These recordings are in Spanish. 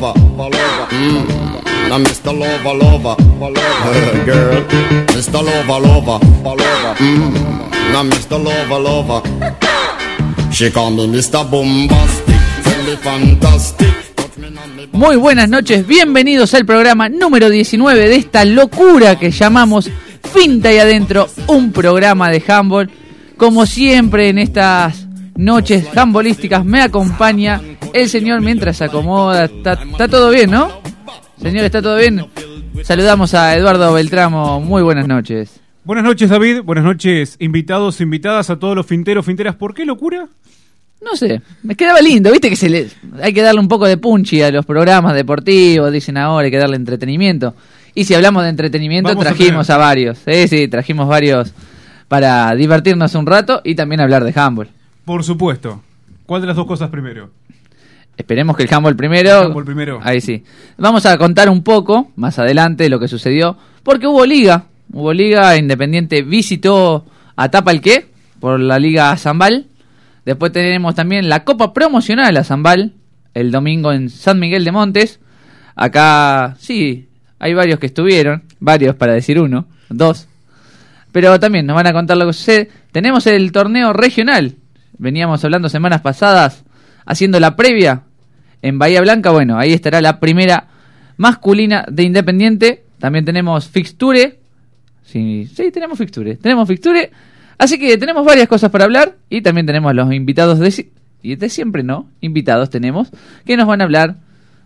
lover, mm. Now Mr. Lover, lover, lover, girl. Mr. Lover, lover, lover, mm. Now Mr. Lover, lover. She call me Mr. Bombastic, tell me fantastic. Muy buenas noches, bienvenidos al programa número 19 de esta locura que llamamos Finta y Adentro, un programa de handball. Como siempre en estas noches handbolísticas me acompaña el señor mientras se acomoda. Está, está todo bien, ¿no? Señor, ¿está todo bien? Saludamos a Eduardo Beltramo. Muy buenas noches. Buenas noches, David. Buenas noches, invitados, invitadas a todos los finteros, finteras. ¿Por qué locura? No sé, me quedaba lindo, viste que se le, hay que darle un poco de punchy a los programas deportivos, dicen ahora, hay que darle entretenimiento. Y si hablamos de entretenimiento, Vamos trajimos a, varios. Sí, sí, trajimos varios para divertirnos un rato y también hablar de handball. Por supuesto. ¿Cuál de las dos cosas primero? Esperemos que el handball primero. El primero. Ahí sí. Vamos a contar un poco más adelante lo que sucedió, porque hubo liga. Hubo liga, Independiente visitó a Tapalqué por la Liga Zambal. Después tenemos también la Copa Promocional a Zambal el domingo en San Miguel de Montes. Acá, sí, hay varios que estuvieron, varios para decir uno, dos. Pero también nos van a contar lo que sucede. Tenemos el torneo regional. Veníamos hablando semanas pasadas, haciendo la previa en Bahía Blanca. Bueno, ahí estará la primera masculina de Independiente. También tenemos Fixture. Sí, sí, tenemos Fixture. Tenemos Fixture. Así que tenemos varias cosas para hablar. Y también tenemos los invitados de, si- y de siempre, ¿no? Invitados tenemos que nos van a hablar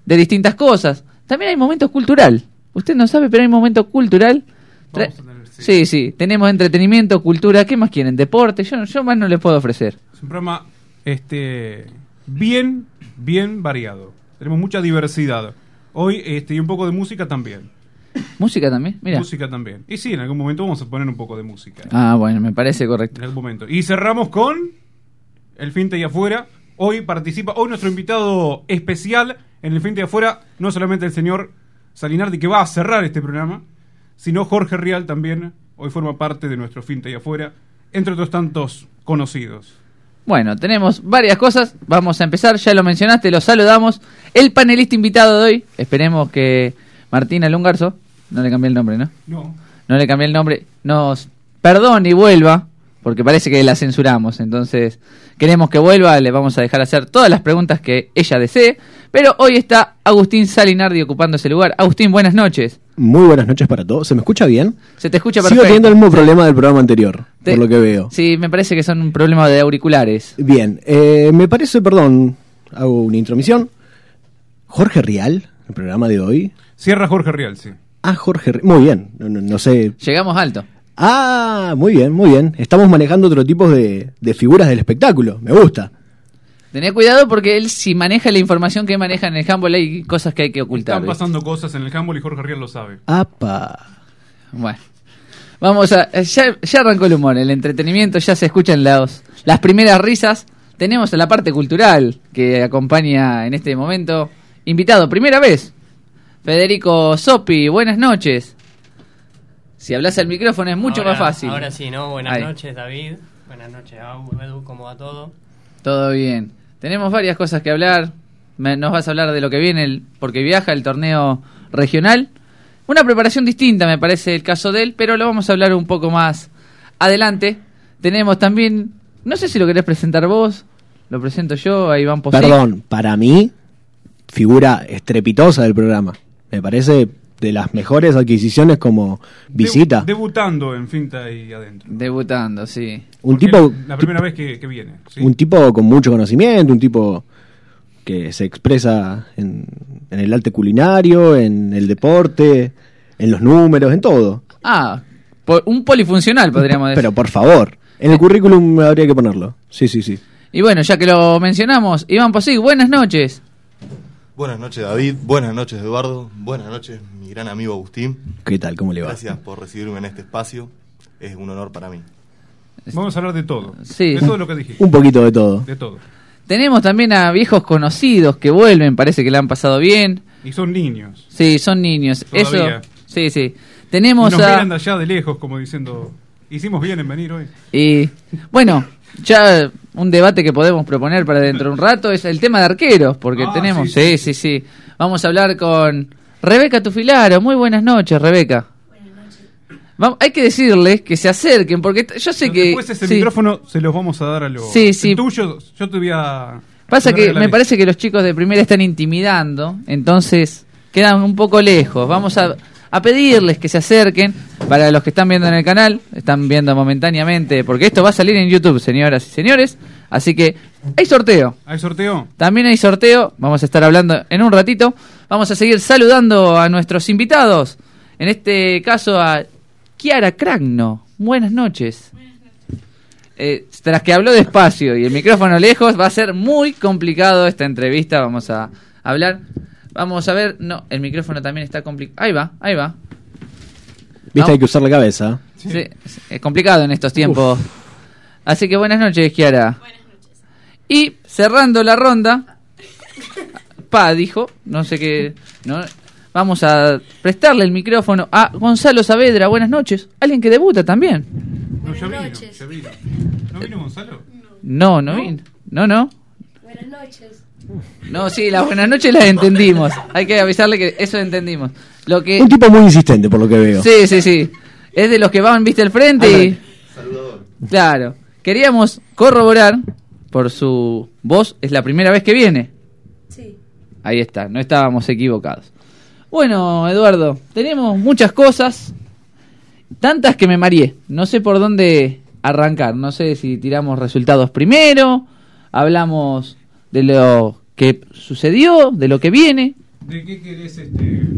de distintas cosas. También hay momento cultural. Usted no sabe, pero hay momento cultural. Tra- sí. sí, sí. Tenemos entretenimiento, cultura. ¿Qué más quieren? Deporte. Yo, yo más no les puedo ofrecer. Es un programa este, bien, bien variado. Tenemos mucha diversidad. Hoy este, y un poco de música también. Música también. Mira. Música también. Y sí, en algún momento vamos a poner un poco de música. Ah, bueno, me parece correcto. En algún momento. Y cerramos con el Finte y Afuera. Hoy participa, hoy nuestro invitado especial en el Finte y Afuera, no solamente el señor Salinardi, que va a cerrar este programa, sino Jorge Rial también. Hoy forma parte de nuestro Finte y Afuera, entre otros tantos conocidos. Bueno, tenemos varias cosas. Vamos a empezar. Ya lo mencionaste, lo saludamos. El panelista invitado de hoy. Esperemos que Martina Lungarzo, no le cambié el nombre, ¿no? No. No le cambié el nombre. Nos perdone y vuelva, porque parece que la censuramos. Entonces, queremos que vuelva. Le vamos a dejar hacer todas las preguntas que ella desee. Pero hoy está Agustín Salinardi ocupando ese lugar. Agustín, buenas noches. Muy buenas noches para todos. ¿Se me escucha bien? Se te escucha Sigo perfecto. teniendo el mismo problema del programa anterior, Te- por lo que veo. Sí, me parece que son un problema de auriculares. Bien, eh, me parece, perdón, hago una intromisión. Jorge Rial, el programa de hoy. Cierra Jorge Rial, sí. Ah, Jorge Rial. Muy bien, no, no- no sé. Llegamos alto. Ah, muy bien, muy bien. Estamos manejando otro tipo de, de figuras del espectáculo. Me gusta. Tené cuidado porque él si maneja la información que maneja en el handball hay cosas que hay que ocultar. Están ¿viste? pasando cosas en el handball y Jorge Rial lo sabe. Apa. Bueno. Vamos a... Ya, ya arrancó el humor, el entretenimiento, ya se escuchan los, las primeras risas. Tenemos la parte cultural que acompaña en este momento. Invitado, primera vez. Federico Sopi, buenas noches. Si hablas al micrófono es mucho Ahora- más fácil. Ahora sí, ¿no? Buenas Ahí. noches, David. Buenas noches, Edu, ¿cómo va todo? Todo bien. Tenemos varias cosas que hablar. Me- nos vas a hablar de lo que viene, el- porque viaja el torneo regional. Una preparación distinta, me parece el caso de él, pero lo vamos a hablar un poco más adelante. Tenemos también, no sé si lo querés presentar vos, lo presento yo, a Iván Posic. Perdón, para mí, figura estrepitosa del programa. Me parece de las mejores adquisiciones como visita. Debu- debutando en Finta y Adentro. Debutando, sí. un Porque tipo, La primera vez que, que viene. sí. un tipo con mucho conocimiento, un tipo que se expresa en, en el arte culinario, en el deporte, en los números, en todo. Ah, un polifuncional podríamos decir. Pero por favor, en el currículum habría que ponerlo. Sí, sí, sí. Y bueno, ya que lo mencionamos, Iván Posic, buenas noches. Buenas noches David, buenas noches Eduardo, buenas noches mi gran amigo Agustín. ¿Qué tal? ¿Cómo le va? Gracias por recibirme en este espacio, es un honor para mí. Vamos a hablar de todo. Sí. De todo lo que dijiste. Un poquito de todo. De todo. Tenemos también a viejos conocidos que vuelven, parece que le han pasado bien. Y son niños. Sí, son niños. Todavía. Eso, sí, sí. Y Tenemos nos a... miran de allá de lejos como diciendo, hicimos bien en venir hoy. Y bueno, ya un debate que podemos proponer para dentro de un rato es el tema de arqueros, porque Ah, tenemos, sí, sí, sí, sí, Vamos a hablar con Rebeca Tufilaro. Muy buenas noches, Rebeca. Vamos, hay que decirles que se acerquen, porque yo sé que... Después ese sí. micrófono se los vamos a dar a los. Sí, sí. El tuyo, yo te voy a. Pasa que me parece que los chicos de primera están intimidando, entonces quedan un poco lejos. Vamos a, a pedirles que se acerquen. Para los que están viendo en el canal, están viendo momentáneamente, porque esto va a salir en YouTube, señoras y señores. Así que hay sorteo. ¿Hay sorteo? También hay sorteo, vamos a estar hablando en un ratito. Vamos a seguir saludando a nuestros invitados. En este caso a Kiara Cragno. Buenas noches. Eh, tras que habló despacio y el micrófono lejos, va a ser muy complicado esta entrevista. Vamos a hablar. Vamos a ver. No, el micrófono también está complicado. Ahí va, ahí va. Viste, No. hay que usar la cabeza. Sí, es- es complicado en estos tiempos. Así que buenas noches, Kiara. Y cerrando la ronda, Pa dijo, no sé qué, no, vamos a prestarle el micrófono a Gonzalo Saavedra. Buenas noches. Alguien que debuta también. No, ya vino, noches. ya vino. ¿No vino Gonzalo? No, no, vino. no, no. Buenas noches. No, sí, las buenas noches las entendimos. Hay que avisarle que eso entendimos. Lo que Un tipo muy insistente, por lo que veo. Sí, sí, sí. Es de los que van, viste, al frente y... Claro. Queríamos corroborar por su voz. Es la primera vez que viene. Sí. Ahí está, no estábamos equivocados. Bueno, Eduardo, tenemos muchas cosas. Tantas que me mareé. No sé por dónde arrancar. No sé si tiramos resultados primero. Hablamos de lo que sucedió, de lo que viene. ¿De qué querés este.?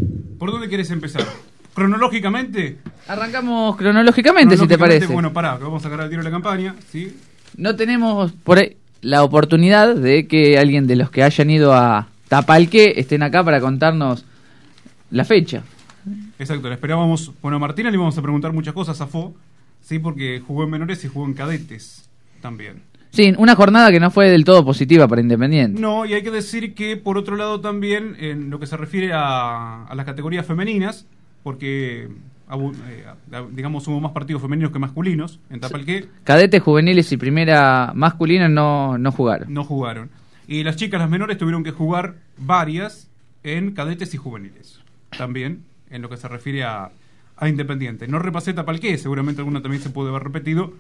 ¿Por dónde querés empezar? ¿Cronológicamente? Arrancamos cronológicamente, si te parece. Bueno, pará, que vamos a sacar al tiro de la campaña, ¿sí? No tenemos por ahí la oportunidad de que alguien de los que hayan ido a Tapalque estén acá para contarnos la fecha. Exacto, la esperábamos. Bueno, a Martina le íbamos a preguntar muchas cosas a Fo, ¿sí? Porque jugó en menores y jugó en cadetes también. Sí, una jornada que no fue del todo positiva para Independiente. No, y hay que decir que por otro lado también, en lo que se refiere a, a las categorías femeninas, porque eh, digamos hubo más partidos femeninos que masculinos en Tapalqué, Cadetes, juveniles y primera masculina no, no jugaron. no jugaron. Y las chicas, las menores, tuvieron que jugar varias en cadetes y juveniles. También, en lo que se refiere a, a Independiente. No repasé Tapalqué, seguramente alguna también se puede haber repetido,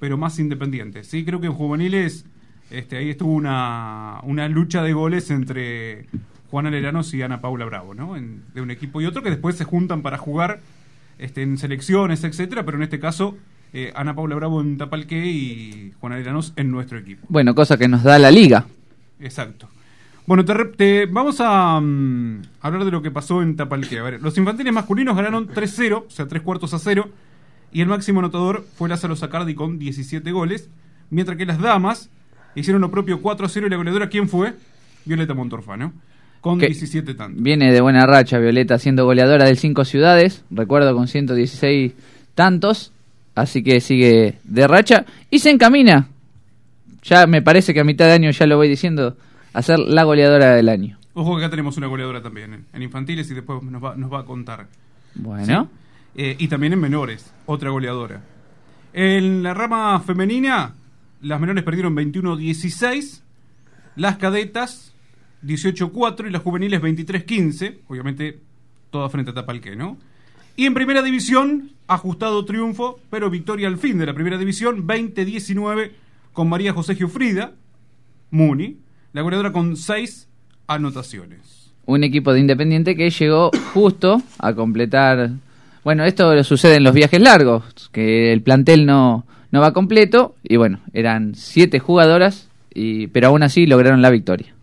pero más Independiente. Sí, creo que en juveniles este, ahí estuvo una, una lucha de goles entre Juana Leranos y Ana Paula Bravo, ¿no? En- de un equipo y otro que después se juntan para jugar este, en selecciones, etcétera, pero en este caso eh, Ana Paula Bravo en Tapalqué y Juana Leranos en nuestro equipo. Bueno, cosa que nos da la liga. Exacto. Bueno, te, te- vamos a mm, hablar de lo que pasó en Tapalqué. A ver, los infantiles masculinos ganaron 3-0, o sea, 3 cuartos a 0, y el máximo anotador fue Lázaro Sacardi con 17 goles, mientras que las damas hicieron lo propio 4-0 y la goleadora, ¿quién fue? Violeta Montorfano, con Que 17 tantos. Viene de buena racha Violeta siendo goleadora del Cinco Ciudades, recuerdo con 116 tantos, así que sigue de racha y se encamina. Ya me parece que a mitad de año ya lo voy diciendo a ser la goleadora del año. Ojo que acá tenemos una goleadora también en, en infantiles y después nos va, nos va a contar. Bueno, Sí. Eh, y también en menores, otra goleadora. En la rama femenina, las menores perdieron 21-16, las cadetas 18-4 y las juveniles 23-15, obviamente toda frente a Tapalqué, ¿no? Y en primera división, ajustado triunfo, pero victoria al fin de la primera división, 20-19 con María José Giufrida, Muni, la goleadora con 6 anotaciones. un equipo de Independiente que llegó justo a completar. Bueno, esto sucede en los viajes largos, que el plantel no, no va completo y bueno, eran siete jugadoras, y, pero aún así lograron la victoria.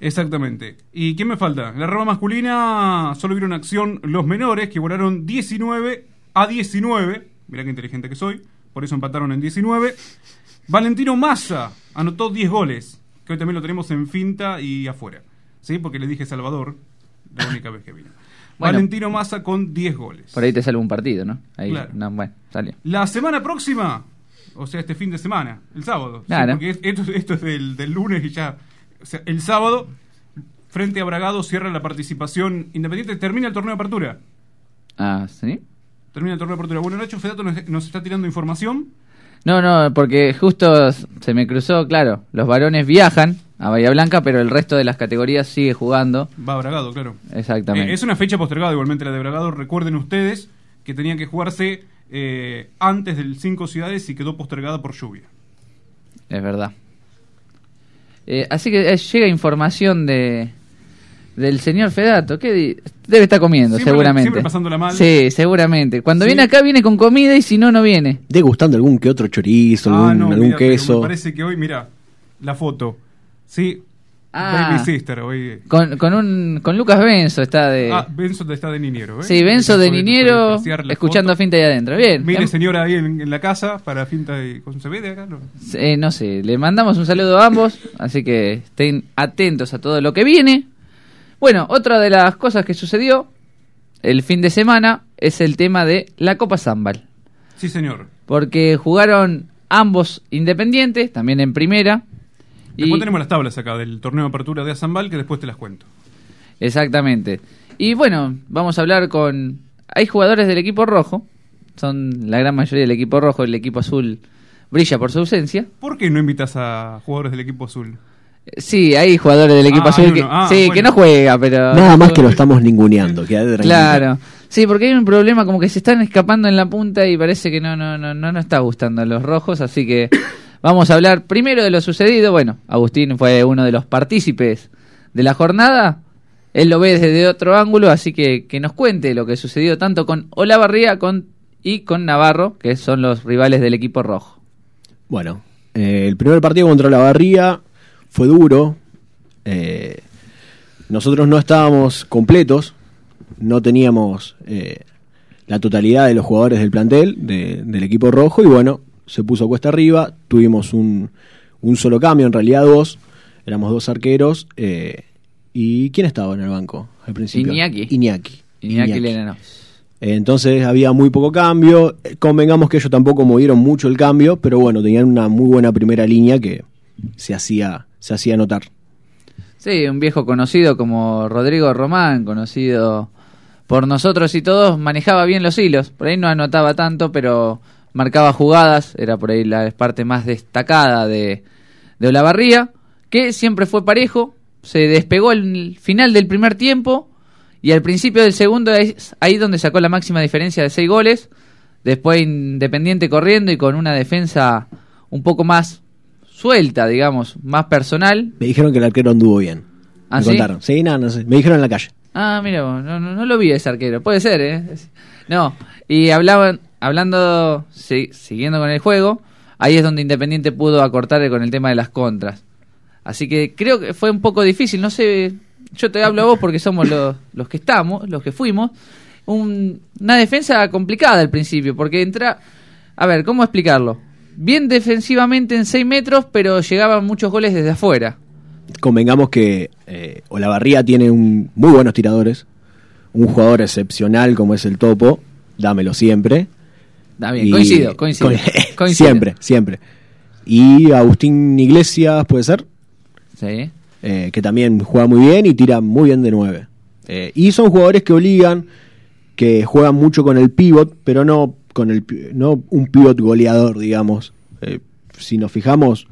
Exactamente. ¿Y quién me falta? La rama masculina solo vieron acción los menores, que volaron 19 a 19. Mirá qué inteligente que soy. Por eso empataron en 19. Valentino Massa anotó 10 goles, que hoy también lo tenemos en finta y afuera. ¿Sí? Porque le dije Salvador, la única vez que vino. Bueno. Valentino Massa con 10 goles. Por ahí te sale un partido, ¿no? Ahí, Claro. no, bueno, salió. La semana próxima, o sea, este fin de semana, el sábado. ¿sí? Claro. Porque es- esto, esto es del, del lunes y ya. O sea, el sábado, frente a Bragado, cierra la participación independiente. Termina el torneo de apertura. Ah, ¿sí? Termina el torneo de apertura. Bueno, Nacho Fedato nos, nos está tirando información. No, no, porque justo se me cruzó, claro, los varones viajan a Bahía Blanca, pero el resto de las categorías sigue jugando. Va a Bragado, claro. Exactamente. Eh, es una fecha postergada igualmente la de Bragado. Recuerden ustedes que tenía que jugarse eh, antes del cinco ciudades y quedó postergada por lluvia. Es verdad. Eh, así que llega información de del señor Fedato. ¿Qué di- debe estar comiendo, Siempre- seguramente. siempre pasándola mal. Sí, seguramente. Cuando Sí. viene acá viene con comida y si no, no viene. Degustando algún que otro chorizo, algún, ah, no, algún mira, queso. Me parece que hoy, mira, la foto. Sí, Ah. Baby Sister. Hoy. Con, con un con Lucas Benzo está de... Ah, Benzo está de niñero. ¿eh? sí, Benzo de Niñero escuchando foto. finta ahí adentro. Bien. Mire, señora, ahí en, en la casa para finta y con se ve de acá. ¿no? Eh, no sé, le mandamos un saludo a ambos, así que estén atentos a todo lo que viene. Bueno, otra de las cosas que sucedió el fin de semana es el tema de la Copa Zambal, Sí, señor. porque jugaron ambos independientes, también en primera. Después y- tenemos las tablas acá del torneo de apertura de Azambal que después te las cuento. Exactamente. Y bueno, vamos a hablar con... Hay jugadores del equipo rojo, son la gran mayoría del equipo rojo, el equipo azul brilla por su ausencia. ¿Por qué no invitas a jugadores del equipo azul? Sí, hay jugadores del equipo Ah, azul que. Ah, sí, bueno. que no juega, pero... Nada más que lo estamos ninguneando. Claro. Sí, porque hay un problema como que se están escapando en la punta y parece que no no no no nos está gustando a los rojos, así que vamos a hablar primero de lo sucedido. Bueno, Agustín fue uno de los partícipes de la jornada. Él lo ve desde otro ángulo, así que que nos cuente lo que sucedió tanto con Olavarría con y con Navarro, que son los rivales del equipo rojo. Bueno, eh, el primer partido contra la Barría fue duro. Eh, nosotros no estábamos completos, no teníamos eh, la totalidad de los jugadores del plantel de- del equipo rojo y bueno, se puso cuesta arriba. Tuvimos un, un solo cambio, en realidad dos. Éramos dos arqueros. eh, ¿Y quién estaba en el banco al principio? Iñaki. Iñaki. Iñaki Iñaki. Lerena. Eh, Entonces había muy poco cambio. Convengamos que ellos tampoco movieron mucho el cambio, pero bueno, tenían una muy buena primera línea que se hacía, se hacía notar. Sí, un viejo conocido como Rodrigo Román, conocido por nosotros y todos, manejaba bien los hilos. Por ahí no anotaba tanto, pero marcaba jugadas, era por ahí la parte más destacada de, de Olavarría, que siempre fue parejo, se despegó el final del primer tiempo y al principio del segundo es ahí donde sacó la máxima diferencia de seis goles. Después Independiente corriendo y con una defensa un poco más suelta, digamos, más personal, Me dijeron que el arquero anduvo bien. ¿Ah, me sí? contaron. Sí, nada, no sé. Me dijeron en la calle. Ah, mira, vos, no, no, no lo vi ese arquero. Puede ser, ¿eh? No, y hablaban, hablando, si- siguiendo con el juego, ahí es donde Independiente pudo acortar con el tema de las contras. Así que creo que fue un poco difícil, no sé, yo te hablo a vos porque somos los, los que estamos, los que fuimos. Un- una defensa complicada al principio, porque entra... A ver, ¿cómo explicarlo? Bien defensivamente en 6 metros, pero llegaban muchos goles desde afuera. Convengamos que eh, Olavarría tiene un, muy buenos tiradores. Un jugador excepcional como es el Topo. Dámelo siempre. Está bien, Y- coincido, coincido. siempre, siempre. Y Agustín Iglesias, puede ser. Sí. eh, que también juega muy bien y tira muy bien de 9. y son jugadores que obligan, que juegan mucho con el pivot, pero no con el no un pivot goleador, digamos. Eh, si nos fijamos,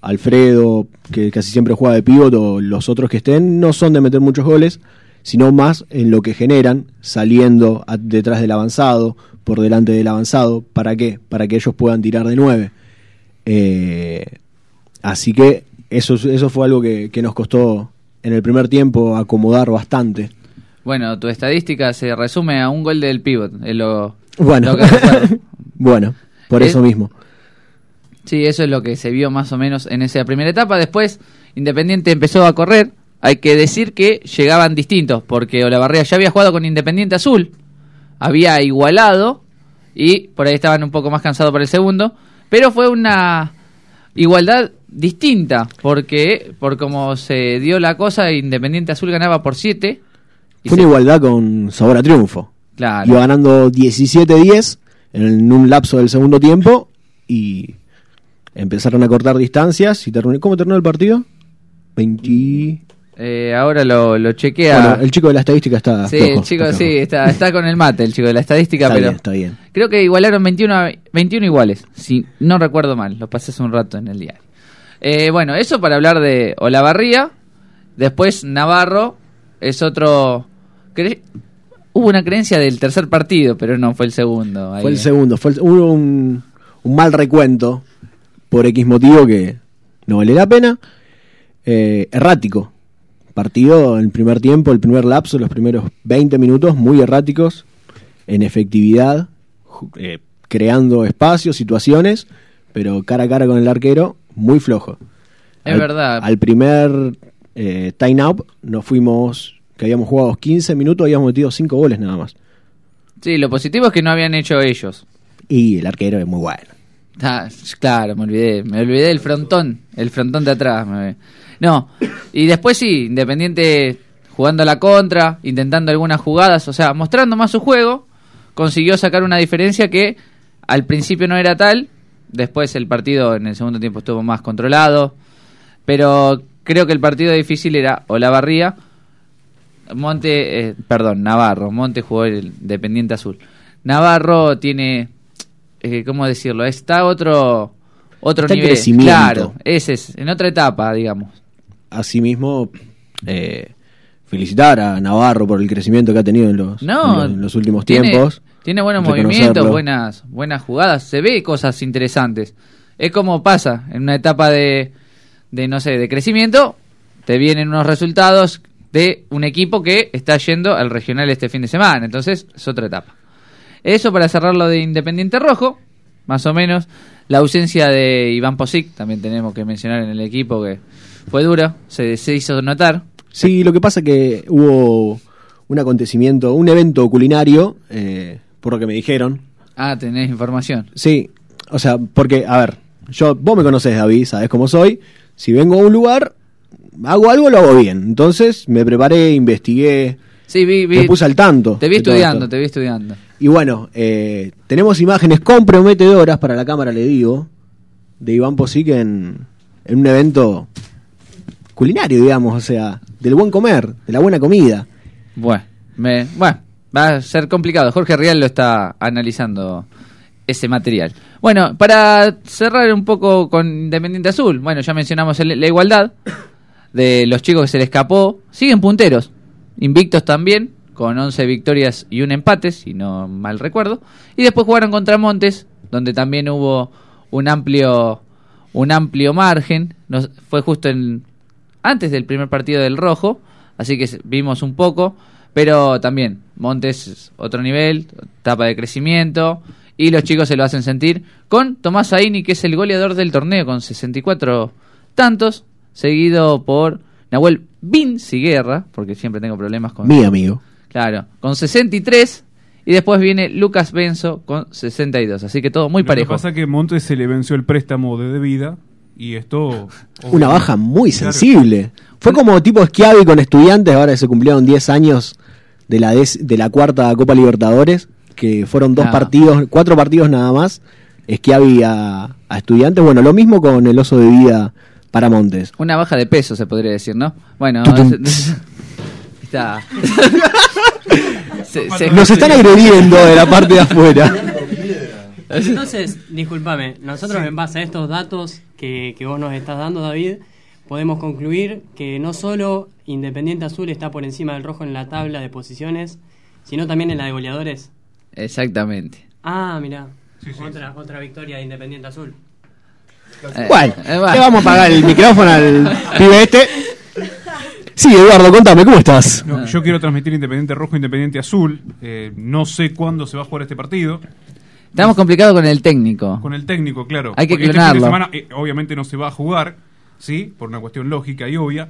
Alfredo, que casi siempre juega de pivot, o los otros que estén, no son de meter muchos goles, sino más en lo que generan, saliendo detrás del avanzado, por delante del avanzado. ¿Para qué? Para que ellos puedan tirar de 9. Eh, así que eso, eso fue algo que, que nos costó en el primer tiempo acomodar bastante. Bueno, tu estadística se resume a un gol del pivot. Es lo, Bueno, bueno, por Es- eso mismo. Sí, eso es lo que se vio más o menos en esa primera etapa. Después, Independiente empezó a correr. Hay que decir que llegaban distintos, porque Olavarría ya había jugado con Independiente Azul, había igualado y por ahí estaban un poco más cansados por el segundo, pero fue una igualdad distinta, porque por como se dio la cosa, Independiente Azul ganaba por 7. Fue una igualdad con sabor a triunfo. Claro. Iba ganando 17-10 en un lapso del segundo tiempo y empezaron a cortar distancias. y terminó, ¿Cómo terminó el partido? 20... Eh, ahora lo, lo chequea. Bueno, el chico de la estadística está. sí, flojo, el chico está sí, está, está con el mate, el chico de la estadística, Está pero bien, está bien. creo que igualaron 21, a- 21 iguales, si no recuerdo mal, lo pasé hace un rato en el diario. Eh, bueno, eso para hablar de Olavarría, después Navarro es otro... Hubo una creencia del tercer partido, pero no fue el segundo. ahí. Fue el segundo. Fue el- hubo un, un mal recuento por X motivo que no vale la pena. Eh, errático. Partido en el primer tiempo, el primer lapso, los primeros 20 minutos muy erráticos en efectividad, eh, creando espacios, situaciones, pero cara a cara con el arquero, muy flojo. Es Al- verdad. Al primer eh, time out nos fuimos, que habíamos jugado 15 minutos, habíamos metido 5 goles nada más. Sí, lo positivo es que no habían hecho ellos. Y el arquero es muy bueno. Ah, claro, me olvidé. Me olvidé del frontón. El frontón de atrás. me- No. Y después sí, Independiente jugando a la contra, intentando algunas jugadas, o sea, mostrando más su juego, consiguió sacar una diferencia que al principio no era tal. Después el partido en el segundo tiempo estuvo más controlado. Pero creo que el partido difícil era Olavarría. Monte, eh, perdón, Navarro. Monte jugó el Independiente Azul. Navarro tiene, eh, ¿cómo decirlo? Está otro, otro Está nivel. crecimiento. Claro, ese es, en otra etapa, digamos. Asimismo, eh, felicitar a Navarro por el crecimiento que ha tenido en los, No, en los, en los últimos tiene- tiempos. Tiene buenos movimientos, buenas, buenas jugadas, se ve cosas interesantes. Es como pasa en una etapa de, de, no sé, de crecimiento, te vienen unos resultados de un equipo que está yendo al regional este fin de semana, entonces es otra etapa. Eso para cerrar lo de Independiente Rojo, más o menos. La ausencia de Iván Posic, también tenemos que mencionar en el equipo que fue duro, se, se hizo notar. Sí, lo que pasa que hubo un acontecimiento, un evento culinario, eh, por lo que me dijeron. Ah, tenés información. Sí, o sea, porque, a ver, yo, vos me conocés, David, sabés cómo soy. Si vengo a un lugar, hago algo, lo hago bien. Entonces me preparé, investigué, Sí, vi, vi- me puse al tanto. te vi estudiando, te vi estudiando. Y bueno, eh, tenemos imágenes comprometedoras para la cámara, le digo, de Iván Posic en, en un evento culinario, digamos, o sea, del buen comer, de la buena comida. Bueno, me, bueno, va a ser complicado. Jorge Rial lo está analizando ese material. Bueno, para cerrar un poco con Independiente Azul, bueno, ya mencionamos el- la igualdad de los chicos que se le escapó. Siguen punteros, invictos también, con 11 victorias y un empate, si no mal recuerdo. Y después jugaron contra Montes, donde también hubo un amplio un amplio margen. Nos, fue justo en, antes del primer partido del Rojo, así que vimos un poco, pero también Montes es otro nivel, etapa de crecimiento, y los chicos se lo hacen sentir con Tomás Aini, que es el goleador del torneo, con 64 tantos, seguido por Nahuel Bin Siguerra, porque siempre tengo problemas con... Mi amigo. Claro, con 63, y después viene Lucas Benzo con 62, así que todo muy Lo que parejo. pasa es que Montes se le venció el préstamo de debida y esto... Una baja muy Claro. sensible. Fue como tipo Schiavi con estudiantes, ahora que se cumplieron 10 años de la, de la cuarta Copa Libertadores, que fueron dos Ah. partidos, cuatro partidos nada más, Schiavi a, a estudiantes. Bueno, lo mismo con el oso de vida para Montes. Una baja de peso, se podría decir, ¿no? Bueno, está. Se- se- Nos están agrediendo de la parte de afuera. Entonces, discúlpame, nosotros en base a estos datos que, que vos nos estás dando, David, podemos concluir que no solo Independiente Azul está por encima del rojo en la tabla de posiciones, sino también en la de goleadores. Exactamente. Ah, Sí, sí. otra, otra victoria de Independiente Azul. Eh, Bueno, eh, bueno. le vamos a pagar el micrófono al pibe este. Sí, Eduardo, contame, ¿cómo estás? No, yo quiero transmitir Independiente Rojo, Independiente Azul. Eh, no sé cuándo se va a jugar este partido. Estamos complicados con el técnico. Con el técnico, claro. Hay que Porque clonarlo. Este fin de semana, eh, obviamente no se va a jugar, ¿sí? Por una cuestión lógica y obvia.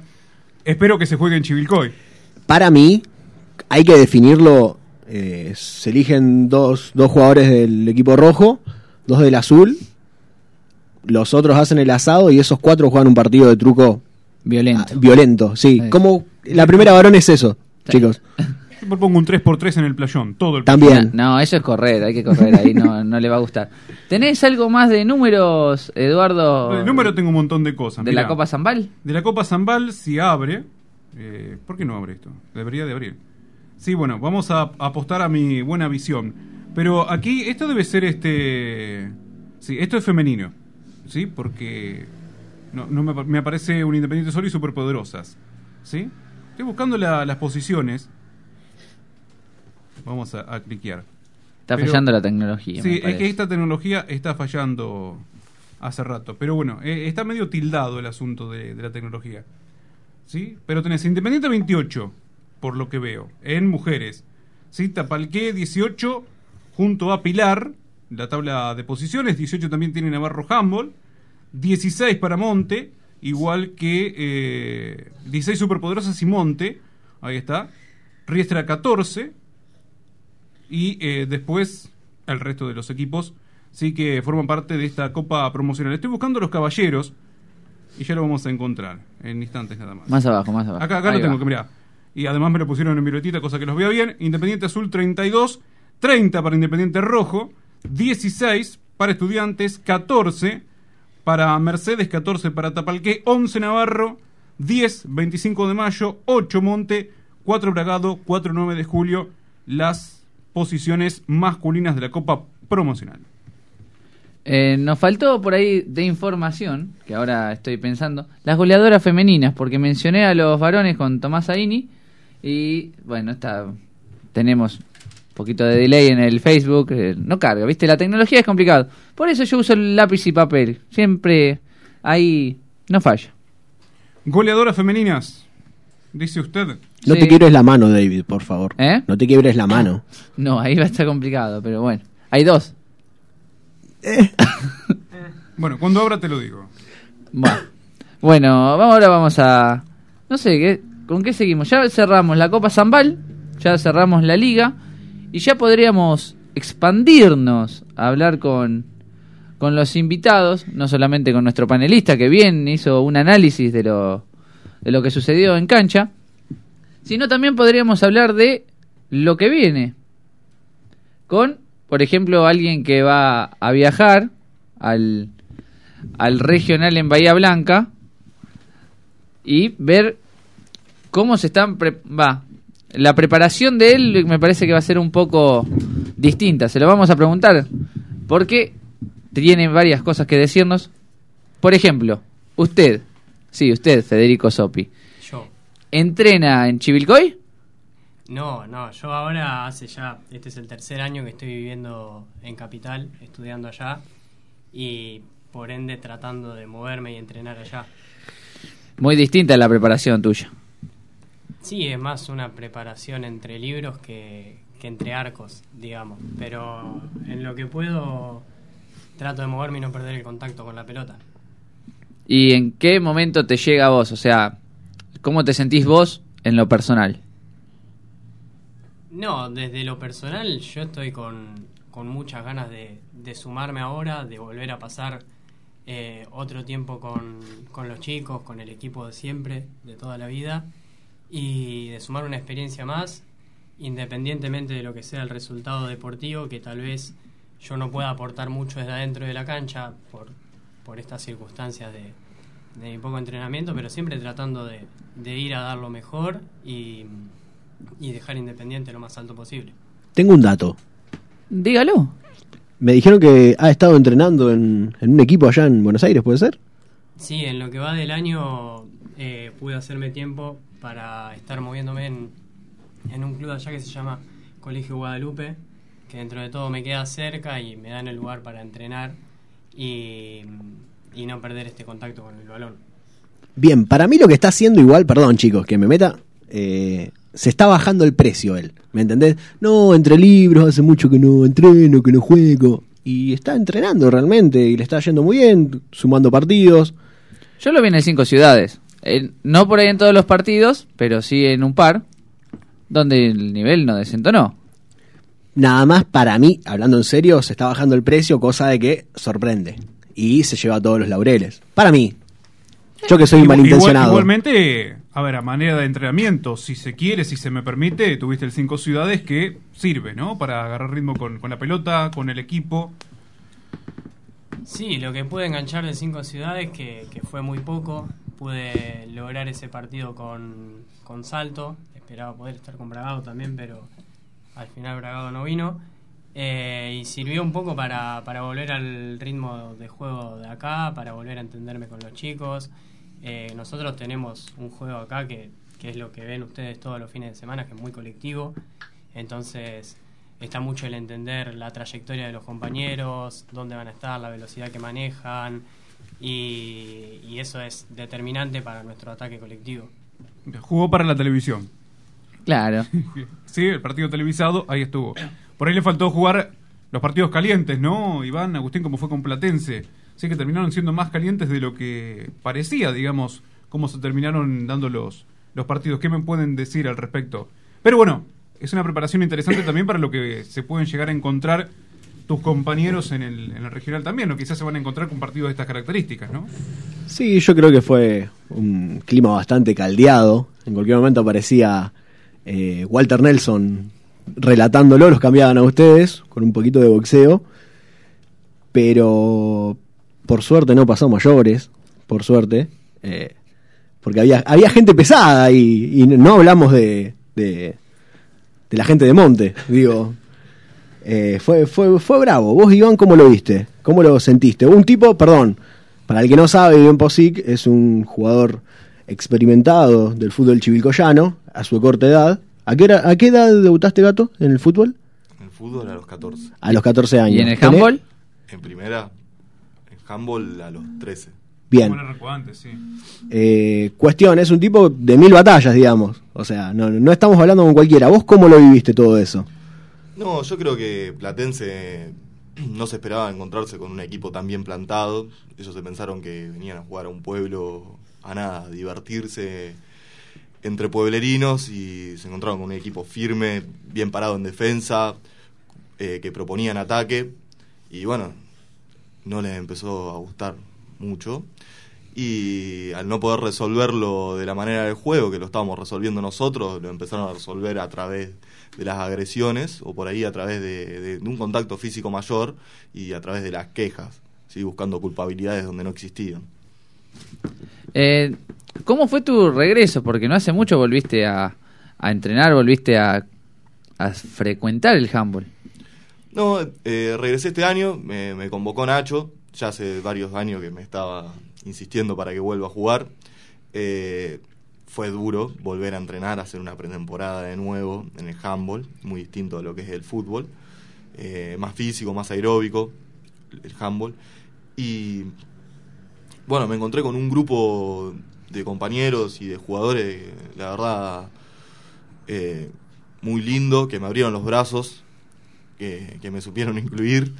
Espero que se juegue en Chivilcoy. Para mí, hay que definirlo. eh, se eligen dos, dos jugadores del equipo rojo, dos del azul. Los otros hacen el asado y esos cuatro juegan un partido de truco Violento. ah, violento. Sí, Sí. como la primera varón es eso, Sí. chicos. Yo propongo un 3x3 en el playón, todo el También. No, eso es correr, hay que correr, ahí no, no le va a gustar. ¿Tenés algo más de números, Eduardo? El número tengo un montón de cosas. ¿De mirá. la Copa Zambal? De la Copa Zambal, si abre, Eh, ¿Por qué no abre esto? Debería de abrir. Sí, bueno, vamos a apostar a mi buena visión. Pero aquí, esto debe ser este... Sí, esto es femenino. ¿Sí? Porque no, no me, me aparece un Independiente Solo y Superpoderosas. ¿Sí? Estoy buscando la- las posiciones. Vamos a, a cliquear. Está Pero- fallando la tecnología. Sí, es que esta tecnología está fallando hace rato. Pero bueno, eh, está medio tildado el asunto de, de la tecnología. ¿Sí? Pero tenés Independiente 28, por lo que veo, en mujeres. ¿Sí? Tapalqué 18, junto a Pilar, la tabla de posiciones. 18 también tiene Navarro Humboldt. 16 para Monte, igual que eh, 16 Superpoderosas y Monte. Ahí está. Riestra 14, y eh, después el resto de los equipos sí que forman parte de esta copa promocional. Estoy buscando los caballeros y ya lo vamos a encontrar en instantes nada más. Más abajo, más abajo. Acá, acá lo tengo, va. que mirá. Y además me lo pusieron en violetita, cosa que los vea bien. Independiente Azul 32, 30 para Independiente Rojo, 16 para Estudiantes, 14 para Mercedes, 14 para Tapalqué, 11 Navarro, 10 25 de mayo, 8 Monte, 4 Bragado, 4 9 de julio, las posiciones masculinas de la Copa Promocional. Eh, nos faltó por ahí de información, que ahora estoy pensando, las goleadoras femeninas, porque mencioné a los varones con Tomás Aini y bueno, está, tenemos poquito de delay en el Facebook, eh, no carga, ¿viste? La tecnología es complicado. Por eso yo uso el lápiz y papel, siempre ahí no falla. Goleadoras femeninas, dice usted. No Sí. te quiebres la mano, David, por favor. ¿Eh? No te quiebres la mano. No, ahí va a estar complicado, pero bueno, hay dos. Bueno, cuando abra te lo digo. Bueno, bueno ahora vamos a... No sé, ¿qué, ¿con qué seguimos? Ya cerramos la Copa Zambal, ya cerramos la liga y ya podríamos expandirnos a hablar con, con los invitados, no solamente con nuestro panelista que bien hizo un análisis de lo, de lo que sucedió en cancha, sino también podríamos hablar de lo que viene. Con, por ejemplo, alguien que va a viajar al, al regional en Bahía Blanca y ver cómo se están pre- va la preparación de él me parece que va a ser un poco distinta se lo vamos a preguntar porque tiene varias cosas que decirnos por ejemplo usted sí usted Federico Sopi Yo. entrena en Chivilcoy No, no, yo ahora hace ya, este es el tercer año que estoy viviendo en Capital, estudiando allá y por ende tratando de moverme y entrenar allá. muy distinta la preparación tuya Sí, es más una preparación entre libros que, que entre arcos, digamos, pero en lo que puedo trato de moverme y no perder el contacto con la pelota. y en qué momento te llega a vos o sea cómo te sentís vos en lo personal No, desde lo personal yo estoy con, con muchas ganas de, de sumarme ahora, de volver a pasar eh, otro tiempo con, con los chicos, con el equipo de siempre, de toda la vida, y de sumar una experiencia más, independientemente de lo que sea el resultado deportivo, que tal vez yo no pueda aportar mucho desde adentro de la cancha por, por estas circunstancias de, de mi poco entrenamiento, pero siempre tratando de, de ir a dar lo mejor y, y dejar independiente lo más alto posible. Tengo un dato. dígalo Me dijeron que ha estado entrenando en, en un equipo allá en Buenos Aires, ¿puede ser? Sí, en lo que va del año eh, pude hacerme tiempo para estar moviéndome en, en un club allá que se llama Colegio Guadalupe, que dentro de todo me queda cerca y me dan el lugar para entrenar y, y no perder este contacto con el balón. Bien, para mí lo que está haciendo igual, perdón chicos, que me meta, eh, se está bajando el precio él, ¿me entendés? No, entre libros, hace mucho que no entreno, que no juego, y está entrenando realmente, y le está yendo muy bien, sumando partidos. Yo lo vi en el Cinco Ciudades. Eh, no por ahí en todos los partidos, pero sí en un par, donde el nivel no desentonó. Nada más para mí, hablando en serio, se está bajando el precio, cosa de que sorprende, y se lleva todos los laureles. Para mí, yo que soy Igual- malintencionado. igual- igualmente, a ver, a manera de entrenamiento, si se quiere, si se me permite, tuviste el cinco ciudades que sirve, ¿no? Para agarrar ritmo con, con la pelota, con el equipo. Sí, lo que pude enganchar de cinco ciudades, que, que fue muy poco, pude lograr ese partido con, con Salto. Esperaba poder estar con Bragado también, pero al final Bragado no vino. Eh, y sirvió un poco para, para volver al ritmo de juego de acá, para volver a entenderme con los chicos. Eh, nosotros tenemos un juego acá que, que es lo que ven ustedes todos los fines de semana, que es muy colectivo. Entonces está mucho el entender la trayectoria de los compañeros, dónde van a estar, la velocidad que manejan, y, y eso es determinante para nuestro ataque colectivo. Jugó para la televisión. Claro. Sí, el partido televisado, ahí estuvo. Por ahí le faltó jugar los partidos calientes, ¿no? Iván, Agustín, como fue con Platense. Sí que terminaron siendo más calientes de lo que parecía, digamos, cómo se terminaron dando los, los partidos. ¿Qué me pueden decir al respecto? Pero bueno, es una preparación interesante también para lo que se pueden llegar a encontrar tus compañeros en el, en el regional también, o quizás se van a encontrar con partidos de estas características, ¿no? Sí, yo creo que fue un clima bastante caldeado. En cualquier momento aparecía eh, Walter Nelson relatándolo, los cambiaban a ustedes con un poquito de boxeo. Pero por suerte no pasó mayores, por suerte. eh, porque había, había gente pesada y, y no hablamos de, de, de la gente de Monte, digo. Eh, fue, fue, fue bravo. Vos, Iván, ¿cómo lo viste? ¿Cómo lo sentiste? Un tipo, perdón, para el que no sabe, Iván Posic es un jugador experimentado del fútbol chivilcoyano a su corta edad. ¿A qué, era- ¿A qué edad debutaste, Gato, en el fútbol? En el fútbol a los 14. A los 14 años. ¿Y en el ¿Tenés- handball? En primera, en handball a los 13. Bien. Sí. Eh, cuestión, es un tipo de mil batallas, digamos. O sea, no, no estamos hablando con cualquiera. ¿Vos cómo lo viviste todo eso? No, yo creo que Platense no se esperaba encontrarse con un equipo tan bien plantado. Ellos se pensaron que venían a jugar a un pueblo a nada, a divertirse entre pueblerinos y se encontraron con un equipo firme, bien parado en defensa, eh, que proponían ataque y bueno, no les empezó a gustar mucho y al no poder resolverlo de la manera del juego que lo estábamos resolviendo nosotros, lo empezaron a resolver a través las agresiones o por ahí a través de, de- de un contacto físico mayor y a través de las quejas, ¿sí? buscando culpabilidades donde no existían. Eh, ¿Cómo fue tu regreso? Porque no hace mucho volviste a, a entrenar, volviste a, a frecuentar el handball. No, eh, regresé este año, me, me convocó Nacho, ya hace varios años que me estaba insistiendo para que vuelva a jugar. Eh, fue duro volver a entrenar, hacer una pretemporada de nuevo en el handball, muy distinto a lo que es el fútbol. Eh, más físico, más aeróbico, el handball. Y bueno, me encontré con un grupo de compañeros y de jugadores, la verdad, eh, muy lindo, que me abrieron los brazos, que, que me supieron incluir.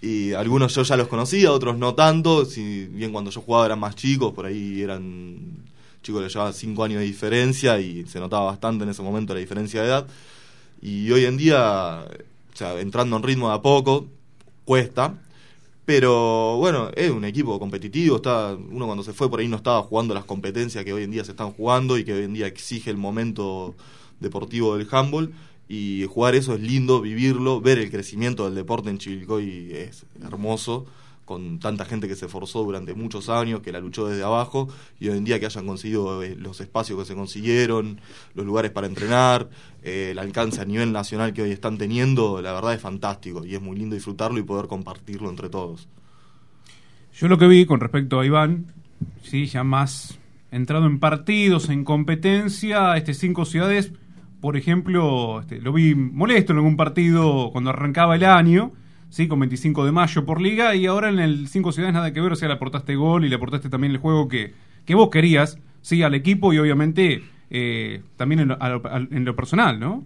Y algunos yo ya los conocía, otros no tanto. Si bien cuando yo jugaba eran más chicos, por ahí eran chicos que llevaban 5 años de diferencia y se notaba bastante en ese momento la diferencia de edad. Y hoy en día, o sea, entrando en ritmo de a poco, cuesta. Pero bueno, es un equipo competitivo. Está, uno cuando se fue por ahí no estaba jugando las competencias que hoy en día se están jugando y que hoy en día exige el momento deportivo del handball. Y jugar eso es lindo, vivirlo, ver el crecimiento del deporte en Chivilcoy es hermoso, con tanta gente que se esforzó durante muchos años, que la luchó desde abajo, y hoy en día que hayan conseguido eh, los espacios que se consiguieron, los lugares para entrenar, eh, el alcance a nivel nacional que hoy están teniendo, la verdad es fantástico, y es muy lindo disfrutarlo y poder compartirlo entre todos. Yo lo que vi con respecto a Iván, sí, ya más entrado en partidos, en competencia, este cinco ciudades, por ejemplo, este, lo vi molesto en algún partido cuando arrancaba el año, sí, con 25 de mayo por liga, y ahora en el cinco ciudades nada que ver, o sea, le aportaste gol y le aportaste también el juego que, que vos querías, sí, al equipo y obviamente eh, también en lo, a en lo personal, ¿no?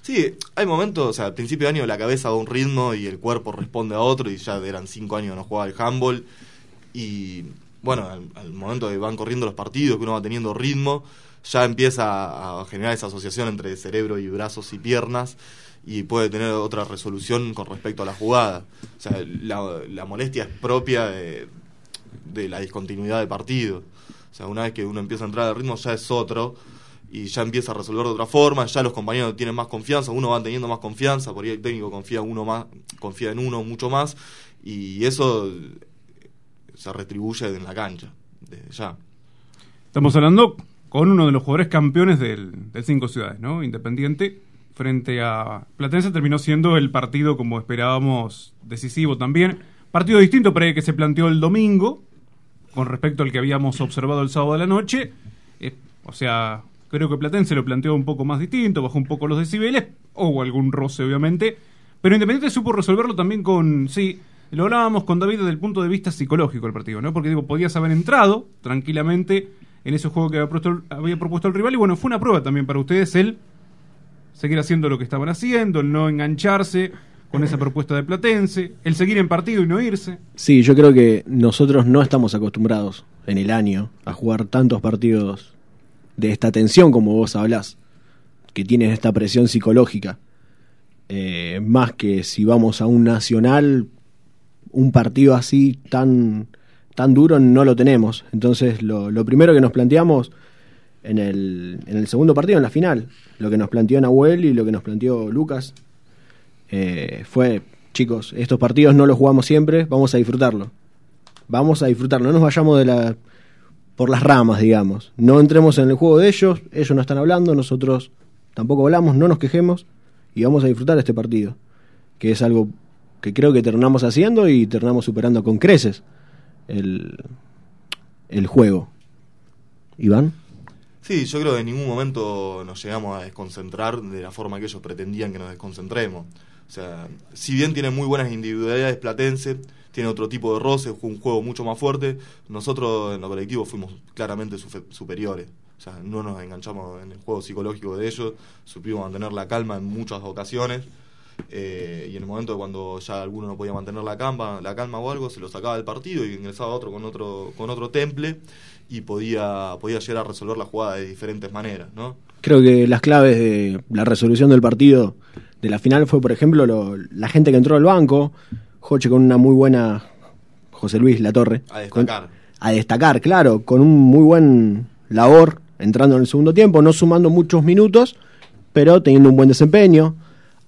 Sí, hay momentos, o sea, al principio de año la cabeza va a un ritmo y el cuerpo responde a otro y ya eran cinco años que no jugaba el handball. Y bueno, al, al momento que van corriendo los partidos, que uno va teniendo ritmo, ya empieza a generar esa asociación entre cerebro y brazos y piernas y puede tener otra resolución con respecto a la jugada. O sea, la, molestia es propia de, de la discontinuidad de partido. O sea, una vez que uno empieza a entrar al ritmo ya es otro y ya empieza a resolver de otra forma, ya los compañeros tienen más confianza, uno va teniendo más confianza, por ahí el técnico confía uno más, confía en uno mucho más y eso se retribuye en la cancha, desde ya. Estamos hablando con uno de los jugadores campeones del, del Cinco Ciudades, ¿no? Independiente, frente a Platense, terminó siendo el partido, como esperábamos, decisivo también. Partido distinto para el que se planteó el domingo, con respecto al que habíamos observado el sábado de la noche. Eh, o sea, creo que Platense lo planteó un poco más distinto, bajó un poco los decibeles, hubo algún roce, obviamente. Pero Independiente supo resolverlo también con, sí, lo hablábamos con David desde el punto de vista psicológico del partido, ¿no? Porque digo, podías haber entrado tranquilamente en ese juego que había propuesto, había propuesto el rival y bueno, fue una prueba también para ustedes el seguir haciendo lo que estaban haciendo, el no engancharse con esa propuesta de Platense, el seguir en partido y no irse. Sí, yo creo que nosotros no estamos acostumbrados en el año a jugar tantos partidos de esta tensión como vos hablás, que tienen esta presión psicológica. Eh, más que si vamos a un nacional, un partido así tan, tan duro no lo tenemos. Entonces lo, lo primero que nos planteamos en el, en el segundo partido, en la final, lo que nos planteó Nahuel y lo que nos planteó Lucas, eh, fue, chicos, estos partidos no los jugamos siempre, vamos a disfrutarlo. Vamos a disfrutarlo, no nos vayamos de la por las ramas, digamos. No entremos en el juego de ellos, ellos no están hablando, nosotros tampoco hablamos, no nos quejemos y vamos a disfrutar este partido, que es algo que creo que terminamos haciendo y terminamos superando con creces el, el juego. Iván. Sí, yo creo que en ningún momento nos llegamos a desconcentrar de la forma que ellos pretendían que nos desconcentremos. O sea, si bien tiene muy buenas individualidades Platense, tiene otro tipo de roce, un juego mucho más fuerte, nosotros en lo colectivo fuimos claramente superiores. O sea, no nos enganchamos en el juego psicológico de ellos, supimos mantener la calma en muchas ocasiones. eh, y en el momento cuando ya alguno no podía mantener la calma, la calma o algo, se lo sacaba del partido y ingresaba otro con otro, con otro temple y podía, podía llegar a resolver la jugada de diferentes maneras, ¿no? Creo que las claves de la resolución del partido de la final fue, por ejemplo, lo- la gente que entró al banco, Joche con una muy buena, José Luis Latorre. A destacar. con- a destacar, claro, con un muy buen labor entrando en el segundo tiempo, no sumando muchos minutos, pero teniendo un buen desempeño.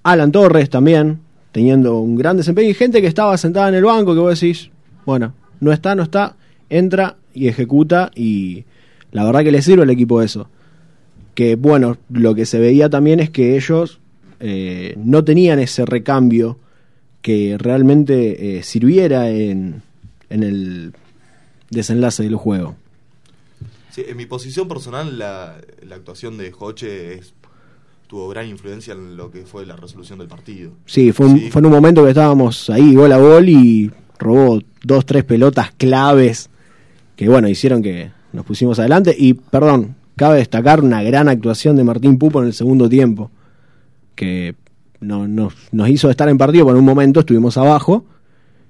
Alan Torres también, teniendo un gran desempeño. Y gente que estaba sentada en el banco que vos decís, bueno, no está, no está, entra y ejecuta y la verdad que le sirve al equipo eso. Que bueno, lo que se veía también es que ellos eh, no tenían ese recambio que realmente eh, sirviera en, en el desenlace del juego. Sí, en mi posición personal, la, la actuación de Joche es- tuvo gran influencia en lo que fue la resolución del partido. Sí, fue, un- Sí. fue en un momento que estábamos ahí gol a gol y robó dos, tres pelotas claves que, bueno, hicieron que nos pusimos adelante. Y, perdón, cabe destacar una gran actuación de Martín Pupo en el segundo tiempo, que no, nos, hizo estar en partido, por un momento estuvimos abajo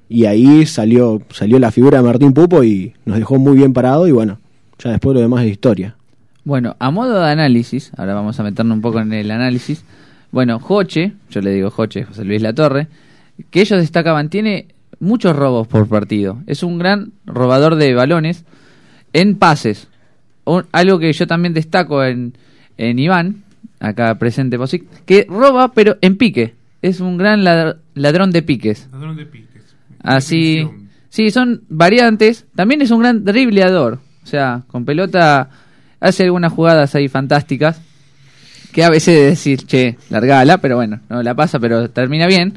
y ahí salió, salió la figura de Martín Pupo y nos dejó muy bien parado y, bueno, ya después lo demás es historia. Bueno, a modo de análisis, ahora vamos a meternos un poco en el análisis. Bueno, Joche, yo le digo Joche, José Luis Latorre, que ellos destacaban, tiene muchos robos por partido. Es un gran robador de balones en pases. Un- algo que yo también destaco en, en Iván, acá presente que roba pero en pique. Es un gran ladr- ladrón de piques. Ladrón de piques. Así, sí, son variantes. También es un gran dribleador. O sea, con pelota hace algunas jugadas ahí fantásticas. Que a veces decir, che, largala, pero bueno, no la pasa, pero termina bien.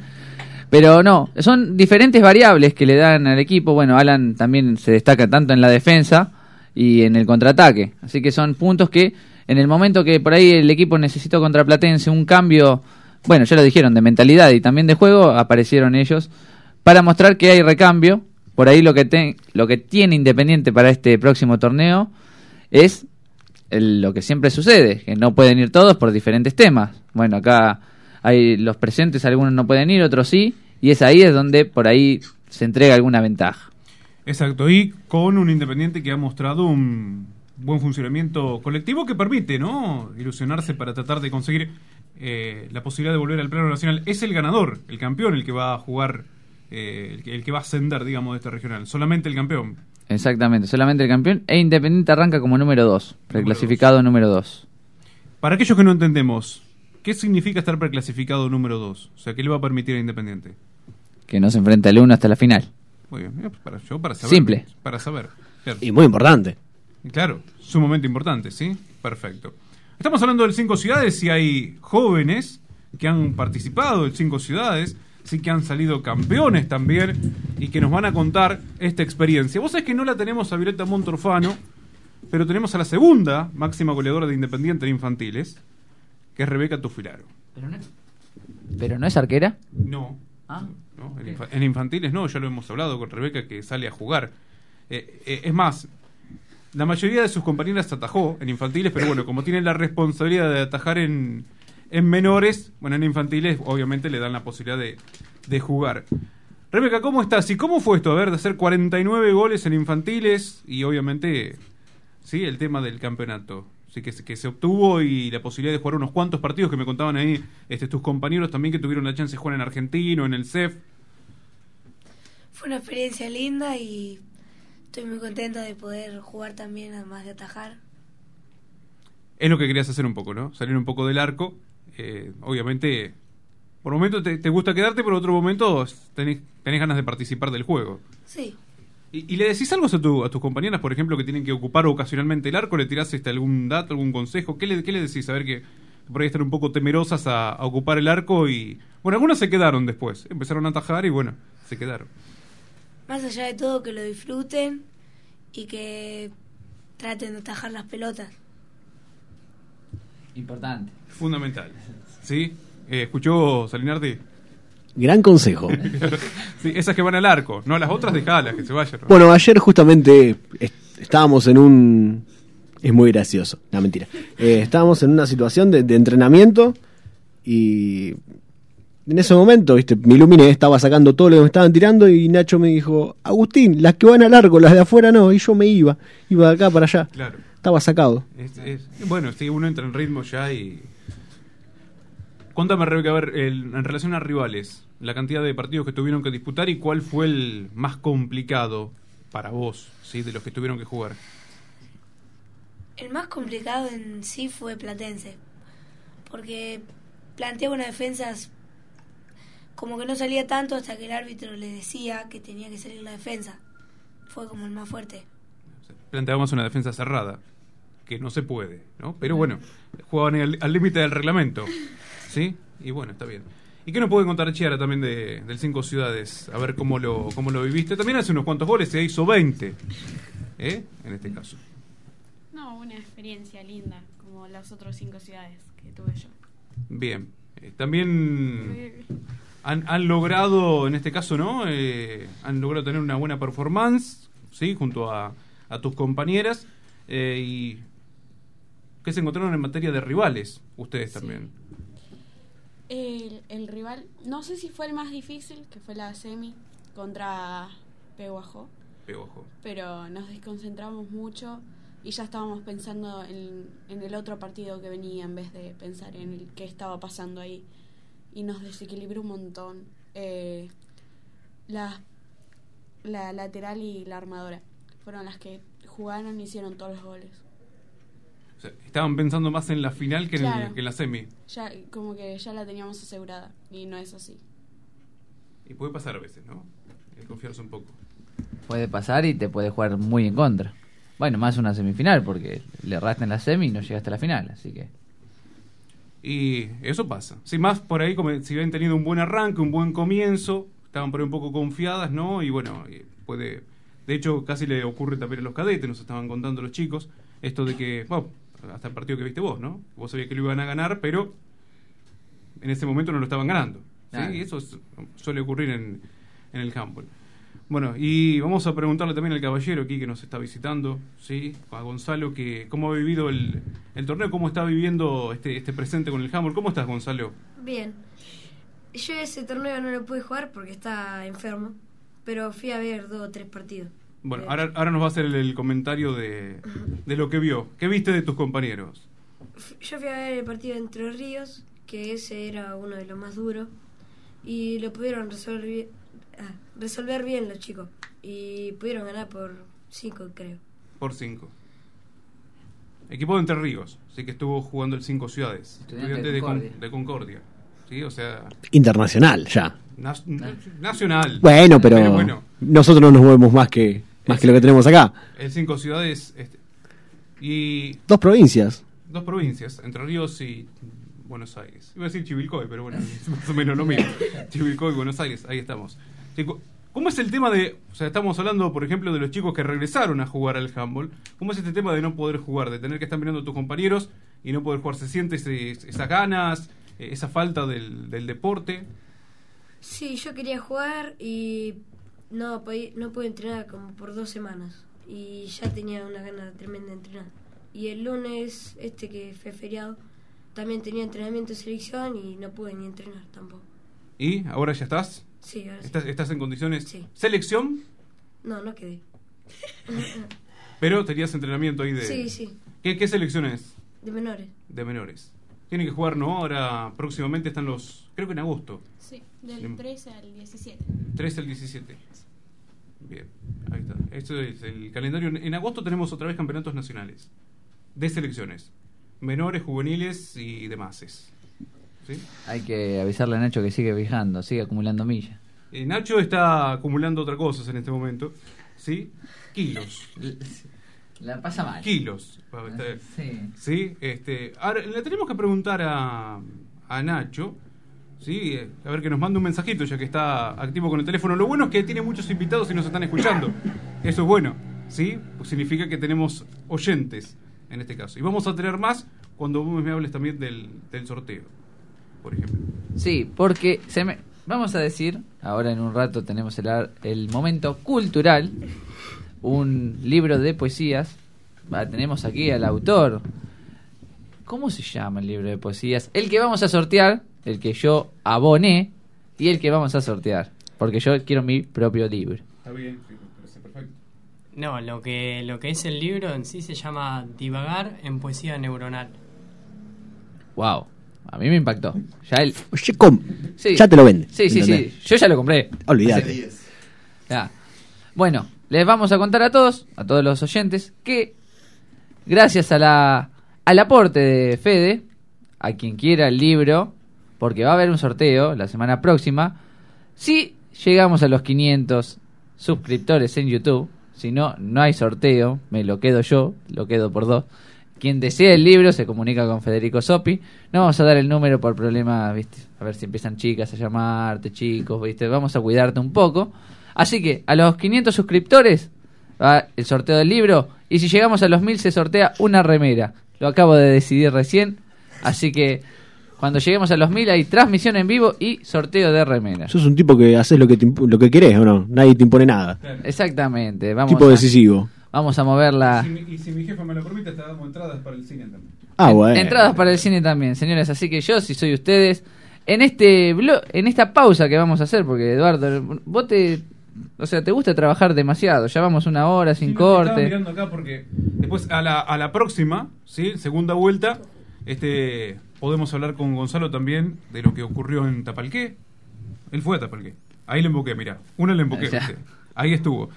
Pero no, son diferentes variables que le dan al equipo. Bueno, Alan también se destaca tanto en la defensa y en el contraataque. Así que son puntos que en el momento que por ahí el equipo necesitó contra Platense un cambio, bueno, ya lo dijeron, de mentalidad y también de juego, aparecieron ellos para mostrar que hay recambio. Por ahí lo que, te- lo que tiene Independiente para este próximo torneo es el- lo que siempre sucede, que no pueden ir todos por diferentes temas. Bueno, acá hay los presentes, algunos no pueden ir, otros sí, y es ahí es donde por ahí se entrega alguna ventaja. Exacto, y con un Independiente que ha mostrado un buen funcionamiento colectivo que permite, ¿no? Ilusionarse para tratar de conseguir eh, la posibilidad de volver al plano nacional. Es el ganador, el campeón, el que va a jugar, eh, el, que, el que va a ascender, digamos, de este regional. Solamente el campeón. Exactamente, solamente el campeón e Independiente arranca como número 2, preclasificado número 2. Para aquellos que no entendemos, ¿qué significa estar preclasificado número 2? O sea, ¿qué le va a permitir a Independiente? Que no se enfrenta al 1 hasta la final. Muy bien, eh, para, yo para saber. Simple. Para saber. Claro. Y muy importante. Claro, sumamente importante, ¿sí? Perfecto. Estamos hablando del Cinco Ciudades y hay jóvenes que han participado del Cinco Ciudades, sí que han salido campeones también y que nos van a contar esta experiencia. Vos sabés que no la tenemos a Violeta Montorfano, pero tenemos a la segunda máxima goleadora de Independiente en infantiles, que es Rebeca Tufilaro. ¿Pero no, ¿Pero no es arquera? No. Ah. No, en, infa- en infantiles no, ya lo hemos hablado con Rebeca que sale a jugar. Eh, eh, es más, la mayoría de sus compañeras atajó en infantiles, pero bueno, como tienen la responsabilidad de atajar en, en menores, bueno, en infantiles obviamente le dan la posibilidad de, de jugar. Rebeca, ¿cómo estás? ¿Y cómo fue esto? A ver, de hacer 49 goles en infantiles y obviamente, sí, el tema del campeonato. Sí, que, se- que se obtuvo y la posibilidad de jugar unos cuantos partidos que me contaban ahí este, tus compañeros también que tuvieron la chance de jugar en Argentino, en el CEF. Fue una experiencia linda y estoy muy contenta de poder jugar también, además de atajar. Es lo que querías hacer un poco, ¿no? Salir un poco del arco. Eh, obviamente, por momentos te, te gusta quedarte, por otro momento tenés, tenés ganas de participar del juego. Sí, ¿Y, y le decís algo a, tu- a tus compañeras, por ejemplo, que tienen que ocupar ocasionalmente el arco? ¿Le tirás este, algún dato, algún consejo? ¿Qué le, qué le decís? A ver que por ahí están un poco temerosas a, a ocupar el arco y... Bueno, algunas se quedaron después. Empezaron a atajar y bueno, se quedaron. más allá de todo que lo disfruten y que traten de atajar las pelotas. Importante. Fundamental. ¿Sí? Eh, ¿Escuchó Salinardi? Gran consejo. Sí, esas que van al arco, no las otras dejalas, que se vayan. ¿no? Bueno, ayer justamente est- estábamos en un... Es muy gracioso, no mentira. Eh, estábamos en una situación de, de entrenamiento y en ese momento, viste, me iluminé, estaba sacando todo lo que me estaban tirando y Nacho me dijo, Agustín, las que van al largo, las de afuera no, y yo me iba, iba de acá para allá. Claro. Estaba sacado. Es- es- bueno, sí, uno entra en ritmo ya y... Cuéntame, Rebeca, a ver, el- en relación a rivales, la cantidad de partidos que tuvieron que disputar y cuál fue el más complicado para vos, ¿sí? De los que tuvieron que jugar. El más complicado en sí fue Platense, porque planteaba unas defensas como que no salía tanto hasta que el árbitro le decía que tenía que salir la defensa. Fue como el más fuerte. Planteábamos una defensa cerrada, que no se puede, ¿no? Pero bueno, jugaban al límite del reglamento, ¿sí? Y bueno, está bien. ¿Y qué nos puede contar Chiara también de, del Cinco Ciudades? A ver cómo lo, cómo lo viviste. También hace unos cuantos goles, se hizo 20, ¿eh? En este caso. No, una experiencia linda, como las otras cinco ciudades que tuve yo. Bien. Eh, también han, han logrado, en este caso, ¿no? Eh, han logrado tener una buena performance, ¿sí? Junto a, a tus compañeras. Eh, y que se encontraron en materia de rivales, ustedes también. El, el rival, no sé si fue el más difícil, que fue la semi contra Peguajó, Pero, ojo. pero nos desconcentramos mucho y ya estábamos pensando en, en el otro partido que venía en vez de pensar en el que estaba pasando ahí. Y nos desequilibró un montón. Eh, la, la lateral y la armadora fueron las que jugaron y hicieron todos los goles. O sea, estaban pensando más en la final que en, el- Claro. que en la semi. Ya, como que ya la teníamos asegurada y no es así. Y puede pasar a veces, ¿no? Hay que confiarse un poco. Puede pasar y te puede jugar muy en contra. Bueno, más una semifinal, porque le erraste en la semi y no llegaste a la final, así que... Y eso pasa. Si más por ahí, como si habían tenido un buen arranque, un buen comienzo, estaban por ahí un poco confiadas, ¿no? Y bueno, eh, puede. De hecho, casi le ocurre también a los cadetes, nos estaban contando los chicos, esto de que, bueno, hasta el partido que viste vos, ¿no? Vos sabías que lo iban a ganar, pero en ese momento no lo estaban ganando. ¿sí? Y eso es- suele ocurrir en, en el handball. Bueno, y vamos a preguntarle también al caballero aquí que nos está visitando, ¿sí? A Gonzalo, que cómo ha vivido el, el torneo, cómo está viviendo este, este presente con el handball. ¿Cómo estás, Gonzalo? Bien. Yo ese torneo no lo pude jugar porque estaba enfermo, pero fui a ver dos o tres partidos. Bueno, ahora, ahora nos va a hacer el, el comentario de, de lo que vio. ¿Qué viste de tus compañeros? Yo fui a ver el partido de Entre Ríos, que ese era uno de los más duros, y lo pudieron resolver, ah, resolver bien los chicos, y pudieron ganar por cinco, creo. Por 5. Equipo de Entre Ríos, sí que estuvo jugando el Cinco Ciudades. Estudiante de de, Con- Concordia. de Concordia. Sí, o sea, Internacional, ya. nacional. Bueno, pero, bueno, nosotros no nos movemos más que, más que lo que tenemos acá. el Cinco Ciudades. Este, y Dos provincias. dos provincias, Entre Ríos y Buenos Aires. Iba a decir Chivilcoy, pero bueno, es más o menos lo mismo. Chivilcoy, Buenos Aires, ahí estamos. ¿Cómo es el tema de, o sea, estamos hablando, por ejemplo, de los chicos que regresaron a jugar al handball? ¿Cómo es este tema de no poder jugar, de tener que estar mirando a tus compañeros y no poder jugar? ¿Se siente ese- esas ganas, eh, esa falta del, del deporte? Sí, yo quería jugar y no, no pude entrenar como por dos semanas. Y ya tenía una gana tremenda de entrenar. Y el lunes, este que fue feriado, también tenía entrenamiento de selección y no pude ni entrenar tampoco. ¿Y ahora ya estás? Sí, ahora sí. ¿Estás, estás en condiciones? Sí. ¿Selección? No, no quedé. Pero tenías entrenamiento ahí de... Sí, sí, ¿Qué, qué selección es? de menores. De menores. Tienen que jugar, ¿no? Ahora próximamente están los... Creo que en agosto. Sí, del Bien. 13 al 17. 13 al 17. Bien, ahí está. Esto es el calendario. En- agosto tenemos otra vez campeonatos nacionales. De selecciones. Menores, juveniles y demás. ¿Sí? Hay que avisarle a Nacho que sigue viajando, sigue acumulando millas. Eh, Nacho está acumulando otras cosas en este momento. ¿Sí? Kilos. La pasa mal. Kilos. Sí. Sí, este, ahora le tenemos que preguntar a, a Nacho, sí, eh, a ver que nos mande un mensajito ya que está activo con el teléfono. Lo bueno es que tiene muchos invitados y nos están escuchando. Eso es bueno, sí, pues significa que tenemos oyentes en este caso. Y vamos a tener más cuando vos me hables también del, del sorteo, por ejemplo. Sí, porque vamos a decir, ahora en un rato tenemos el, el momento cultural, un libro de poesías. Va, tenemos aquí al autor. ¿Cómo se llama el libro de poesías? El que vamos a sortear, el que yo aboné y el que vamos a sortear. Porque yo quiero mi propio libro. Está bien, sí, me parece perfecto. No, lo que, lo que es el libro en sí se llama Divagar en poesía neuronal. Wow, a mí me impactó. Ya el, Sí. Ya te lo vende. Sí, sí, ¿entendés? sí. Yo ya lo compré. Olvídate. Ya. Bueno, les vamos a contar a todos, a todos los oyentes, que gracias a la, al aporte de Fede, a quien quiera el libro, porque va a haber un sorteo la semana próxima, si llegamos a los 500 suscriptores en YouTube, si no, no hay sorteo, me lo quedo yo, lo quedo por dos. Quien desea el libro se comunica con Federico Sopi. No vamos a dar el número por problemas, ¿viste? A ver si empiezan chicas a llamarte, chicos, ¿viste? Vamos a cuidarte un poco. Así que a los 500 suscriptores va el sorteo del libro. Y si llegamos a los 1000 se sortea una remera. Lo acabo de decidir recién. Así que cuando lleguemos a los 1000 hay transmisión en vivo y sorteo de remeras. Sos un tipo que haces lo que, te lo que querés, ¿o no? Nadie te impone nada. Exactamente. Vamos tipo a, decisivo. Vamos a moverla. Y, si mi, y si mi jefa me lo permite, te damos entradas para el cine también. Ah, bueno. Entradas para el cine también, señores. Así que yo, si soy ustedes, en este blo- en esta pausa que vamos a hacer, porque Eduardo, vos te, o sea, te gusta trabajar demasiado. Ya vamos una hora sin Sí, no, te estaba corte. mirando acá porque después a la, a la próxima, ¿sí? segunda vuelta, este podemos hablar con Gonzalo también de lo que ocurrió en Tapalqué. Él fue a Tapalqué. Ahí le emboqué, mira. Una le emboqué. Ahí estuvo.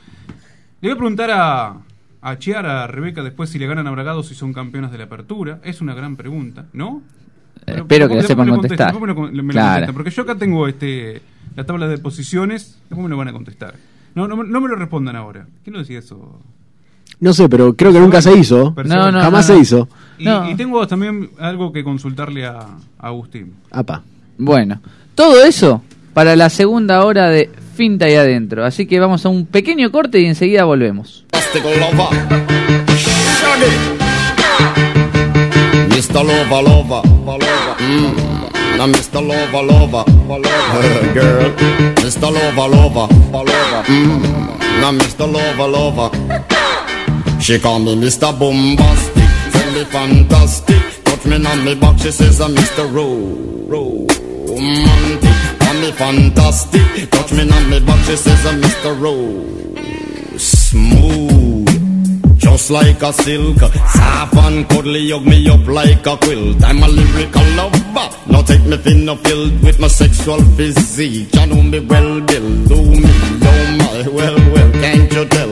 Le voy a preguntar a, a Chiara, a Rebeca, después si le ganan a Bragado si son campeonas de la apertura. Es una gran pregunta, ¿no? Eh, espero que la sepan contestar. después me lo, me Claro. contestan, porque yo acá tengo este la tabla de posiciones, después me lo van a contestar. No, no, me- no me lo respondan ahora. ¿Quién lo decía eso? No sé, pero creo que nunca se hizo. Persona. No, no, Jamás no, no. se hizo. Y, No. y tengo también algo que consultarle a, a Agustín. Apa. Bueno, todo eso para la segunda hora de Finta y Adentro. Así que vamos a un pequeño corte y enseguida volvemos. Mr. Mm. Now Mr. Girl. Mr. Mm. Now Mr. She call me Mr. Bombastic, me fantastic. Touch me on me back, she says I'm Mr. Romantic. Call me fantastic, touch me on me back, she says I'm Mr. Ro- Smooth. Just like a silk, soft and cuddly, hug me up like a quilt. I'm a lyrical lover. Now take me thin or filled with my sexual physique. You know me well, Bill. Do me, oh my, well, well, can't you tell?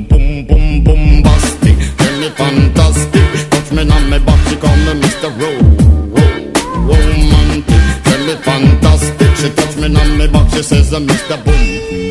call me Mr. Romantic. Tell me fantastic. She touch me on me back, she says I'm Mr. Boom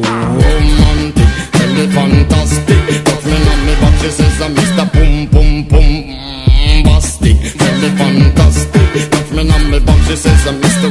fantastic. Touch me on me box, she says, I'm Mr. Boom, boom, boom. Bastic, tell me fantastic. Touch me on me box, she says I'm Mr.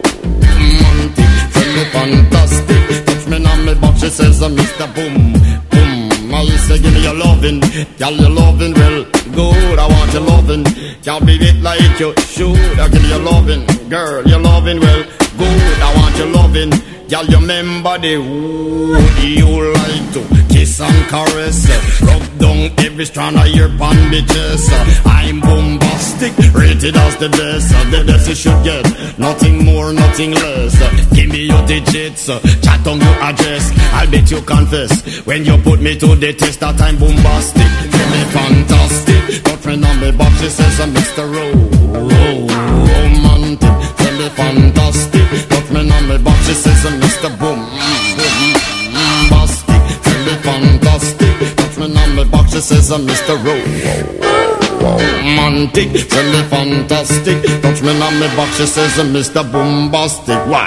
Romantic, tell me fantastic. Touch me on me box, she says I'm Mr. Boom, boom. I to give me your loving, girl, your loving, well, good. I want your loving, can't be it like you should. I give you your loving, girl, your loving, well, good. I want your loving, girl, you remember the who you like to kiss and caress, rub down every strand of your bandages. I'm bombastic, rated as the best, the best you should get, nothing more, nothing less. Give me your digits, chat on your address. I'll bet you confess when you put me to the test that I'm bombastic. Tell me fantastic, got friend on me box, she says I'm Mr. Ro- Romantic. Tell me fantastic, she says I'm Mr. Ro- Romantic, tell me fantastic, touch me on me box, she says I'm Mr. Bombastic. Why?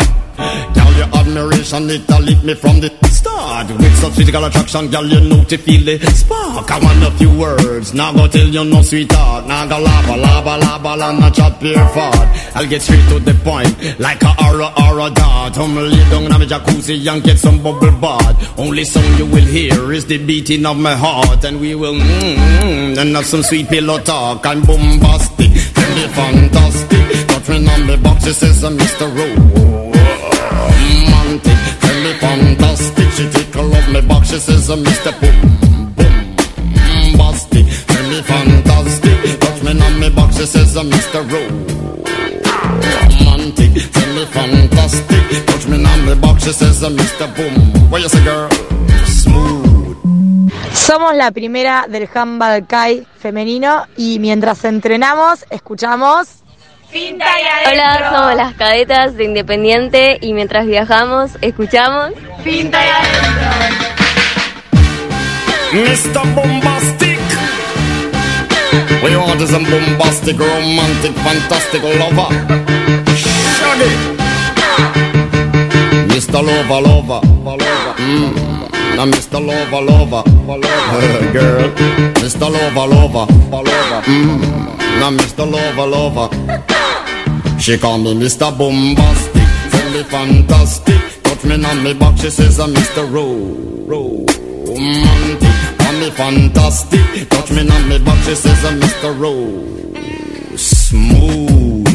Your admiration, it a lit me from the start. With such physical attraction, girl, you know to feel the spark. I want a few words, now go tell you no sweetheart. Now go lava, lava, lava, la, not chat pure fart. I'll get straight to the point, like a aura, aura dart. I'm lay down in my jacuzzi and get some bubble bath. Only sound you will hear is the beating of my heart. And we will mmm, and have some sweet pillow talk I'm bombastic, me fantastic. Touch me on the box, she says Mr. Rowe Somos la primera del handball kai femenino y mientras entrenamos escuchamos Hola, somos las cadetas de Independiente y mientras viajamos escuchamos Finta y Mr. Bombastic. We want is some bombastic, romantic, fantastic lover. Shaggy. Mr. Lover, lover, lover. Mm. Now Mr. Lover, lover, lover. Girl. Mr. Lover, lover, lover. Mm. Now Mr. Lover, lover. She call me Mr. Bombastic, tell me fantastic. Touch me on me back, she says I'm Mr. Ro- Romantic. Call me fantastic, touch me on me back, she says I'm Mr. Ro- Smooth.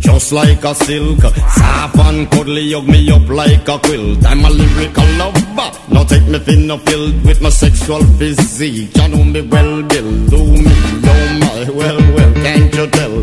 Just like a silk, soft and cuddly, hug me up like a quilt. I'm a lyrical lover. Now take me thin or filled with my sexual physique. You know me well, Bill. Do me, oh my, well, well, can't you tell?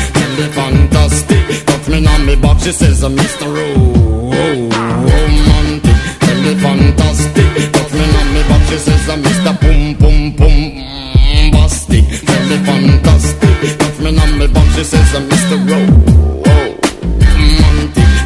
tell me fantastic. Touch me on me box, she says, I'm Mr. Romantic, tell me fantastic. Touch me on me box, she says, I'm Mr. Boom, boom, boom. Bombastic, tell me fantastic. Touch me on me box, she says, I'm Mr. Romantic,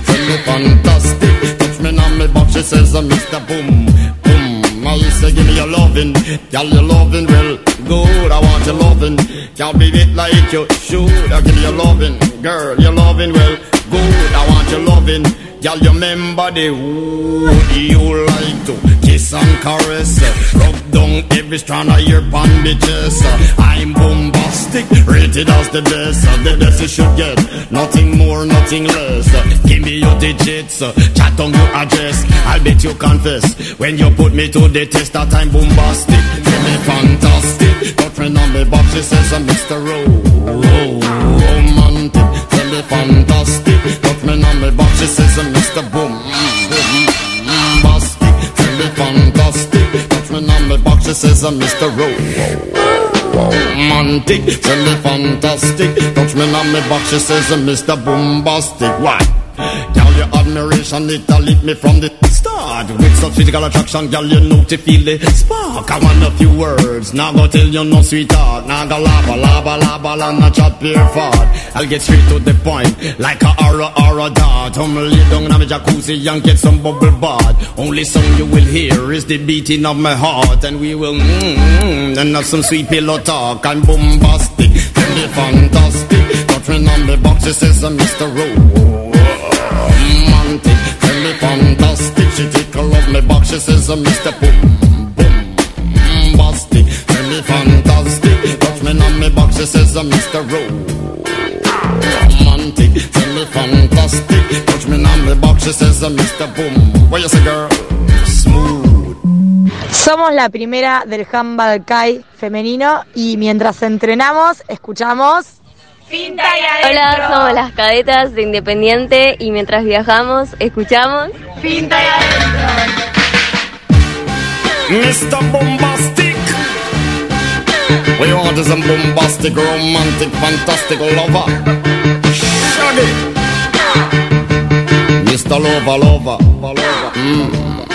tell me fantastic. Touch me on me box, she says, I'm Mr. Boom, boom. I say, give me your loving, girl, your loving, well, good. I want your loving, can't be it like you should. I give you loving, girl, your loving, well, good. I want your loving, girl, you remember the wood you like to kiss and caress, rub down every strand of your bandages. I'm bombastic, rated as the best, the best you should get, nothing more, nothing less. Give me your digits, chat on your address. I'll bet you confess when you put me to the test that I'm bombastic. Feel me fantastic. Got friend on me box, she says I'm Mr. Ro- Ro- Romantic. Tell me fantastic. Got friend on me box, she says I'm Mr. Boom. Bombastic. Tell me fantastic. Got friend on me box, she says I'm Mr. Ro- Romantic. Tell me fantastic. Touch me on me box, she says Mr. Bombastic. Why? Admiration, it a lit me from the start With such physical attraction, girl, you know to feel the spark I want a few words, now go tell you no sweetheart. Now go lava, lava, lava, and not chat pure fart. I'll get straight to the point, like a aura, aura dart. I'm lay down in my jacuzzi and get some bubble bath. Only song you will hear is the beating of my heart. And we will mmm, and have some sweet pillow talk I'm bombastic, me fantastic. Touch me on the box, she says Mr. Romantic, me uh, Mr. Somos la primera del handball Kai femenino y mientras entrenamos escuchamos Hola, somos las cadetas de Independiente y mientras viajamos escuchamos Finta y Mr. Bombastic. We want a bombastic, romantic, fantastic lover. Shaggy. Mr. Lover, lover, lover. Mm.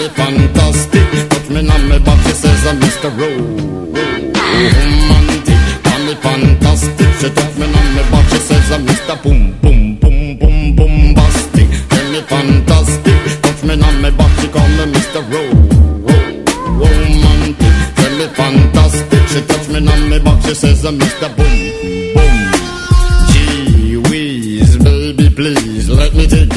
Me fantastic. Touch me on my back, she says I'm Mr. Ro- Romantic. Call me fantastic. She touch me on my back, she says uh, I'm Mr. Boom, boom, boom, boom, bombastic. Tell me fantastic. Touch me on my back, she call me Mr. Ro- Ro- Romantic. Tell me fantastic. She touch me on my back, she says uh, I'm Mr. Boom,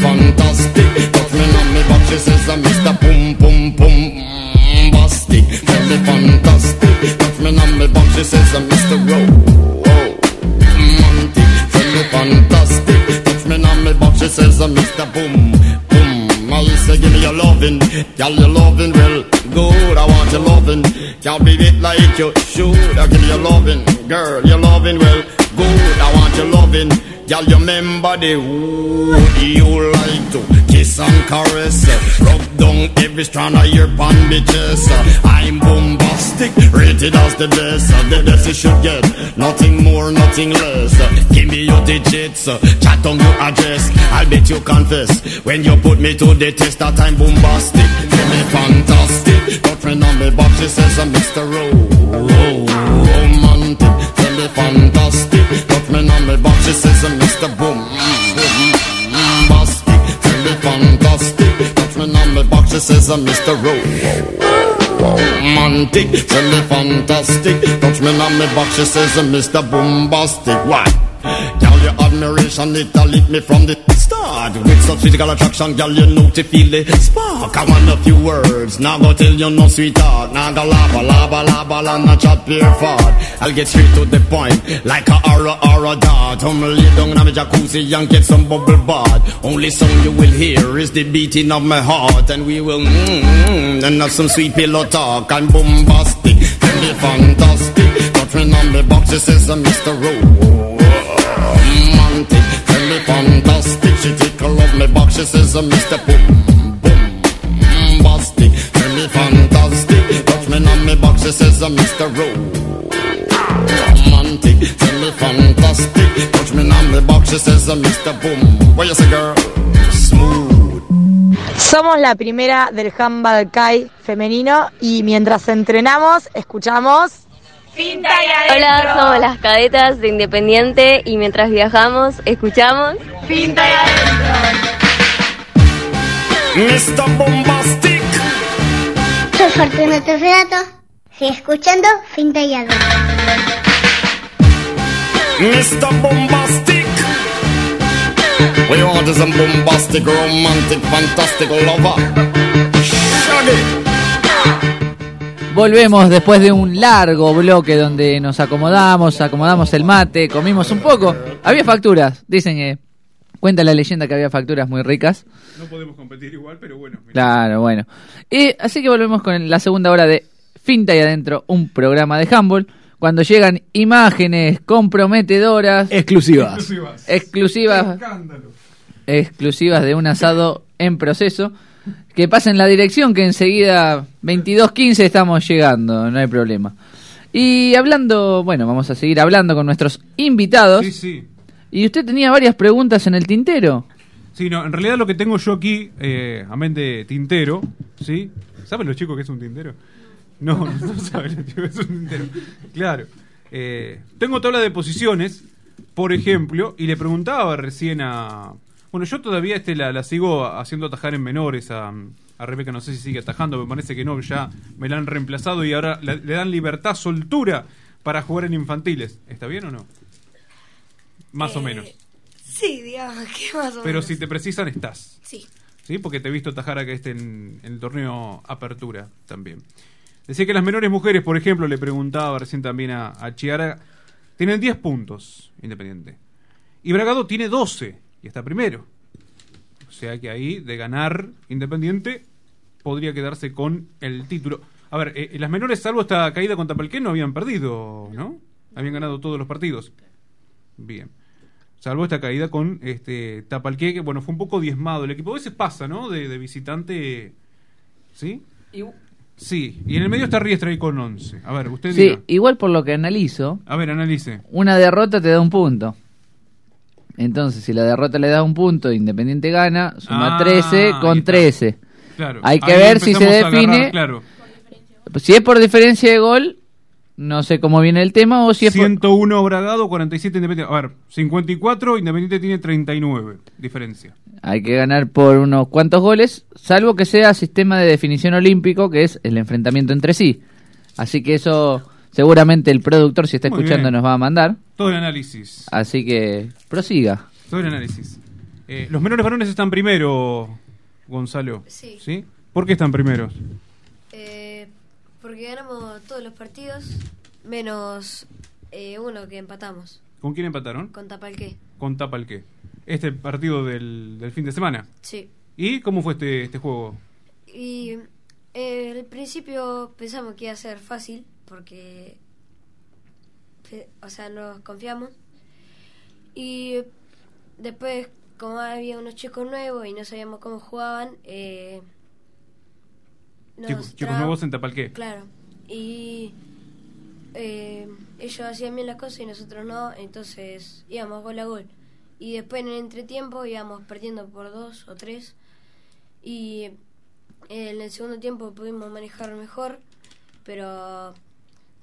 fantastic. Touch me on me box, she says, I'm Mr. Boom, boom, boom. Bombastic, tell me fantastic. Touch me on me box, she says, I'm Mr. Ro- Romantic, tell me fantastic. Touch me on me box, she says, I'm Mr. Boom, boom. I say give me your Girl, you loving well, good. I want your loving. Can't beat it like you should. I give you loving, girl. You loving well, good. I want your loving. Girl, you remember the who you like to kiss and caress. Rub down every strand of your bandages. I'm bombastic, rated as the best. The best you should get, nothing more, nothing less. Give me your digits, chat on your address. I'll bet you confess when you put me to the test that I'm bombastic. Feel me fantastic. Girlfriend on me box, she says I'm Mr. Ro- romantic. Tell me fantastic. Me I'm Mr. Boom. Bombastic. Me fantastic. Girlfriend on me box, she says I'm Mr. Ro- romantic. Me fantastic. Touch me on me box, she says I'm Mr. Bombastic. Why? Girl, your admiration, it a lit me from the start. With such physical attraction, girl, you know to feel the spark. I want a few words, now go tell you no sweetheart. Now go lava, lava, lava, la, not chat pure fart. I'll get straight to the point, like a aura, aura dart. I'm lay down in a jacuzzi and get some bubble bath. Only song you will hear is the beating of my heart. And we will, mmm, and have some sweet pillow talk. I'm bombastic, and be fantastic. Girlfriend on the box, she says uh, I'm Mr. Rowe me fantastic. She up my box, she says, uh, Mr. Boom, boom, bastic. Tell me fantastic, touch me on my box, she says, uh, Mr. Romantic, tell me fantastic. Touch me on my box, she says, uh, Mr. Boom. What you say, girl? Smooth. Somos la primera del handball Kai femenino y mientras entrenamos escuchamos Hola, somos las cadetas de Independiente y mientras viajamos escuchamos Finta y Mr. Bombastic. Soy Fortunato Renato. Sigue escuchando Finta y Adentro. Mr. Bombastic. We want is a bombastic, romantic, fantastic lover. Shaggy. Volvemos después de un largo bloque donde nos acomodamos, acomodamos el mate, comimos un poco. Había facturas, dicen que cuenta la leyenda que había facturas muy ricas. No podemos competir igual, pero bueno. mira. Claro, bueno. Y así que volvemos con la segunda hora de Finta y Adentro, un programa de handball. Cuando llegan imágenes comprometedoras, Exclusivas. Exclusivas. exclusivas, Escándalo. exclusivas de un asado en proceso, que pasen la dirección que enseguida 22.15 estamos llegando, no hay problema. Y hablando, bueno, vamos a seguir hablando con nuestros invitados. Sí, sí. Y usted tenía varias preguntas en el tintero. Sí, no, en realidad lo que tengo yo aquí, eh, amén de tintero, ¿sí? ¿Saben los chicos que es un tintero? No, no saben los chicos que es un tintero. Claro. Eh, tengo tabla de posiciones, por ejemplo, y le preguntaba recién a... Bueno, yo todavía este la, la sigo haciendo atajar en menores a, a Rebeca, no sé si sigue atajando, me parece que no, ya me la han reemplazado y ahora le, le dan libertad, soltura para jugar en infantiles. ¿Está bien o no? Más o Eh, menos. Sí, digamos que más o Pero menos. si te precisan, estás. Sí. ¿sí? Porque te he visto tajar acá este en, en el torneo Apertura también. Decía que las menores mujeres, por ejemplo, le preguntaba recién también a, a Chiara, tienen 10 puntos, Independiente. Y Bragado tiene 12 y está primero. O sea que ahí, de ganar Independiente, podría quedarse con el título. A ver, eh, las menores, salvo esta caída contra Palquén, no habían perdido, ¿no? Habían ganado todos los partidos. Bien. Salvo esta caída con este Tapalqué, que bueno, fue un poco diezmado el equipo. A veces pasa, ¿no? De, de visitante. ¿Sí? Sí. Y en el medio está Riestra ahí con 11. A ver, usted Sí, diga. igual por lo que analizo, A ver, analice. una derrota te da un punto. Entonces, si la derrota le da un punto, Independiente gana, suma Ah, 13 ahí con está. 13. Claro. Hay que Ahí ver si se a agarrar, define. claro. Si es por diferencia de gol, no sé cómo viene el tema, o si es por- 101 Bragado, 47 Independiente. A ver, 54, Independiente tiene 39. Diferencia. Hay que ganar por unos cuantos goles, salvo que sea sistema de definición olímpico, que es el enfrentamiento entre sí. Así que eso seguramente el productor, si está Muy escuchando, bien. nos va a mandar. Todo el análisis. Así que prosiga. Todo el análisis. Eh, los menores varones están primero, Gonzalo. Sí. ¿Por qué están primeros? Eh, porque ganamos todos los partidos, menos eh, uno que empatamos. ¿Con quién empataron? Con Tapalqué. Con Tapalqué. Este partido del, del fin de semana. Sí. ¿Y cómo fue este, este juego? Y eh, al principio pensamos que iba a ser fácil porque, pe- o sea, nos confiamos. Y después, como había unos chicos nuevos y no sabíamos cómo jugaban, eh, nos Chicos, nuevos en Tapalqué. Claro. Y eh, ellos hacían bien las cosas y nosotros no, entonces íbamos gol a gol. Y después en el entretiempo íbamos perdiendo por dos o tres. Y en el segundo tiempo pudimos manejar mejor, pero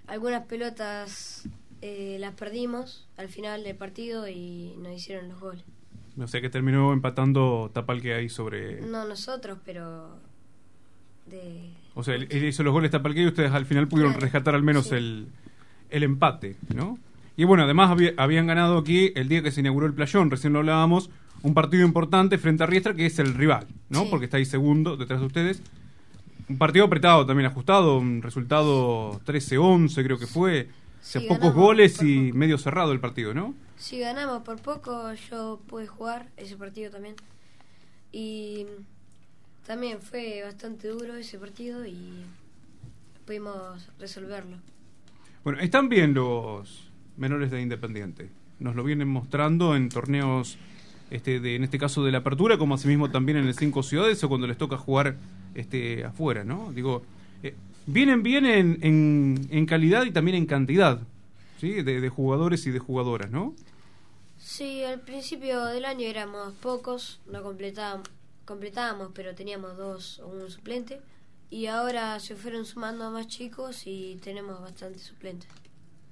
algunas pelotas eh, las perdimos al final del partido y nos hicieron los goles. O sea que terminó empatando Tapalqué ahí sobre... No nosotros, pero de O sea, él, él hizo los goles Tapalqué y ustedes al final pudieron Claro, rescatar al menos sí. el, el empate, ¿no? Y bueno, además había- habían ganado aquí el día que se inauguró el playón, recién lo hablábamos, un partido importante frente a Riestra que es el rival, ¿no? Sí. Porque está ahí segundo detrás de ustedes. Un partido apretado también, ajustado, un resultado 13-11 creo que fue. O sea, Sí, pocos goles y medio cerrado el partido, ¿no? Si ganamos por poco, yo pude jugar ese partido también. Y también fue bastante duro ese partido y pudimos resolverlo. Bueno, están bien los menores de Independiente. Nos lo vienen mostrando en torneos, este, de, en este caso de la apertura, como asimismo también en el Cinco Ciudades o cuando les toca jugar este, afuera, ¿no? Digo, eh, vienen bien en, en, en calidad y también en cantidad, ¿sí? De, de jugadores y de jugadoras, ¿no? Sí, al principio del año éramos pocos, no completábamos, completábamos pero teníamos dos o un suplente. Y ahora se fueron sumando más chicos y tenemos bastantes suplentes.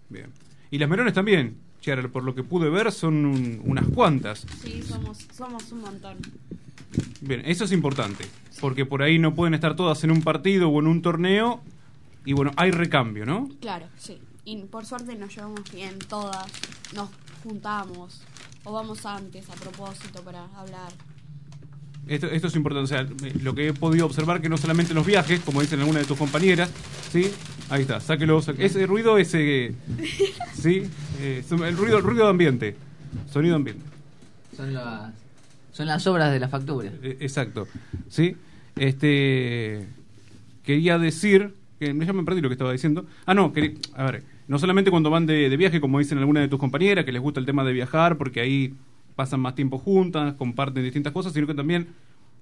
Bien. Y las menores también, Chiara, por lo que pude ver, son un- unas cuantas. Sí, somos, somos un montón. Bien, eso es importante, porque por ahí no pueden estar todas en un partido o en un torneo, y bueno, hay recambio, ¿no? Claro, sí. Y por suerte nos llevamos bien todas. Nos juntamos o vamos antes a propósito para hablar. Esto, esto es importante, o sea, eh, lo que he podido observar que no solamente en los viajes, como dicen algunas de tus compañeras, ¿sí? Ahí está, sáquelo, saque- ese ruido, ese, ¿sí? Eh, el ruido, el ruido de ambiente, sonido ambiente. Son las, son las obras de la factura. Eh, Exacto, ¿sí? Este, quería decir, que ya me perdí lo que estaba diciendo. Ah, no, quería- a ver, no solamente cuando van de, de viaje, como dicen algunas de tus compañeras, que les gusta el tema de viajar, porque ahí pasan más tiempo juntas, comparten distintas cosas, sino que también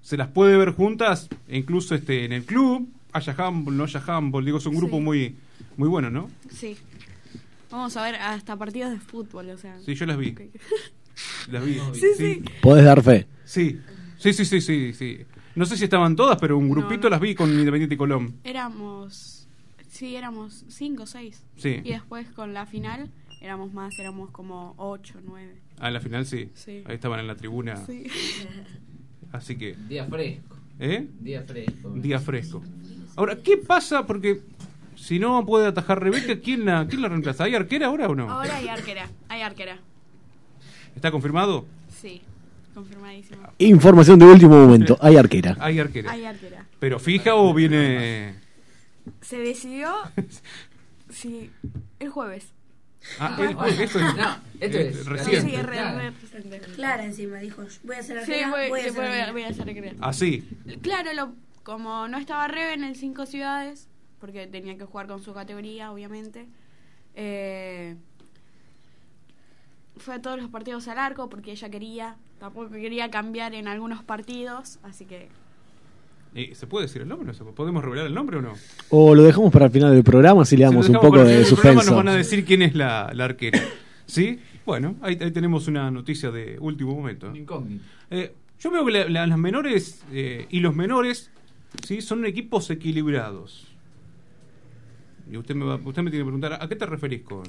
se las puede ver juntas, e incluso este en el club, haya handball, no haya handball, digo, es un grupo Sí. muy muy bueno, ¿no? Sí. Vamos a ver hasta partidos de fútbol, o sea. Sí, yo las vi. Las vi. Sí, sí. Podés dar fe. Sí, sí, sí, sí, sí, sí. No sé si estaban todas, pero un grupito no. las vi con Independiente y Colón. Éramos. Sí, éramos cinco o seis. Sí. Y después con la final éramos más, éramos como ocho, nueve. Ah, en la final sí. Sí. Ahí estaban en la tribuna. Sí. Así que. Día fresco. ¿Eh? Día fresco. Día fresco. Ahora, ¿qué pasa? Porque si no puede atajar Rebeca, ¿quién la, quién la reemplaza? ¿Hay arquera ahora o no? Ahora hay arquera, hay arquera. ¿Está confirmado? Sí, confirmadísimo. Información de último momento. Hay arquera. Hay arquera. Hay arquera. ¿Pero fija o viene.? Se decidió. Sí, el jueves. Ah, el jueves, eso es. No, esto eh, es- reciente. Sí, re- re- reciente. Clara encima dijo, voy a hacer Sí, arquera, voy, voy a voy, hacer voy- arquera. voy a hacer arquera. Así. Claro, lo, como no estaba Rebe en el Cinco Ciudades, porque tenía que jugar con su categoría, obviamente, eh, fue a todos los partidos al arco porque ella quería, tampoco quería cambiar en algunos partidos, así que Eh, ¿Se puede decir el nombre? ¿Se- ¿Podemos revelar el nombre o no? O lo dejamos para el final del programa si le damos un poco de suspenso. Nos van a decir quién es la, la arquera. ¿Sí? Bueno, ahí, ahí tenemos una noticia de último momento. Incógnito. Eh, yo veo que la- la- las menores eh, y los menores ¿sí? son equipos equilibrados. Y usted me, va- usted me tiene que preguntar, ¿a qué te referís con...?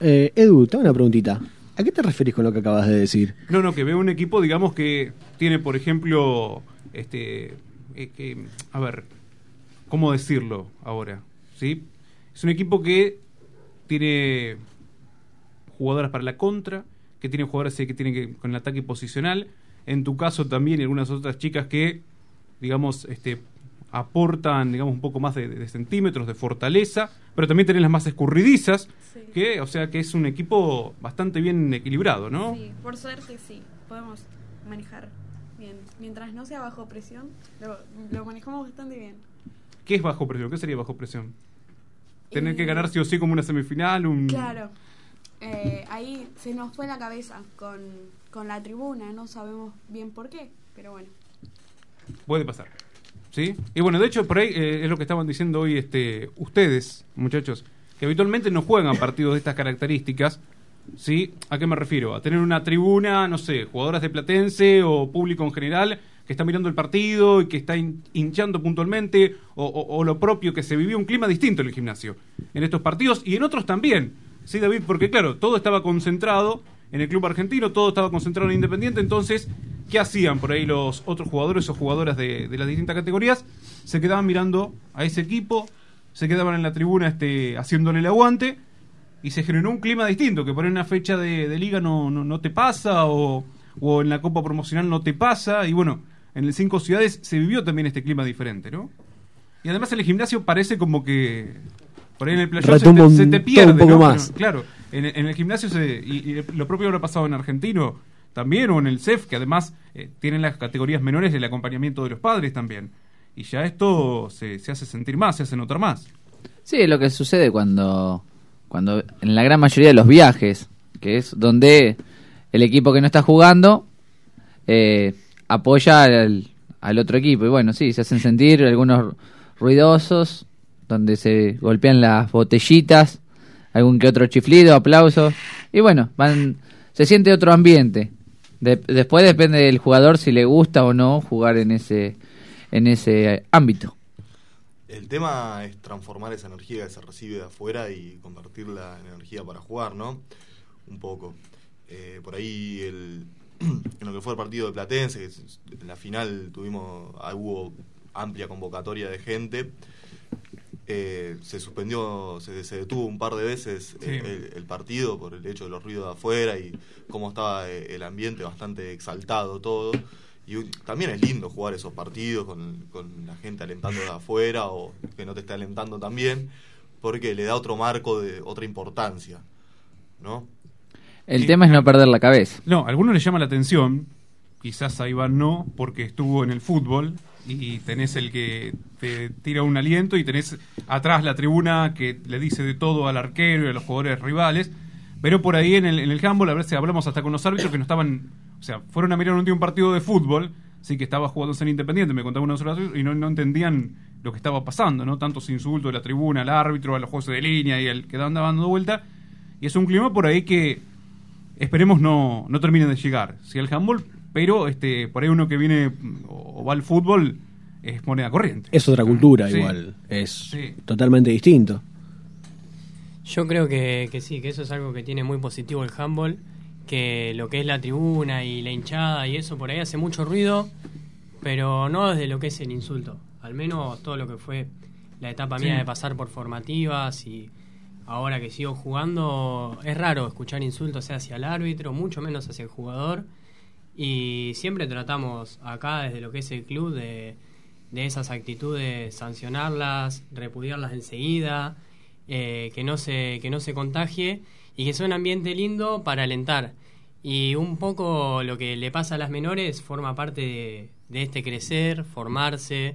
Eh, Edu, te hago una preguntita. ¿A qué te referís con lo que acabas de decir? No, no, que veo un equipo, digamos, que tiene, por ejemplo, este, eh, a ver, ¿cómo decirlo ahora? ¿Sí? Es un equipo que tiene jugadoras para la contra, que tiene jugadoras que tienen que con el ataque posicional. En tu caso también y algunas otras chicas que, digamos, este, aportan, digamos, un poco más de, de centímetros, de fortaleza, pero también tenés las más escurridizas, Sí. que, o sea, que es un equipo bastante bien equilibrado, ¿no? sí, por suerte sí, podemos manejar bien. Mientras no sea bajo presión, lo, lo manejamos bastante bien. ¿Qué es bajo presión? ¿Qué sería bajo presión? Tener Eh, que ganar sí o sí como una semifinal, un... Claro. Eh, ahí se nos fue la cabeza con, con la tribuna, no sabemos bien por qué, pero bueno. Puede pasar. Y bueno, de hecho, por ahí eh, es lo que estaban diciendo hoy este, ustedes, muchachos, que habitualmente no juegan partidos de estas características. ¿Sí? ¿A qué me refiero? A tener una tribuna, no sé, jugadoras de Platense o público en general que está mirando el partido y que está hin- hinchando puntualmente, o, o- o lo propio, que se vivió un clima distinto en el gimnasio, en estos partidos y en otros también. Sí, David, porque claro, todo estaba concentrado en el club argentino, todo estaba concentrado en Independiente, entonces, ¿qué hacían por ahí los otros jugadores o jugadoras de, de las distintas categorías? Se quedaban mirando a ese equipo, se quedaban en la tribuna este, haciéndole el aguante y se generó un clima distinto, que por ahí en una fecha de, de liga no, no, no te pasa o, o en la Copa Promocional no te pasa y bueno, en el Cinco Ciudades se vivió también este clima diferente, ¿no? Y además en el gimnasio parece como que por ahí en el playón se te, se te pierde, un poco ¿no? más. Claro, en, en el gimnasio se, y, y lo propio habrá pasado en Argentino también o en el CEF, que además eh, tienen las categorías menores del acompañamiento de los padres también. Y ya esto se, se hace sentir más, se hace notar más. Sí, es lo que sucede cuando, cuando en la gran mayoría de los viajes, que es donde el equipo que no está jugando eh, apoya al, al otro equipo. Y bueno, sí, se hacen sentir algunos ruidosos, donde se golpean las botellitas, algún que otro chiflido, aplausos. Y bueno, van, se siente otro ambiente. De- después depende del jugador si le gusta o no jugar en ese, en ese ámbito. El tema es transformar esa energía que se recibe de afuera y convertirla en energía para jugar, ¿no? Un poco. Eh, por ahí, el, en lo que fue el partido de Platense, en la final tuvimos, ah, hubo amplia convocatoria de gente. Eh, se suspendió, se, se detuvo un par de veces Sí. eh, el, el partido por el hecho de los ruidos de afuera y cómo estaba eh, el ambiente bastante exaltado todo. Y también es lindo jugar esos partidos con, con la gente alentando de afuera o que no te esté alentando también, porque le da otro marco de otra importancia, ¿no? El tema es no perder la cabeza. No, a algunos les llama la atención, quizás a Iván no, porque estuvo en el fútbol y tenés el que te tira un aliento y tenés atrás la tribuna que le dice de todo al arquero y a los jugadores rivales. Pero por ahí en el, en el a ver si hablamos hasta con los árbitros que no estaban, o sea, fueron a mirar un día un partido de fútbol, sí que estaba jugando en Independiente, me contaba uno de los árbitros, y no, no entendían lo que estaba pasando, ¿no? Tantos insultos de la tribuna al árbitro, a los jueces de línea y al que andaba dando vuelta. Y es un clima por ahí que esperemos no, no terminen de llegar. Sí al handball, pero este, por ahí uno que viene o va al fútbol es moneda corriente. Es otra cultura Sí. igual. Es Sí. totalmente distinto. Yo creo que, que sí, que eso es algo que tiene muy positivo el handball, que lo que es la tribuna y la hinchada y eso por ahí hace mucho ruido, pero no desde lo que es el insulto. Al menos todo lo que fue la etapa mía de pasar por formativas y ahora que sigo jugando, es raro escuchar insultos sea hacia el árbitro, mucho menos hacia el jugador. Y siempre tratamos acá desde lo que es el club de, de esas actitudes sancionarlas, repudiarlas enseguida, eh, que, no se, que no se contagie y que sea un ambiente lindo para alentar. Y un poco lo que le pasa a las menores forma parte de, este crecer, formarse,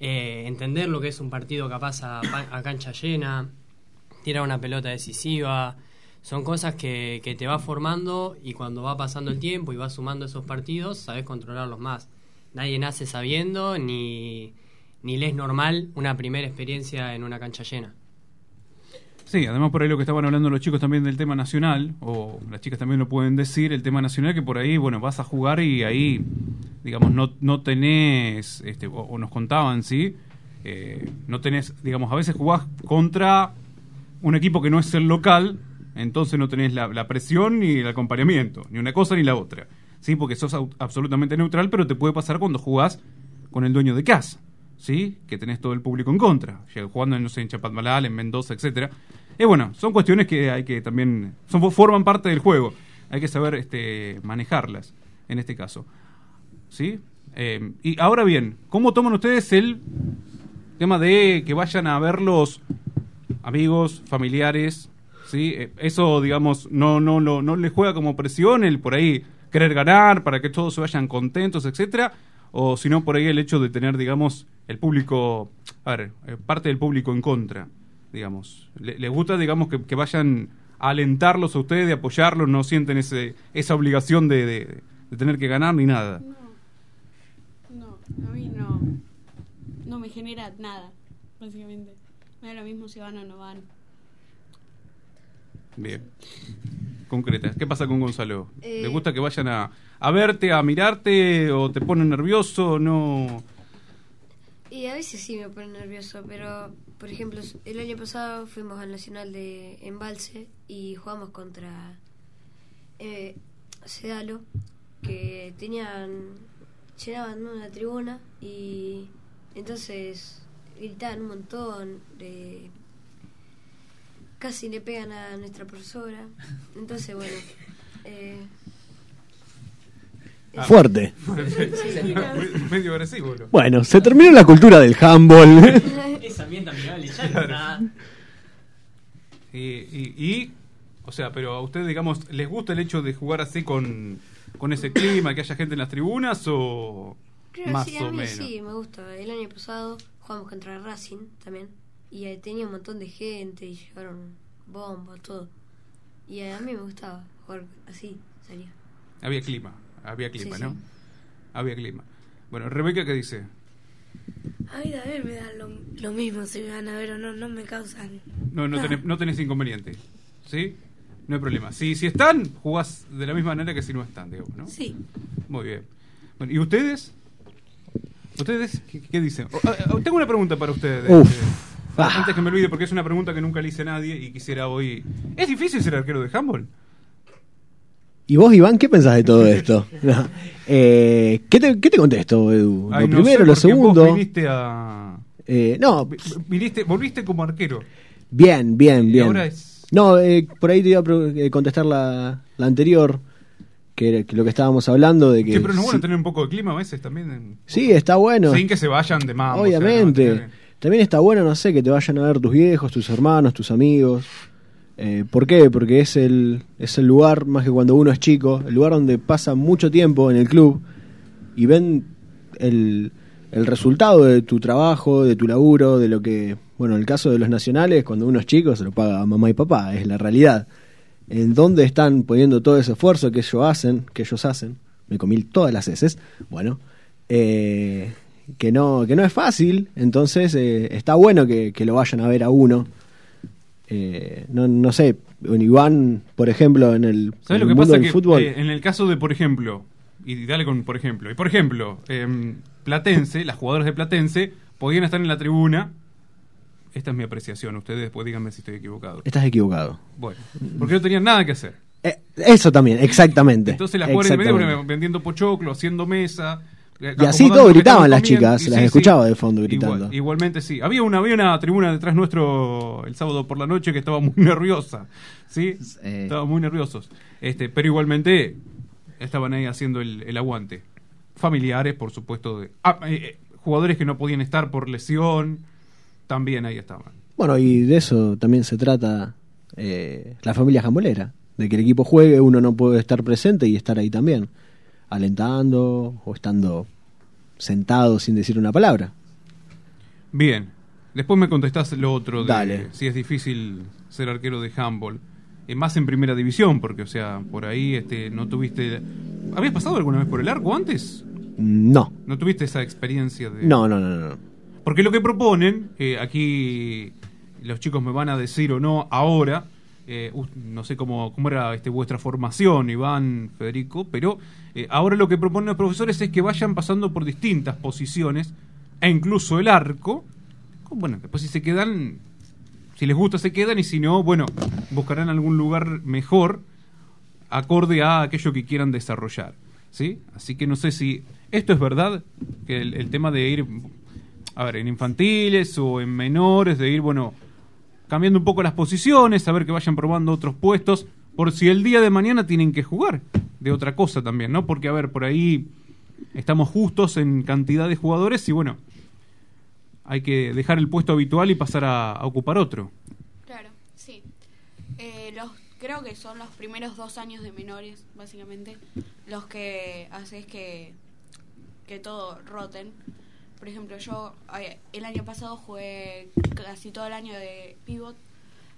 eh, entender lo que es un partido capaz a, a cancha llena, tirar una pelota decisiva. Son cosas que, que te va formando y cuando va pasando el tiempo y vas sumando esos partidos, sabes controlarlos más. Nadie nace sabiendo ni, ni le es normal una primera experiencia en una cancha llena. Sí, además por ahí lo que estaban hablando los chicos también del tema nacional, o las chicas también lo pueden decir, el tema nacional, que por ahí, bueno, vas a jugar y ahí, digamos, no, no tenés, este, o, nos contaban, ¿sí? Eh, no tenés, digamos, a veces jugás contra un equipo que no es el local, entonces no tenés la, presión ni el acompañamiento, ni una cosa ni la otra, ¿sí? Porque sos absolutamente neutral, pero te puede pasar cuando jugás con el dueño de casa. ¿sí? Que tenés todo el público en contra, jugando no sé, en Chapadmalal, en Mendoza, etcétera. Y bueno, son cuestiones que hay que también son, forman parte del juego. Hay que saber este, manejarlas en este caso. ¿Sí? Eh, y ahora bien, ¿cómo toman ustedes el tema de que vayan a ver los amigos, familiares? ¿Sí? Eh, eso, digamos, no, no, no, no les juega como presión el por ahí querer ganar, para que todos se vayan contentos, etcétera, o si no por ahí el hecho de tener, digamos, el público, a ver, eh, parte del público en contra, digamos. Le- ¿Les gusta, digamos, que, que vayan a alentarlos a ustedes, de apoyarlos, no sienten ese, esa obligación de, de- tener que ganar ni nada? No, a mí no. No me genera nada, básicamente. Me da lo mismo si van o no van. Bien. Concretas. ¿Qué pasa con Gonzalo? Eh, ¿Le gusta que vayan a, a verte, a mirarte o te ponen nervioso? No. Y a veces sí me pone nervioso, pero por ejemplo, el año pasado fuimos al Nacional de Embalse y jugamos contra eh, Sedalo, que tenían, llenaban una tribuna y entonces gritaban un montón, de, casi le pegan a nuestra profesora. Entonces, bueno, eh, Fuerte. Me- Medio agresivo. ¿no? Bueno, se terminó la cultura del handball. Es ambiente amigable, ya Claro. está. Y, y, y, o sea, pero a ustedes, digamos, ¿les gusta el hecho de jugar así con, con ese clima, que haya gente en las tribunas o Creo más sí, o a mí menos? sí, me gusta. El año pasado jugamos contra Racing también. Y eh, tenía un montón de gente y llevaron bombas, todo. Y a mí me gustaba jugar así, salía. Había clima, había clima, Sí, ¿no? sí. Había clima. Bueno, Rebeca, ¿qué dice? A mí también me da lo, lo mismo si me van a ver o no, no me causan. No, no, tenés, no tenés inconveniente, ¿sí? No hay problema. Si, si están, jugás de la misma manera que si no están, digamos, ¿no? Sí. Muy bien. Bueno, ¿y ustedes? ¿Ustedes qué, qué dicen? Oh, ah, ah, tengo una pregunta para ustedes. Uf. Ah. Antes que me olvide, porque es una pregunta que nunca le hice a nadie y quisiera hoy... ¿Es difícil ser arquero de handball? ¿Y vos, Iván, qué pensás de todo esto? No. Eh, ¿qué, te, ¿Qué te contesto, Edu? Ay, lo no primero, sé, lo segundo. Vos viniste a... Eh, no, vi- viniste, volviste como arquero. bien, bien, Y bien. ahora es- No, eh, por ahí te iba a eh, contestar la, la anterior, que, era- que lo que estábamos hablando de que... Sí, pero no es bueno sí, tener un poco de clima a veces también. en- sí, está bueno. Sin que se vayan de mambo. o sea, no, Obviamente. También está bueno, no sé, que te vayan a ver tus viejos, tus hermanos, tus amigos. Eh, ¿Por qué? Porque es el, es el lugar, más que cuando uno es chico, el lugar donde pasa mucho tiempo en el club y ven el, el resultado de tu trabajo, de tu laburo, de lo que, bueno, en el caso de los nacionales, cuando uno es chico se lo paga mamá y papá, es la realidad. En dónde están poniendo todo ese esfuerzo que ellos hacen, que ellos hacen, me comí todas las heces, bueno, eh, que no, que no es fácil, entonces eh, está bueno que, que lo vayan a ver a uno. Eh, no, no sé, Iván, por ejemplo, en el, ¿Sabes en lo el que mundo pasa? del Que fútbol, eh, en el caso de, por ejemplo, y dale con por ejemplo, y por ejemplo, em, Platense, las jugadoras de Platense podían estar en la tribuna. Esta es mi apreciación, ustedes después díganme si estoy equivocado. estás equivocado. Bueno, porque no tenían nada que hacer. Eh, eso también, exactamente. Entonces las jugadoras de medio vendiendo pochoclo, haciendo mesa. Eh, Y así todo gritaban las chicas, las sí, escuchaba sí. de fondo Igual- gritando. igualmente sí. Había una, había una tribuna detrás nuestro el sábado por la noche que estaba muy nerviosa. ¿Sí? Eh. Estaban muy nerviosos. Este, pero igualmente estaban ahí haciendo el, el aguante. Familiares, por supuesto. De, ah, eh, jugadores que no podían estar por lesión. También ahí estaban. Bueno, y de eso también se trata eh, la familia jambolera, de que el equipo juegue, uno no puede estar presente y estar ahí también, alentando o estando sentado sin decir una palabra. Bien. Después me contestás lo otro de Dale. si es difícil ser arquero de handball. Eh, más en primera división, porque, o sea, por ahí este, no tuviste. ¿Habías pasado alguna vez por el arco antes? No, ¿No tuviste esa experiencia de.? no, no, no, no. Porque lo que proponen, eh, aquí los chicos me van a decir o no ahora, eh, no sé cómo, cómo era este, vuestra formación, Iván, Federico, pero eh, ahora lo que proponen los profesores es que vayan pasando por distintas posiciones, e incluso el arco. Bueno, después si se quedan, si les gusta se quedan, y si no, bueno, buscarán algún lugar mejor acorde a aquello que quieran desarrollar. ¿sí? Así que no sé si esto es verdad, que el, el tema de ir, a ver, en infantiles o en menores, de ir, bueno, cambiando un poco las posiciones, a ver que vayan probando otros puestos, por si el día de mañana tienen que jugar de otra cosa también, ¿no? Porque, a ver, por ahí estamos justos en cantidad de jugadores y, bueno, hay que dejar el puesto habitual y pasar a, ocupar otro. Claro, sí. Eh, los, creo que son los primeros dos años de menores, básicamente, los que haces que, que todo roten. Por ejemplo, yo el año pasado jugué casi todo el año de pivot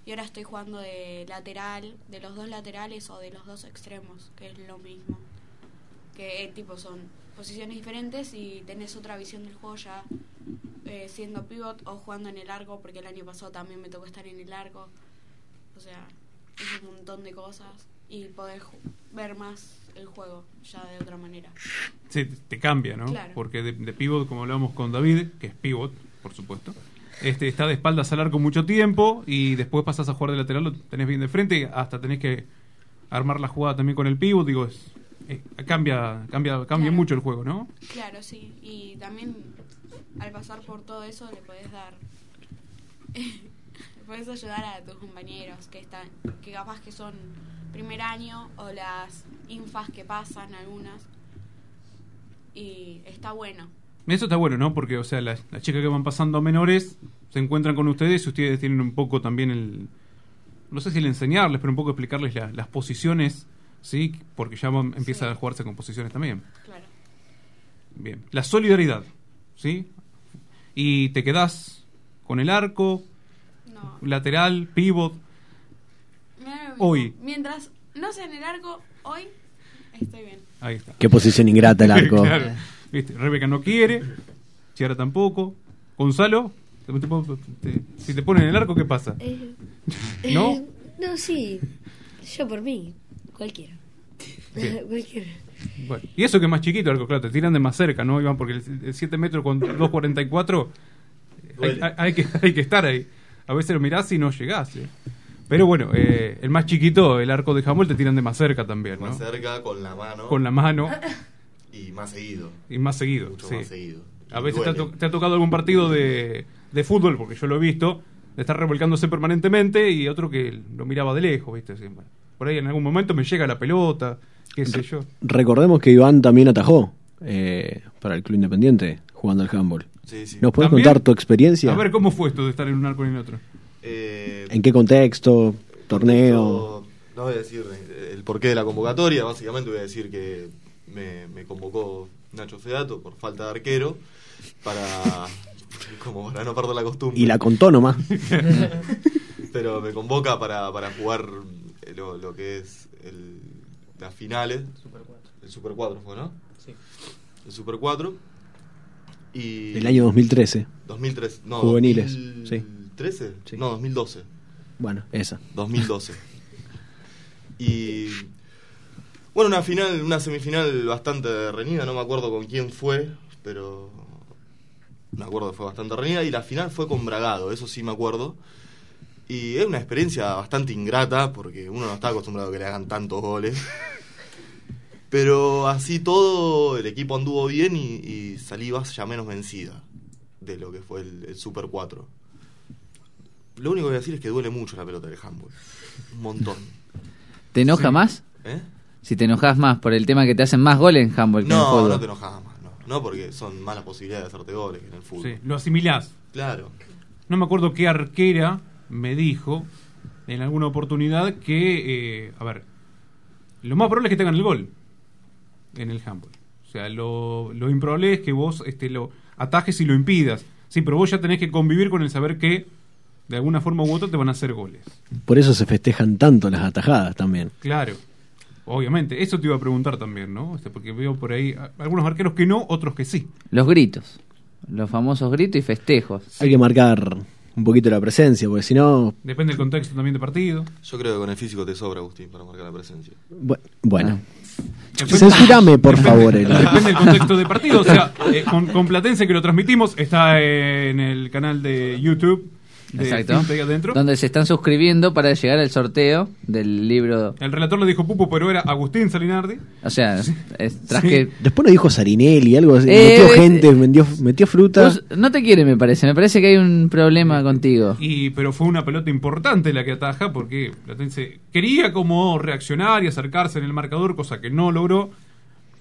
y ahora estoy jugando de lateral, de los dos laterales o de los dos extremos, que es lo mismo. Que eh, tipo son posiciones diferentes y tenés otra visión del juego ya eh, siendo pivot o jugando en el largo, porque el año pasado también me tocó estar en el largo. O sea, es un montón de cosas y poder ver más el juego ya de otra manera. Sí, te- cambia, ¿no? Claro. Porque de, de pivot, como hablábamos con David, que es pivot, por supuesto, este está de espaldas al arco mucho tiempo y después pasás a jugar de lateral, lo tenés bien de frente, hasta tenés que armar la jugada también con el pivot, digo, es, eh, cambia cambia cambia Claro. mucho el juego, ¿no? Claro, sí. Y también al pasar por todo eso le podés dar... le podés ayudar a tus compañeros que están que capaz que son primer año o las infas que pasan algunas. Y está bueno. Eso está bueno, ¿no? Porque, o sea, las, las chicas que van pasando a menores se encuentran con ustedes y ustedes tienen un poco también el... No sé si el enseñarles, pero un poco explicarles la- las posiciones, ¿sí? Porque ya van- empieza a jugarse con posiciones también. Claro. Bien. La solidaridad, ¿sí? Y te quedás con el arco, lateral, pivot. Me da lo mismo. Hoy. Mientras no sea en el arco, hoy estoy bien. Ahí está. Qué posición ingrata el arco. Claro. ¿Viste? Rebeca no quiere, Chiara tampoco. Gonzalo, te- te- te- si te ponen en el arco, ¿qué pasa? Eh, ¿No? eh, no, sí. Yo por mí. Cualquiera. Cualquiera. Bueno, y eso que es más chiquito, el arco, claro, te tiran de más cerca, ¿no, Iván? Porque el 7 metros con 2.44 hay, hay- hay que, hay que estar ahí. A veces lo mirás y no llegás. ¿eh? Pero bueno, eh, el más chiquito, el arco de jamón, te tiran de más cerca también, ¿no? Más cerca, con la mano. Con la mano Y más seguido. y más seguido. Mucho sí. más seguido. A veces te ha, duele. to- te ha tocado algún partido de, de fútbol, porque yo lo he visto, de estar revolcándose permanentemente y otro que lo miraba de lejos, ¿viste? Así, bueno, por ahí en algún momento me llega la pelota, qué sé yo. Recordemos que Iván también atajó eh, para el Club Independiente jugando al handball. Sí, sí. ¿Nos puedes contar tu experiencia? A ver, ¿cómo fue esto de estar en un arco y en el otro? Eh, ¿En qué contexto? ¿Torneo? No, no voy a decir eh, el porqué de la convocatoria, básicamente voy a decir que me, me convocó Nacho Fedato por falta de arquero para como para no perder la costumbre. Y la contó nomás. Pero me convoca para, para jugar eh, lo, lo que es el, las finales. El Super 4 fue, ¿no? Sí. El Super 4. Y El año 2013. 2003, no, Juveniles, sí. 2013? No, 2012. Bueno, esa. 2012. y bueno, una final, una semifinal bastante reñida, no me acuerdo con quién fue, pero me acuerdo que fue bastante reñida y la final fue con Bragado, eso sí me acuerdo. Y es una experiencia bastante ingrata porque uno no está acostumbrado a que le hagan tantos goles. Pero así todo, el equipo anduvo bien y, y salí ya menos vencida de lo que fue el, el Super 4. Lo único que voy a decir es que duele mucho la pelota del handball. Un montón. ¿Te enoja más? ¿Eh? Si te enojas más por el tema que te hacen más goles en handball que en No, fútbol. no te enojas más, no. No, porque son malas posibilidades de hacerte goles que en el fútbol. Sí, lo asimilás. Claro. No me acuerdo qué arquera me dijo en alguna oportunidad que, eh, a ver, lo más probable es que tengan el gol en el handball. O sea, lo, lo improbable es que vos este, lo atajes y lo impidas. Sí, pero vos ya tenés que convivir con el saber que de alguna forma u otra te van a hacer goles. Por eso se festejan tanto las atajadas también. Claro. Obviamente, eso te iba a preguntar también, ¿no? Este, porque veo por ahí algunos arqueros que no, otros que sí. Los gritos. Los famosos gritos y festejos. Hay que marcar un poquito la presencia, porque si no... Depende del contexto también de partido. Yo creo que con el físico te sobra, Agustín, para marcar la presencia. bu- Bueno. Depende- Censurame, por Depende- favor. Ela. Depende del contexto de partido. O sea, eh, con, con Platense que lo transmitimos, está en el canal de YouTube de Exacto. Finta ahí adentro. Donde se están suscribiendo para llegar al sorteo del libro. El relator lo dijo Pupo, pero era Agustín Salinardi. O sea, es, tras Sí. que. Después nos dijo Sarinelli, algo así. Eh, metió eh, gente, metió, metió fruta. Vos no te quiere, me parece. Me parece que hay un problema contigo. Y, pero fue una pelota importante la que ataja porque Platense quería como reaccionar y acercarse en el marcador, cosa que no logró.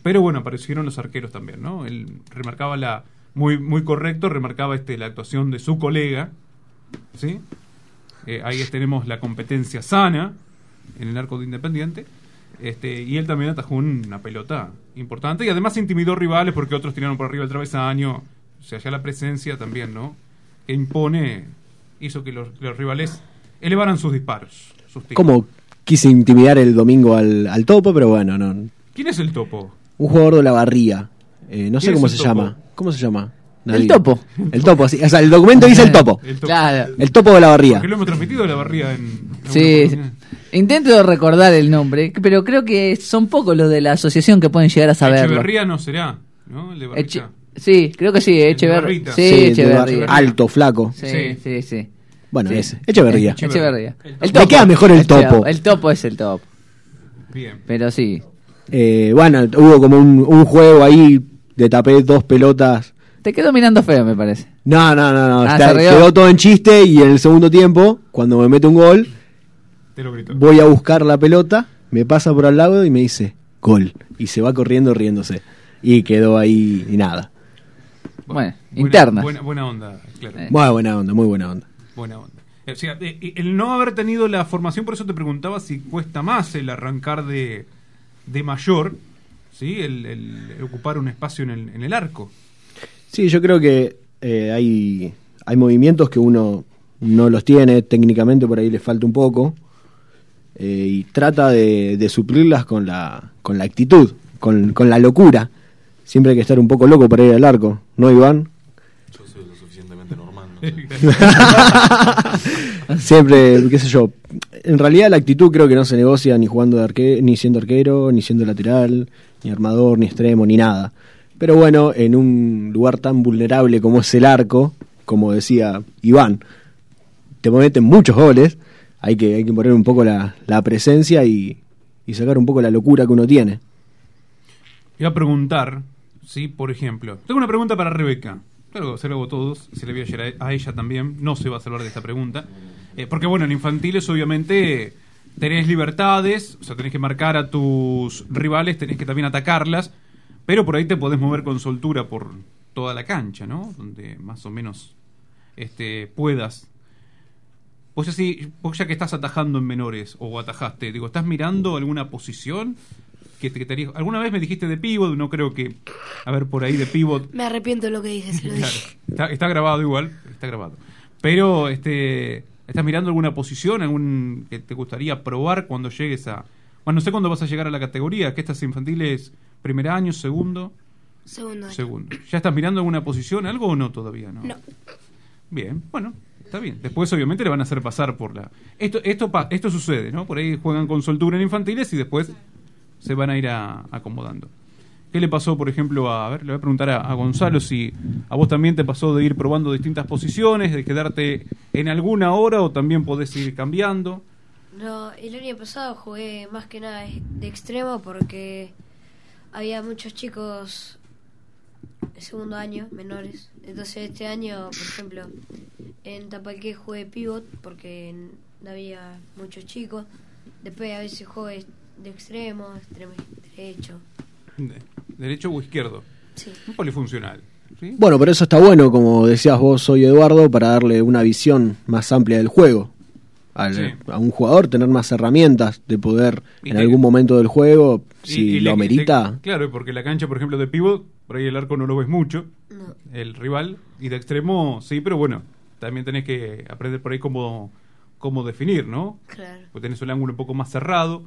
Pero bueno, aparecieron los arqueros también, ¿no? Él remarcaba la. Muy, muy correcto, remarcaba este, la actuación de su colega. ¿Sí? Eh, ahí tenemos la competencia sana en el arco de Independiente. Este, y él también atajó una pelota importante y además intimidó rivales porque otros tiraron por arriba el travesaño. O sea, ya la presencia también, ¿no? Que impone, hizo que los, los rivales elevaran sus disparos. Sus. Como quise intimidar el domingo al, al topo, pero bueno, no. ¿Quién es el topo? Un jugador de la barría. Eh, no sé ¿Quién cómo se topo? llama. ¿Cómo se llama? El topo. El topo, sí. O sea, el documento dice el topo. El topo. Claro. El topo de la barría. Que lo hemos transmitido de la barría en. Sí, intento recordar el nombre, pero creo que son pocos los de la asociación que pueden llegar a saberlo. Echeverría no será, ¿no? El de. Eche- sí, creo que sí, Echeverría. Sí, Sí, Echeverría. alto, flaco. Sí, Sí. sí, sí. Bueno, Sí. ese. Echeverría. Echeverría. El Me queda mejor el topo. El topo es el top. Bien. Pero sí. Eh, bueno, hubo como un, un juego ahí de tapé dos pelotas. Te quedo mirando feo, me parece. No, no, no, no. Ah, está- quedó todo en chiste y en el segundo tiempo, cuando me mete un gol, Te lo grito. voy a buscar la pelota, me pasa por al lado y me dice gol. Y se va corriendo riéndose. Y quedó ahí y nada. Bueno, Buena- internas. Buena, buena onda, claro. Eh. Muy buena onda, muy buena onda. Buena onda. O sea, eh, eh, el no haber tenido la formación, por eso te preguntaba si cuesta más el arrancar de, de mayor, ¿sí? El, el- el ocupar un espacio en el, en el arco. Sí, yo creo que eh, hay, hay movimientos que uno no los tiene, técnicamente por ahí le falta un poco, eh, y trata de, de suplirlas con la, con la actitud, con, con la locura. Siempre hay que estar un poco loco para ir al arco, ¿no, Iván? Yo soy lo suficientemente normal, no. Siempre, qué sé yo. En realidad la actitud creo que no se negocia ni jugando de arque ni siendo arquero, ni siendo lateral, ni armador, ni extremo, ni nada. Pero bueno, en un lugar tan vulnerable como es el arco, como decía Iván, te meten muchos goles, hay que, hay que poner un poco la, la presencia y, y sacar un poco la locura que uno tiene. Iba a preguntar, ¿sí? Por ejemplo, tengo una pregunta para Rebeca. Claro, se lo hago todos, se le voy a ayer a a ella también, no se va a salvar de esta pregunta. Eh, porque bueno, en infantiles obviamente tenés libertades, o sea, tenés que marcar a tus rivales, tenés que también atacarlas, pero por ahí te podés mover con soltura por toda la cancha, ¿no? Donde más o menos este, puedas. Vos, así, vos ya que estás atajando en menores, o atajaste, digo, ¿estás mirando alguna posición? Que te, que te Alguna vez me dijiste de pivot, no creo que... A ver, por ahí de pivot... Me arrepiento de lo que dije, se lo Claro, dije. está, está grabado igual, está grabado. Pero, este, ¿estás mirando alguna posición, algún que te gustaría probar cuando llegues a... Bueno, no sé cuándo vas a llegar a la categoría, que estas infantiles, primer año, segundo, Segundo año. segundo. ¿Ya estás mirando alguna posición, algo o no todavía? No. No. Bien, bueno, está bien. Después obviamente le van a hacer pasar por la... Esto, esto, esto sucede, ¿no? Por ahí juegan con soltura en infantiles y después se van a ir a- acomodando. ¿Qué le pasó, por ejemplo, a... A ver, le voy a preguntar a, a Gonzalo si a vos también te pasó de ir probando distintas posiciones, de quedarte en alguna hora o también podés ir cambiando. No, el año pasado jugué más que nada de extremo porque había muchos chicos de segundo año, menores. Entonces este año, por ejemplo, en Tapalqué jugué pivot porque había muchos chicos. Después a veces jugué de extremo, extremo derecho. De- derecho o izquierdo. Sí. Un polifuncional. ¿sí? Bueno, pero eso está bueno, como decías vos, soy Eduardo, para darle una visión más amplia del juego. Al- Sí. A un jugador tener más herramientas de poder Y en algún momento del juego, si y lo le- merita. le- claro, porque la cancha, por ejemplo, de pivot, por ahí el arco no lo ves mucho, No. el rival, y de extremo sí, pero bueno, también tenés que aprender por ahí cómo, cómo definir, ¿no? Claro. Porque tenés el ángulo un poco más cerrado.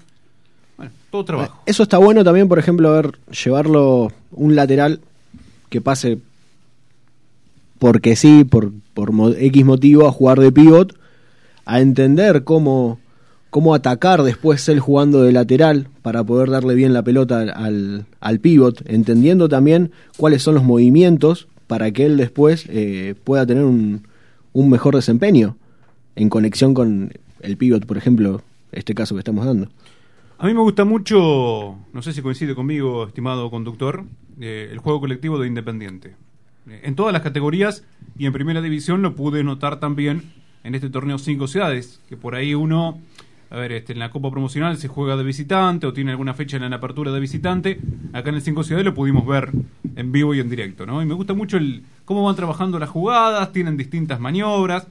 Bueno, todo trabajo. Eso está bueno también, por ejemplo, a ver, llevarlo un lateral que pase porque sí, por, por mo- X motivo, a jugar de pivot, a entender cómo, cómo atacar después él jugando de lateral para poder darle bien la pelota al, al, pivot, entendiendo también cuáles son los movimientos para que él después eh, pueda tener un, un mejor desempeño en conexión con el pivot, por ejemplo, este caso que estamos dando. A mí me gusta mucho, no sé si coincide conmigo, estimado conductor, eh, el juego colectivo de Independiente. Eh, en todas las categorías y en primera división lo pude notar también en este torneo Cinco Ciudades, que por ahí uno, a ver, este, en la Copa Promocional se juega de visitante o tiene alguna fecha en la apertura de visitante. Acá en el Cinco Ciudades lo pudimos ver en vivo y en directo, ¿no? Y me gusta mucho el cómo van trabajando las jugadas, tienen distintas maniobras.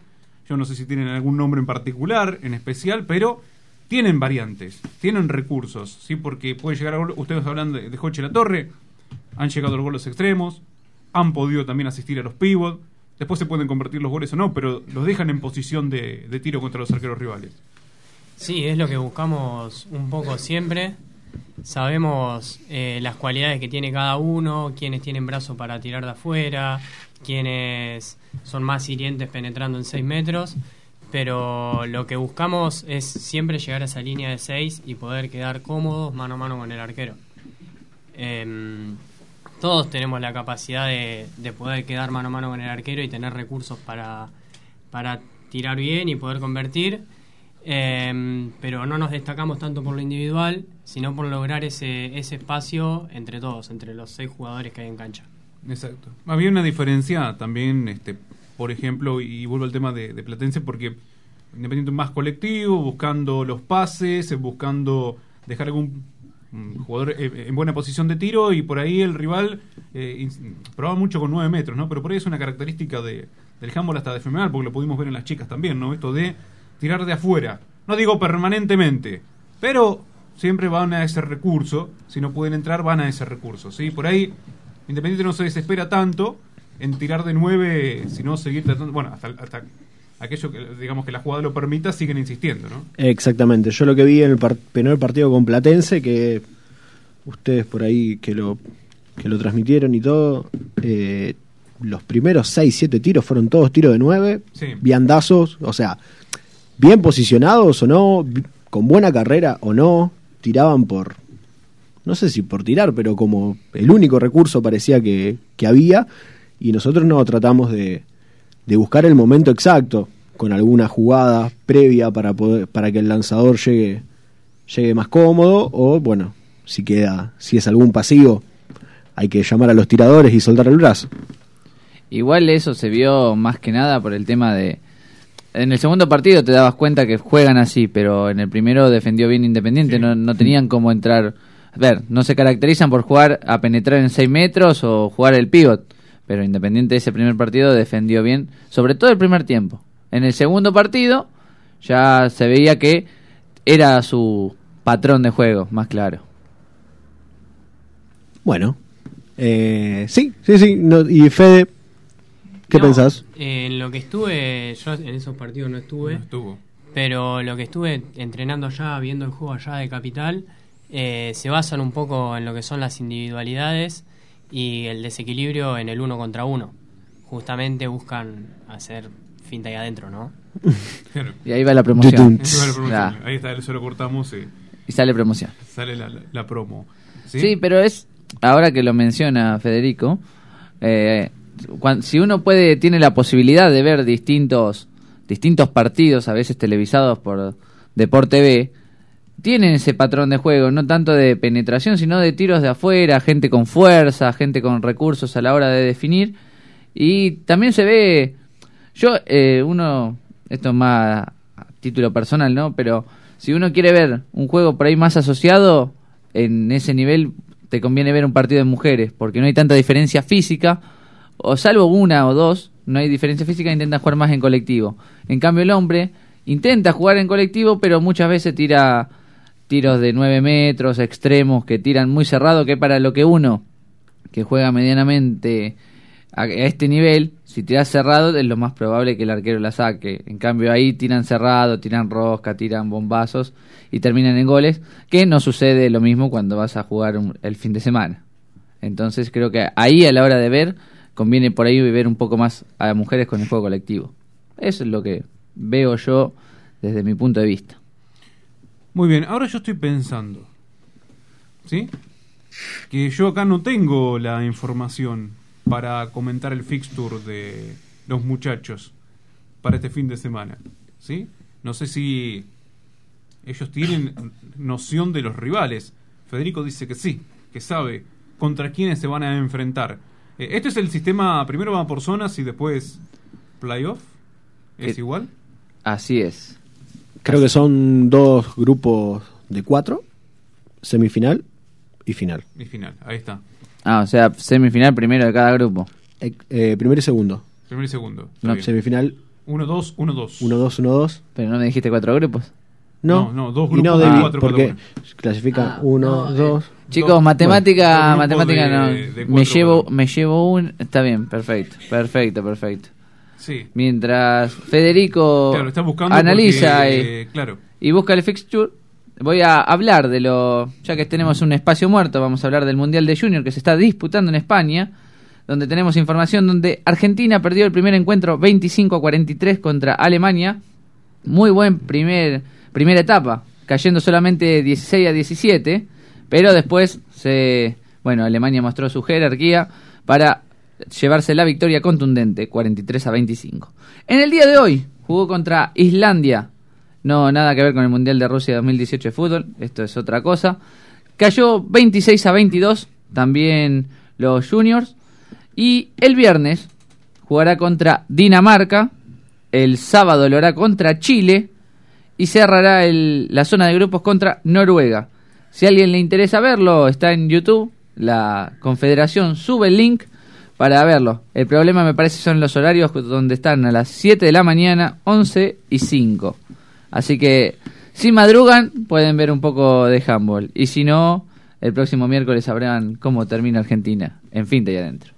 Yo no sé si tienen algún nombre en particular, en especial, pero tienen variantes, tienen recursos, ¿sí? Porque puede llegar a gol, ustedes hablan de, de Hoche La Torre, han llegado los goles extremos, han podido también asistir a los pivot, después se pueden convertir los goles o no, pero los dejan en posición de, tiro contra los arqueros rivales. Sí, es lo que buscamos un poco siempre. Sabemos eh, las cualidades que tiene cada uno, quienes tienen brazo para tirar de afuera, quienes son más hirientes penetrando en 6 metros, pero lo que buscamos es siempre llegar a esa línea de 6 y poder quedar cómodos mano a mano con el arquero. Em, todos tenemos la capacidad de, de poder quedar mano a mano con el arquero y tener recursos para, para tirar bien y poder convertir. Em, pero no nos destacamos tanto por lo individual, sino por lograr ese, ese espacio entre todos, entre los seis jugadores que hay en cancha. Exacto. Había una diferencia también, este, por ejemplo, y vuelvo al tema de, de Platense, porque Independiente más colectivo, buscando los pases, buscando dejar algún mm, jugador eh, en buena posición de tiro y por ahí el rival eh, probaba mucho con 9 metros, ¿no? Pero por ahí es una característica de, del handball hasta de femenal, porque lo pudimos ver en las chicas también, ¿no? Esto de tirar de afuera. No digo permanentemente, pero siempre van a ese recurso. Si no pueden entrar, van a ese recurso, ¿sí? Por ahí Independiente no se desespera tanto en tirar de 9, sino seguir tratando, bueno, hasta aquello que digamos que la jugada lo permita, siguen insistiendo, ¿no? Exactamente. Yo lo que vi en el par- primer partido con Platense, que ustedes por ahí que lo, que lo transmitieron y todo, eh, los primeros 6, 7 tiros fueron todos tiros de 9, Sí. viandazos, o sea, bien posicionados o no, con buena carrera o no, tiraban por, no sé si por tirar, pero como el único recurso parecía que, que había, y nosotros no tratamos de, de buscar el momento exacto con alguna jugada previa para poder, para que el lanzador llegue llegue más cómodo o bueno si queda si es algún pasivo hay que llamar a los tiradores y soltar el brazo. Igual eso se vio más que nada por el tema de... En el segundo partido te dabas cuenta que juegan así, pero en el primero defendió bien Independiente, no, no tenían cómo entrar... A ver, no se caracterizan por jugar a penetrar en 6 metros o jugar el pivot, pero Independiente ese primer partido defendió bien, sobre todo el primer tiempo. En el segundo partido ya se veía que era su patrón de juego, más claro. bueno eh, sí sí sí no- y Fede qué No, pensás eh, en lo que estuve, yo en esos partidos no estuve, No estuvo. pero lo que estuve entrenando allá, viendo el juego allá de Capital, eh, se basan un poco en lo que son las individualidades y el desequilibrio en el uno contra uno. Justamente buscan hacer finta ahí adentro, ¿no? Claro. Y ahí va la promoción. Ahí va la promoción. Ya. Ahí está, eso lo cortamos y Y sale promoción. sale la, la- la promo. ¿Sí? ¿Sí? pero es, ahora que lo menciona Federico, eh, cuan- si uno puede, tiene la posibilidad de ver distintos, distintos partidos, a veces televisados por Deport TV, tienen ese patrón de juego, no tanto de penetración, sino de tiros de afuera, gente con fuerza, gente con recursos a la hora de definir. Y también se ve, yo, eh, uno, esto es más a título personal, ¿no? Pero si uno quiere ver un juego por ahí más asociado, en ese nivel te conviene ver un partido de mujeres, porque no hay tanta diferencia física, o salvo una o dos, no hay diferencia física, intenta jugar más en colectivo. En cambio el hombre intenta jugar en colectivo, pero muchas veces tira tiros de 9 metros, extremos, que tiran muy cerrado, que para lo que uno, que juega medianamente a, este nivel, si tiras cerrado es lo más probable que el arquero la saque. En cambio ahí tiran cerrado, tiran rosca, tiran bombazos y terminan en goles, que no sucede lo mismo cuando vas a jugar un- el fin de semana. Entonces creo que ahí a la hora de ver conviene por ahí ver un poco más a mujeres con el juego colectivo. Eso es lo que veo yo desde mi punto de vista. Muy bien, ahora yo estoy pensando. ¿Sí? Que yo acá no tengo la información para comentar el fixture de los muchachos para este fin de semana. ¿Sí? No sé si ellos tienen noción de los rivales. Federico dice que sí, que sabe contra quiénes se van a enfrentar. Eh, este es el sistema, primero va por zonas y después playoff. ¿Es Que- igual? Así es. Creo que son dos grupos de cuatro semifinal y final Y final, ahí está. Ah, o sea, semifinal primero de cada grupo. Eh, eh, primero y segundo Primero y segundo. No, bien. semifinal 1-2, 1-2. 1-2 1-2 Pero no me dijiste cuatro grupos. No, No, no, dos y grupos no de cuatro porque cada clasifican uno, dos. Chicos, Dos- matemática, dos grupos matemática de- no. de me cuatro llevo, me llevo un. Está bien, perfecto, perfecto, perfecto. Sí. Mientras Federico Claro, está buscando analiza porque, y, eh, claro. y busca el fixture, voy a hablar de lo. Ya que tenemos un espacio muerto, vamos a hablar del Mundial de Junior que se está disputando en España, donde tenemos información donde Argentina perdió el primer encuentro 25 a 43 contra Alemania. Muy buen primer, primera etapa, cayendo solamente 16 a 17, pero después se. Bueno, Alemania mostró su jerarquía para llevarse la victoria contundente, 43 a 25. En el día de hoy jugó contra Islandia, no nada que ver con el Mundial de Rusia 2018 de fútbol, esto es otra cosa. Cayó 26 a 22, también los juniors. Y el viernes jugará contra Dinamarca, el sábado lo hará contra Chile y cerrará el- la zona de grupos contra Noruega. Si a alguien le interesa verlo, está en YouTube, la Confederación sube el link para verlo. El problema me parece son los horarios donde están a las 7 de la mañana, 11 y 5. Así que si madrugan pueden ver un poco de handball y si no, el próximo miércoles sabrán cómo termina Argentina. En fin, de ahí adentro.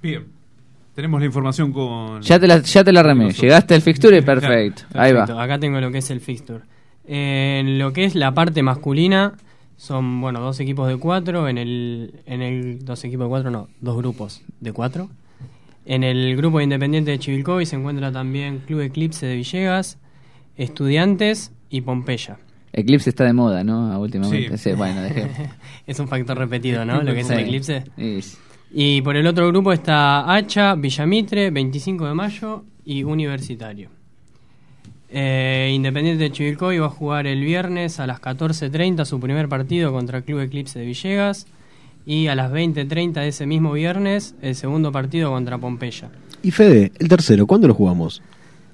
Bien. Tenemos la información con. Ya te la, ya te la remé. Llegaste al fixture, perfecto. Ahí va. Acá tengo lo que es el fixture. En lo que es la parte masculina, son bueno dos equipos de cuatro. En el, en el dos equipos de cuatro, no, dos grupos de cuatro. En el grupo de Independiente de Chivilcoy se encuentra también Club Eclipse de Villegas, Estudiantes y Pompeya. Eclipse está de moda, ¿no? Últimamente. Sí. Sí, bueno, es un factor repetido, ¿no? Lo que es el. Eclipse. Y por el otro grupo está Hacha, Villamitre, 25 de mayo y Universitario. Eh, Independiente de Chivilcoy va a jugar el viernes a las 14.30 su primer partido contra el Club Eclipse de Villegas y a las 20.30 de ese mismo viernes el segundo partido contra Pompeya. Y Fede, el tercero, ¿cuándo lo jugamos?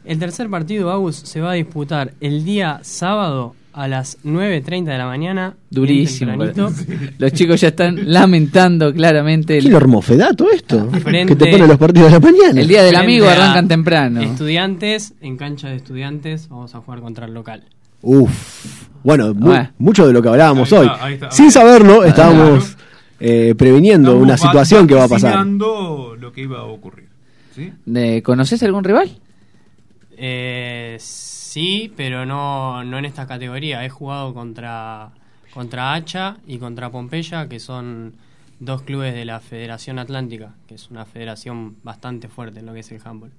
El tercer partido, Agus, se va a disputar el día sábado a las 9.30 de la mañana. Durísimo. Los chicos ya están lamentando claramente. ¿Quién lo armó? ¿Fedato esto? Que te pone los partidos de la mañana. El día del amigo arrancan temprano. Estudiantes, en cancha de estudiantes, vamos a jugar contra el local. Uf. Bueno, mu- Bueno. mucho de lo que hablábamos Ahí hoy. está, ahí está. Sin saberlo, Ah, estábamos eh, previniendo Estamos una situación que va a pasar. lo que iba a ocurrir. ¿sí? ¿De- ¿Conoces algún rival? Eh, sí, pero no, no en esta categoría. He jugado contra, contra Hacha y contra Pompeya, que son dos clubes de la Federación Atlántica, que es una federación bastante fuerte en lo que es el handball.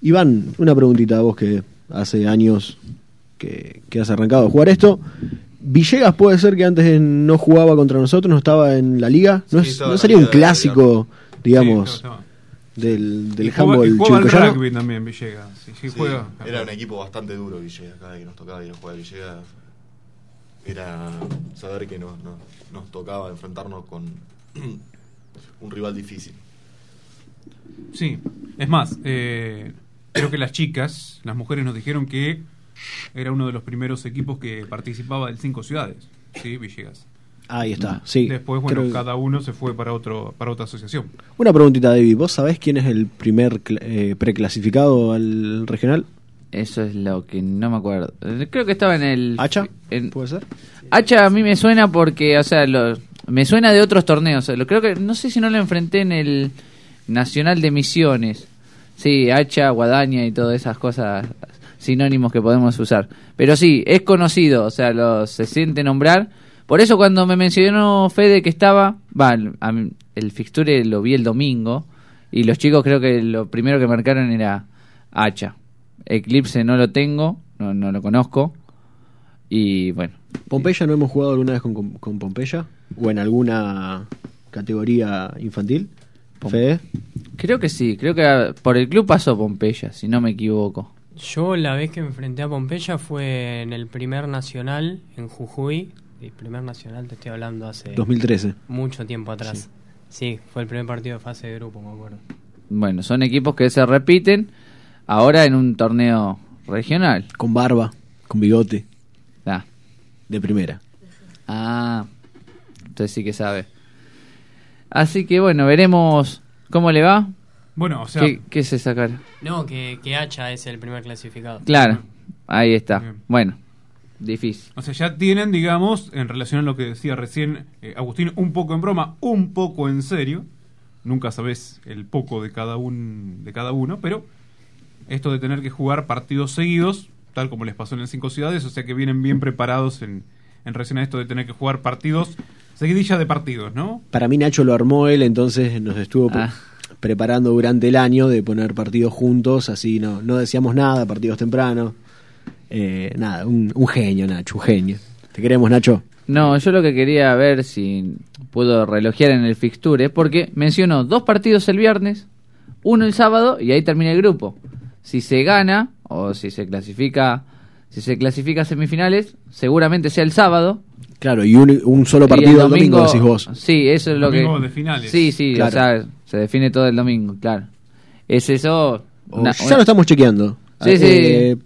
Iván, una preguntita a vos que hace años que, que has arrancado a jugar esto. Villegas puede ser que antes no jugaba contra nosotros, no estaba en la liga. ¿No, Sí, es- no sería un clásico, digamos, Sí. Del, del handball y juega al chivilcoyano? rugby también, Villegas. Sí, sí, Sí, juega. Era un equipo bastante duro Villegas, cada vez que nos tocaba ir a jugar a Villegas. Era saber que nos, nos, nos tocaba enfrentarnos con un rival difícil. Sí, es más, eh, creo que las chicas, las mujeres nos dijeron que era uno de los primeros equipos que participaba del Cinco Ciudades, sí, Villegas. Ahí está, sí. Después, bueno, Creo- cada uno se fue para otro para otra asociación. Una preguntita, David. ¿Vos sabés quién es el primer cl- eh, preclasificado al regional? Eso es lo que no me acuerdo. Creo que estaba en el. ¿Hacha? en- ¿Puede ser? Hacha a mí me suena porque, o sea, lo- me suena de otros torneos. O sea, lo, creo que, no sé si no lo enfrenté en el Nacional de Misiones. Sí, Hacha, Guadaña y todas esas cosas sinónimos que podemos usar. Pero sí, es conocido, o sea, lo, se siente nombrar. Por eso cuando me mencionó Fede que estaba, va, el- a mí- el fixture lo vi el domingo y los chicos creo que lo primero que marcaron era Hacha. Eclipse no lo tengo, no, no lo conozco. Y bueno, ¿Pompeya no hemos jugado alguna vez con, con- con Pompeya? ¿O en alguna categoría infantil? Pom- Fede. creo que sí, creo que por el club pasó Pompeya, si no me equivoco. Yo la vez que me enfrenté a Pompeya fue en el primer nacional en Jujuy. El primer nacional te estoy hablando hace 2013. mucho tiempo atrás. Sí. fue el primer partido de fase de grupo, me acuerdo. Bueno, son equipos que se repiten ahora en un torneo regional. Con barba, con bigote, Ah, de primera. ah, entonces sí que sabe. Así que bueno, veremos cómo le va. Bueno, o sea, ¿Qué, qué se sacar? No, que, que Hacha es el primer clasificado. Claro, ahí está. Bien. Bueno, difícil. O sea, ya tienen, digamos, en relación a lo que decía recién eh, Agustín, un poco en broma, un poco en serio. Nunca sabes el poco de cada, un, de cada uno, pero esto de tener que jugar partidos seguidos, tal como les pasó en las cinco ciudades, o sea que vienen bien preparados en, en relación a esto de tener que jugar partidos, seguidilla de partidos, ¿no? Para mí Nacho lo armó él, entonces nos estuvo Ah. preparando durante el año de poner partidos juntos, así no, no decíamos nada, partidos tempranos. Eh, nada, un, un genio Nacho, un genio. Te queremos Nacho. No, yo lo que quería ver si puedo relojear en el fixture, porque mencionó dos partidos el viernes, uno el sábado y ahí termina el grupo. Si se gana o si se clasifica, si se clasifica a semifinales, seguramente sea el sábado. Claro, y un, un solo Y el partido el domingo, decís vos. Sí, eso es lo que. De finales. Sí, sí, Claro. o sea, se define todo el domingo, claro. Es eso. Una- ya una- lo estamos chequeando. Sí, Eh, sí.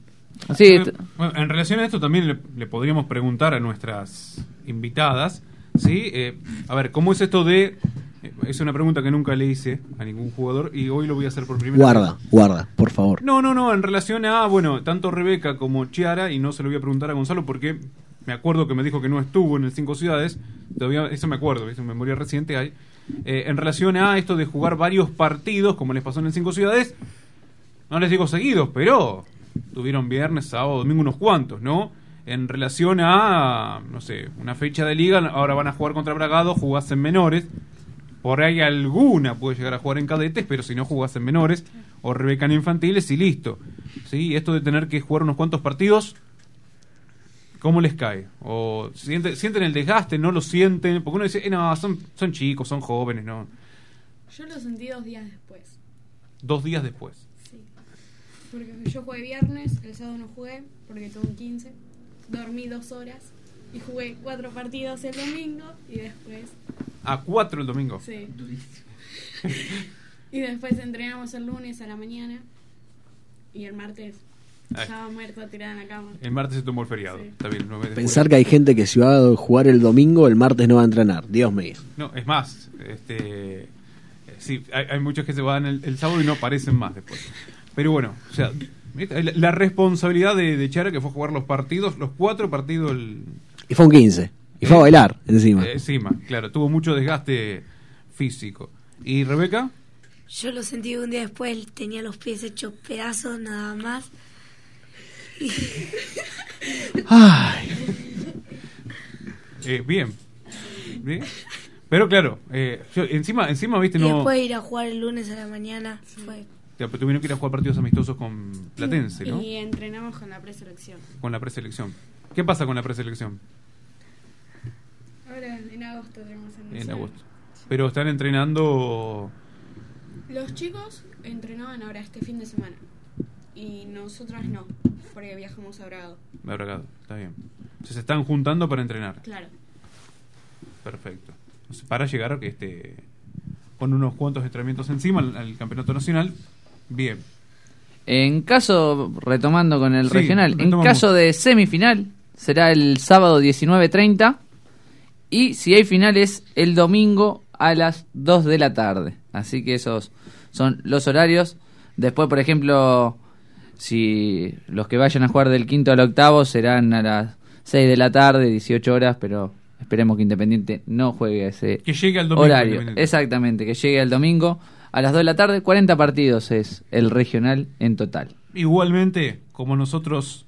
Sí, Bueno, en relación a esto también le, le podríamos preguntar a nuestras invitadas, ¿sí? Eh, a ver, ¿cómo es esto de... eh, es una pregunta que nunca le hice a ningún jugador y hoy lo voy a hacer por primera Guarda, vez. guarda, por favor. No, no, no, en relación a, bueno, tanto Rebeca como Chiara, y no se lo voy a preguntar a Gonzalo porque me acuerdo que me dijo que no estuvo en el Cinco Ciudades, todavía, eso me acuerdo, en memoria reciente hay, Eh, en relación a esto de jugar varios partidos, como les pasó en el Cinco Ciudades, no les digo seguidos, pero tuvieron viernes, sábado, domingo unos cuantos, ¿no? En relación a, no sé, una fecha de liga, ahora van a jugar contra Bragado, jugás en menores, por ahí alguna puede llegar a jugar en cadetes, pero si no jugás en menores, o Rebeca en infantiles y listo. ¿Sí? Esto de tener que jugar unos cuantos partidos, ¿cómo les cae? ¿O sienten, sienten el desgaste, no lo sienten? Porque uno dice, eh, no, son, son chicos, son jóvenes, ¿no? Yo lo sentí dos días después. Dos días después. Porque yo jugué viernes, el sábado no jugué porque tuve un 15. Dormí dos horas y jugué cuatro partidos el domingo y después. A cuatro el domingo. Sí. y después entrenamos el lunes a la mañana y el martes Ay. estaba muerta tirada en la cama. El martes se tomó el feriado. Está bien. Pensar que hay gente que si va a jugar el domingo, el martes no va a entrenar. Dios mío. No, es más, este, sí, hay, hay muchos que se van el, el sábado y no aparecen más después. Pero bueno, o sea, la, responsabilidad de, de Chara que fue jugar los partidos, los cuatro partidos el, Y fue un 15. Y fue a bailar encima. eh, encima, claro, tuvo mucho desgaste físico. ¿Y Rebeca? Yo lo sentí un día después, tenía los pies hechos pedazos nada más. Y- Ay, Eh, bien. Bien. Pero claro, eh, yo- encima, encima, viste, y no... después ir a jugar el lunes a la mañana fue tuvieron que ir a jugar partidos amistosos con Platense, ¿no? Y entrenamos con la preselección. Con la preselección. ¿Qué pasa con la preselección? Ahora en agosto tenemos En mundial. agosto. Pero están entrenando... Los chicos entrenaban ahora este fin de semana. Y nosotras no, porque viajamos a Bragado. Me Bragado, está bien. Entonces se están juntando para entrenar. Claro. Perfecto. Entonces, para llegar que este, con unos cuantos entrenamientos encima al, al campeonato nacional, bien. En caso, retomando con el Sí, regional, en caso de semifinal, será el sábado 19.30 y si hay finales, el domingo a las 2 de la tarde. Así que esos son los horarios. Después, por ejemplo, si los que vayan a jugar del quinto al octavo serán a las 6 de la tarde, 18 horas, pero esperemos que Independiente no juegue ese Que llegue al domingo. horario. Exactamente, que llegue el domingo a las 2 de la tarde. 40 partidos es el regional en total. Igualmente, como nosotros,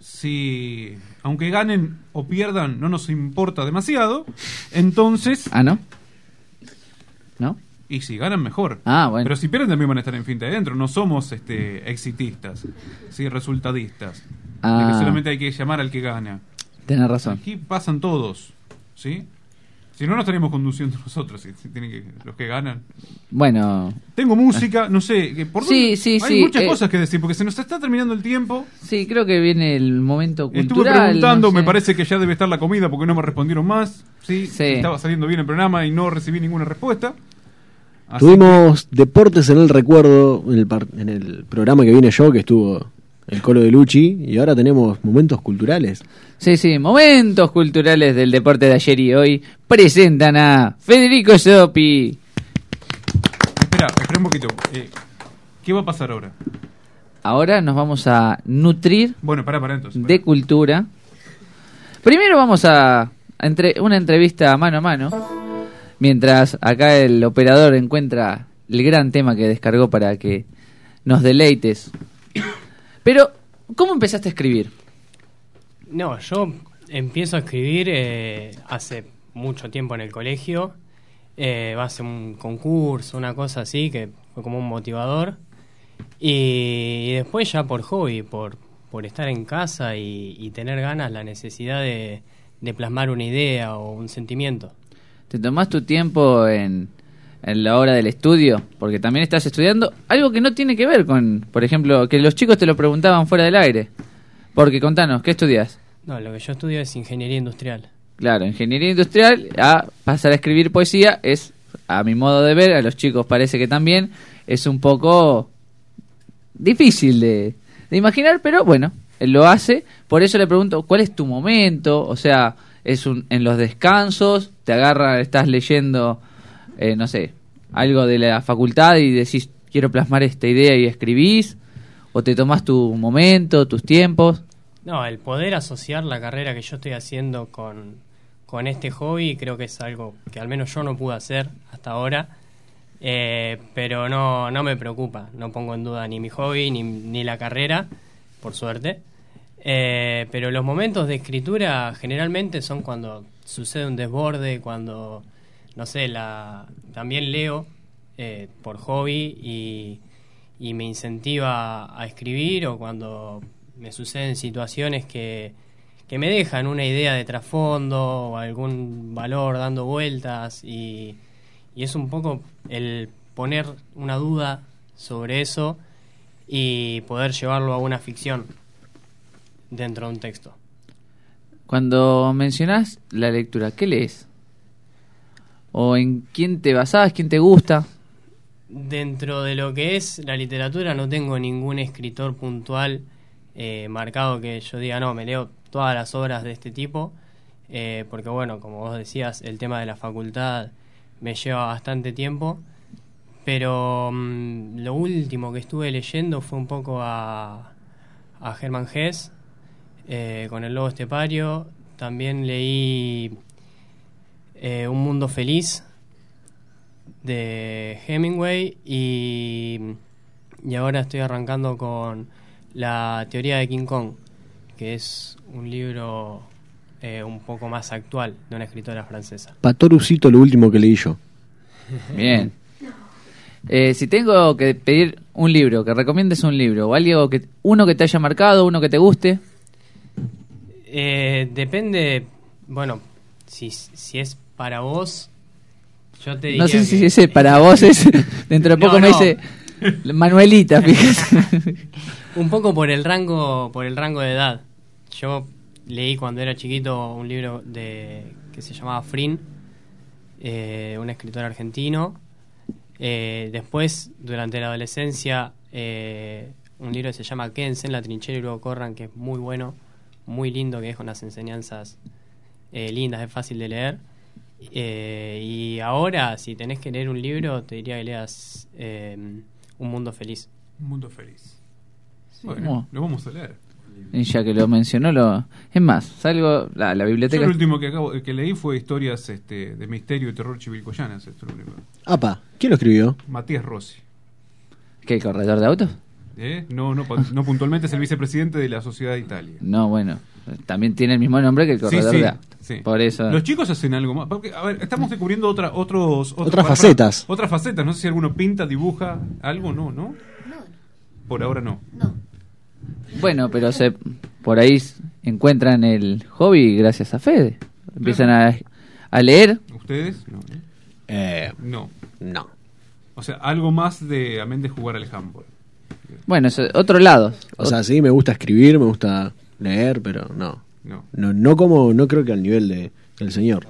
si aunque ganen o pierdan, no nos importa demasiado, entonces, Ah, ¿no? ¿No? y si ganan mejor. Ah, bueno. Pero si pierden también van a estar en fin de adentro. No somos este exitistas, sí, resultadistas. Ah. que solamente hay que llamar al que gana. Tenés razón. Aquí pasan todos, ¿sí? Si no, no estaríamos conduciendo nosotros, si, si tienen que, los que ganan. Bueno, Tengo música, no sé, ¿por Sí, dónde? sí, Hay sí, muchas eh. cosas que decir, porque se nos está terminando el tiempo. sí, creo que viene el momento Estuve preguntando, no sé. me parece que ya debe estar la comida porque no me respondieron más. Sí, Sí. estaba saliendo bien el programa y no recibí ninguna respuesta. Así Tuvimos deportes en el recuerdo en el, par- en el programa que viene yo, que estuvo el Colo de Luchi, y ahora tenemos momentos culturales. Sí, sí, momentos culturales del deporte de ayer y hoy presentan a Federico Sopi. espera, espera un poquito. Eh, ¿Qué va a pasar ahora? Ahora nos vamos a nutrir Bueno, para, para entonces. pará. de cultura Primero vamos a, a entre, una entrevista mano a mano, mientras acá el operador encuentra el gran tema que descargó para que nos deleites. Pero, ¿cómo empezaste a escribir? No, yo empiezo a escribir eh, hace mucho tiempo en el colegio. Eh, va a ser un concurso, una cosa así, que fue como un motivador. Y, y después ya por hobby, por, por estar en casa y, y tener ganas, la necesidad de, de plasmar una idea o un sentimiento. ¿Te tomás tu tiempo en, en la hora del estudio? Porque también estás estudiando algo que no tiene que ver con, por ejemplo, que los chicos te lo preguntaban fuera del aire. Porque contanos, ¿qué estudias? No, lo que yo estudio es ingeniería industrial. Claro, ingeniería industrial, a pasar a escribir poesía es, a mi modo de ver, a los chicos parece que también, es un poco difícil de, de imaginar, pero bueno, él lo hace. Por eso le pregunto, ¿cuál es tu momento? O sea, es un, en los descansos, te agarra, estás leyendo, eh, no sé, algo de la facultad y decís, quiero plasmar esta idea y escribís, o te tomás tu momento, tus tiempos. No, el poder asociar la carrera que yo estoy haciendo con, con este hobby creo que es algo que al menos yo no pude hacer hasta ahora. Eh, pero no, no me preocupa, no pongo en duda ni mi hobby ni, ni la carrera, por suerte. Eh, pero los momentos de escritura generalmente son cuando sucede un desborde, cuando, no sé, la, también leo eh, por hobby y, y me incentiva a escribir o cuando me suceden situaciones que, que me dejan una idea de trasfondo o algún valor dando vueltas y, y es un poco el poner una duda sobre eso y poder llevarlo a una ficción dentro de un texto. Cuando mencionás la lectura, ¿qué lees? ¿O en quién te basás? ¿Quién te gusta? Dentro de lo que es la literatura no tengo ningún escritor puntual eh, marcado que yo diga, no, me leo todas las obras de este tipo, eh, porque bueno, como vos decías, el tema de la facultad me lleva bastante tiempo, pero mm, lo último que estuve leyendo fue un poco a, a Germán Hess, eh, con el lobo estepario, también leí eh, Un Mundo Feliz de Hemingway y, y ahora estoy arrancando con La Teoría de King Kong, que es un libro eh, un poco más actual de una escritora francesa. Patorucito, lo último que leí yo. Bien. Eh, si tengo que pedir un libro, que recomiendes un libro, o algo que, uno que te haya marcado, uno que te guste. Eh, depende, bueno, si, si es para vos, yo te diría No sé que- si ese para vos es. Dentro de poco No, me no. dice Manuelita, fíjate. Un poco por el rango, por el rango de edad. Yo leí cuando era chiquito un libro de que se llamaba Frin, eh, un escritor argentino. Eh, después, durante la adolescencia, eh, un libro que se llama Quédense en la trinchera y luego corran, que es muy bueno, muy lindo, que deja unas enseñanzas lindas, es fácil de leer. Eh, y ahora, si tenés que leer un libro, te diría que leas eh, Un Mundo Feliz. Un mundo feliz. Bueno, ¿Cómo? lo vamos a leer. Y ya que lo mencionó, lo... es más, salgo. La, la Yo biblioteca. el último que acabo que leí fue historias este, de misterio y terror chivilcoyanas. Esto es lo único. Apa, ¿quién lo escribió? Matías Rossi. ¿Qué, el corredor de autos? ¿Eh? No, no, no puntualmente es el vicepresidente de la Sociedad de Italia. No, bueno. También tiene el mismo nombre que el corredor sí, de sí. Por eso. Los chicos hacen algo más. Porque, a ver, estamos descubriendo otra, otros, otros- Otras para- facetas. Otras facetas. No sé si alguno pinta, dibuja algo, no, ¿no? Por ahora no. Bueno, pero se, por ahí encuentran el hobby gracias a Fede. Empiezan a, a leer. ¿Ustedes? No. ¿no? Eh, No. no. O sea, algo más de, amén de jugar al handball. Bueno, es otro lado. O sea, sí, me gusta escribir, me gusta leer, pero no. No. No, no como, no creo que al nivel de, del señor.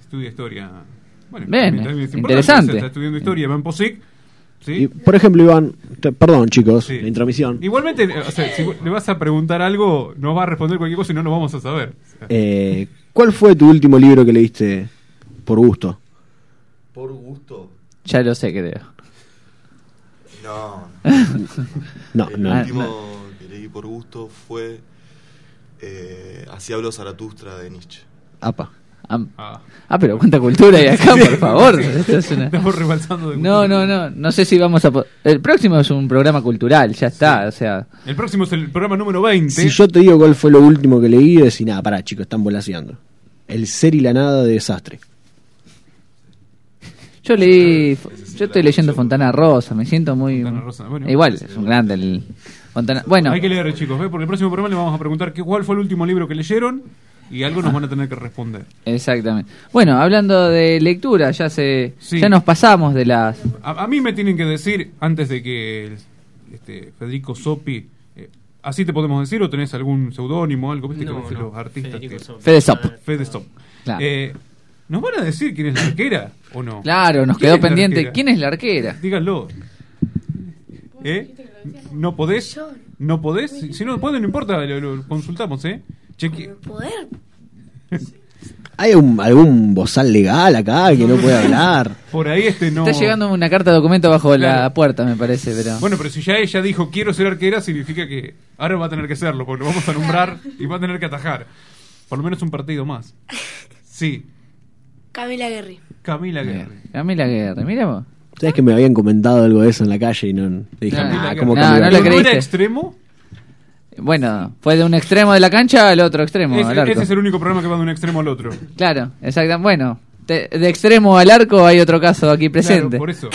Estudia historia. Bueno, Bien, también- también es importante. interesante. Está estudiando historia, va en POSIC. ¿sí? Y, por ejemplo, Iván, te- perdón chicos, Sí. la intromisión. Igualmente, o sea, si le vas a preguntar algo, nos va a responder cualquier cosa y no lo vamos a saber. Eh, ¿Cuál fue tu último libro que leíste por gusto? Por gusto. Ya lo sé, creo. No. No, El no. último que leí por gusto fue eh, Así habló Zaratustra de Nietzsche. Apa. Ah, Ah. ah, pero cuánta cultura hay acá, por favor. Esto es una- Estamos rebalsando de No, no, no. No sé si vamos a. El próximo es un programa cultural, ya está. O sea, El próximo es el programa número 20. Si yo te digo cuál fue lo último que leí, decís, nada, pará, chicos, están volaseando. El ser y la nada de desastre. yo leí. Yo estoy leyendo Fontana Rosa, me siento muy. Fontana Rosa, bueno. Igual, es un grande el. Fontana. Bueno, Hay que leer, chicos, ¿ve? porque el próximo programa le vamos a preguntar qué, cuál fue el último libro que leyeron y algo nos van a tener que responder. exactamente. Bueno, hablando de lectura, ya se. Sí. Ya nos pasamos de las. A, a mí me tienen que decir, antes de que el- este, Federico Sopi, eh, ¿así te podemos decir o tenés algún seudónimo o algo? ¿Viste No, que no, los artistas Federico Sopi. Fede Sop. Fede Sop. Claro. Eh, ¿Nos van a decir quién es la arquera o no? Claro, nos ¿Quién quedó es la pendiente. arquera? ¿Quién es la arquera? Díganlo. ¿Eh? ¿No podés? ¿No podés? Si, no pueden, no importa, lo, lo consultamos, ¿eh? Cheque- Poder. ¿Hay un- algún bozal legal acá que no puede hablar? Por ahí este no... Está llegando una carta de documento bajo la puerta, me parece, pero. Bueno, pero si ya ella dijo quiero ser arquera, significa que ahora va a tener que serlo, porque lo vamos a nombrar y va a tener que atajar. Por lo menos un partido más. Sí, Camila Guerri. Camila. Guerri. Camila Guerra, mira vos. ¿Sabes que me habían comentado algo de eso en la calle y no dije, No, "Ah, ¿cómo no, Camila no ¿No lo Guerra?" creíste. era extremo? Bueno, fue de un extremo de la cancha al otro extremo, Ese, al arco. ese es el único programa que va de un extremo al otro. Claro, exactamente. Bueno, de, de extremo al arco hay otro caso aquí presente. Claro, por eso.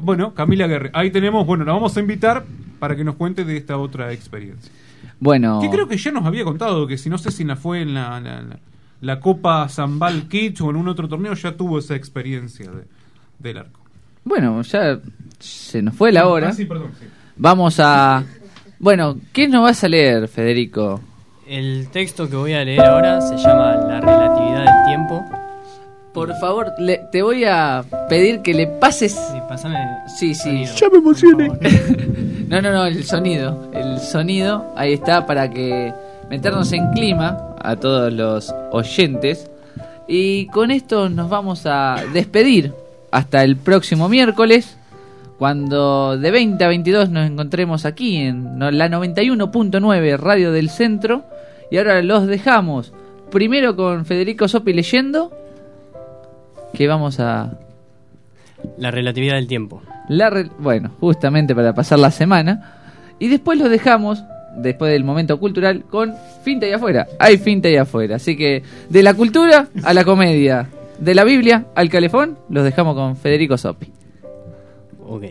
Bueno, Camila Guerri. Ahí tenemos, bueno, la vamos a invitar para que nos cuente de esta otra experiencia. Bueno, Que creo que ya nos había contado que si no sé si la fue en la, la, la- la Copa Zambal Kids o en un otro torneo, ya tuvo esa experiencia de- del arco. bueno, ya se nos fue la hora. Ah, sí, perdón. sí. Vamos a... Bueno, ¿qué nos vas a leer, Federico? El texto que voy a leer ahora se llama La relatividad del tiempo. Por favor, le- te voy a pedir que le pases... Sí, pásame. Sí, sí. sonido, Ya me emocioné. No, no, no, el sonido. El sonido, ahí está, para que meternos en clima a todos los oyentes. Y con esto nos vamos a despedir hasta el próximo miércoles, cuando de 20 a 22 nos encontremos aquí en la 91.9 Radio del Centro. Y ahora los dejamos primero con Federico Sopi leyendo, que vamos a La relatividad del tiempo. la re- bueno, justamente para pasar la semana. Y después lo dejamos, después del momento cultural, con Finta y afuera. Hay Finta y afuera. Así que de la cultura a la comedia, de la Biblia al calefón, los dejamos con Federico Sopi. Ok.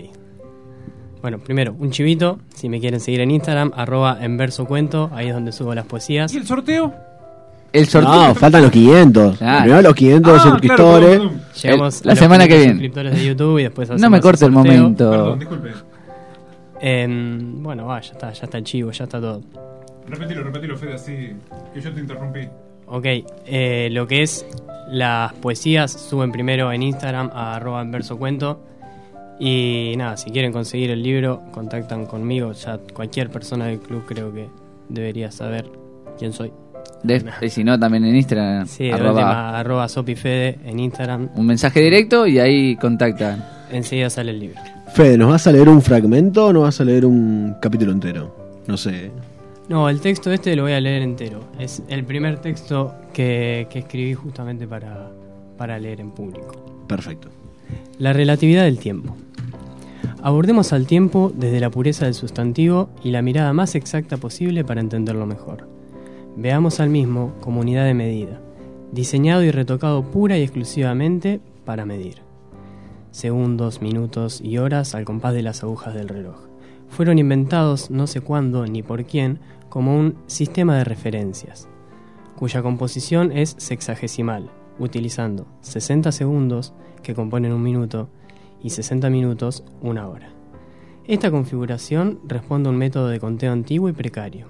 Bueno, primero, un chivito. Si me quieren seguir en Instagram, arroba en verso cuento. Ahí es donde subo las poesías. ¿Y el sorteo? El sorteo. No, faltan los 500. Claro. Primero los 500 Ah, claro, suscriptores. perdón, perdón. Llegamos El- la a los semana que 500 viene. suscriptores de YouTube y después No me corte el sorteo. momento. Perdón, disculpe. Bueno, va, ya está, ya está el chivo, ya está todo. Repetilo, repetilo, Fede, así que yo te interrumpí. Ok, eh, lo que es las poesías suben primero en Instagram a arroba en verso cuento. Y nada, si quieren conseguir el libro, contactan conmigo. Ya cualquier persona del club creo que debería saber quién soy. De- y si no, también en Instagram. Sí, de arroba última, arroba sopifede en Instagram. un mensaje directo y ahí contactan. Enseguida sale el libro. Fede, ¿nos vas a leer un fragmento o nos vas a leer un capítulo entero? No sé. No, el texto este lo voy a leer entero. Es el primer texto que, que escribí justamente para, para leer en público. Perfecto. La relatividad del tiempo. Abordemos al tiempo desde la pureza del sustantivo y la mirada más exacta posible para entenderlo mejor. Veamos al mismo como unidad de medida, diseñado y retocado pura y exclusivamente para medir. Segundos, minutos y horas al compás de las agujas del reloj. Fueron inventados no sé cuándo ni por quién como un sistema de referencias, cuya composición es sexagesimal, utilizando 60 segundos que componen un minuto y 60 minutos una hora. Esta configuración responde a un método de conteo antiguo y precario.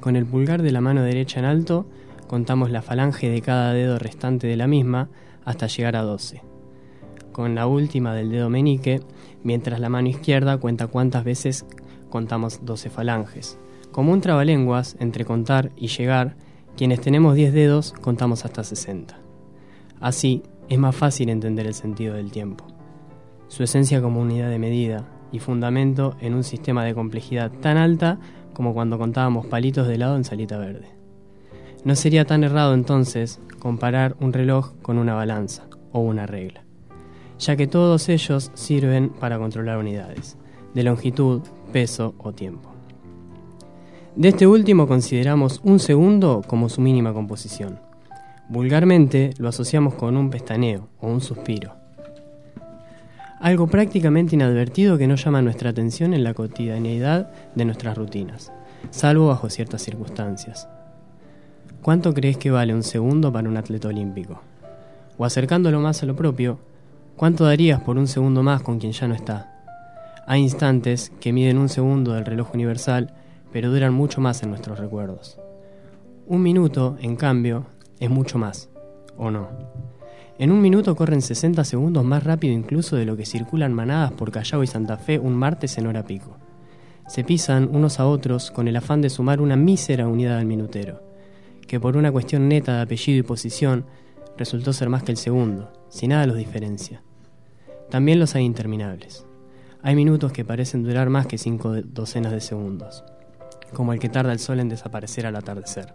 Con el pulgar de la mano derecha en alto, contamos la falange de cada dedo restante de la misma hasta llegar a 12. Con la última del dedo meñique, mientras la mano izquierda cuenta cuántas veces contamos 12 falanges. Como un trabalenguas entre contar y llegar, quienes tenemos 10 dedos contamos hasta 60. Así, es más fácil entender el sentido del tiempo. Su esencia como unidad de medida y fundamento en un sistema de complejidad tan alta como cuando contábamos palitos de helado en salita verde. No sería tan errado entonces comparar un reloj con una balanza o una regla, ya que todos ellos sirven para controlar unidades, de longitud, peso o tiempo. De este último consideramos un segundo como su mínima composición. Vulgarmente lo asociamos con un pestaneo o un suspiro. Algo prácticamente inadvertido que no llama nuestra atención en la cotidianeidad de nuestras rutinas, salvo bajo ciertas circunstancias. ¿Cuánto crees que vale un segundo para un atleta olímpico? O acercándolo más a lo propio, ¿cuánto darías por un segundo más con quien ya no está? Hay instantes que miden un segundo del reloj universal, pero duran mucho más en nuestros recuerdos. Un minuto, en cambio, es mucho más, ¿o no? En un minuto corren 60 segundos más rápido incluso de lo que circulan manadas por Callao y Santa Fe un martes en hora pico. Se pisan unos a otros con el afán de sumar una mísera unidad al minutero, que por una cuestión neta de apellido y posición resultó ser más que el segundo, si nada los diferencia. También los hay interminables. Hay minutos que parecen durar más que cinco docenas de segundos, como el que tarda el sol en desaparecer al atardecer.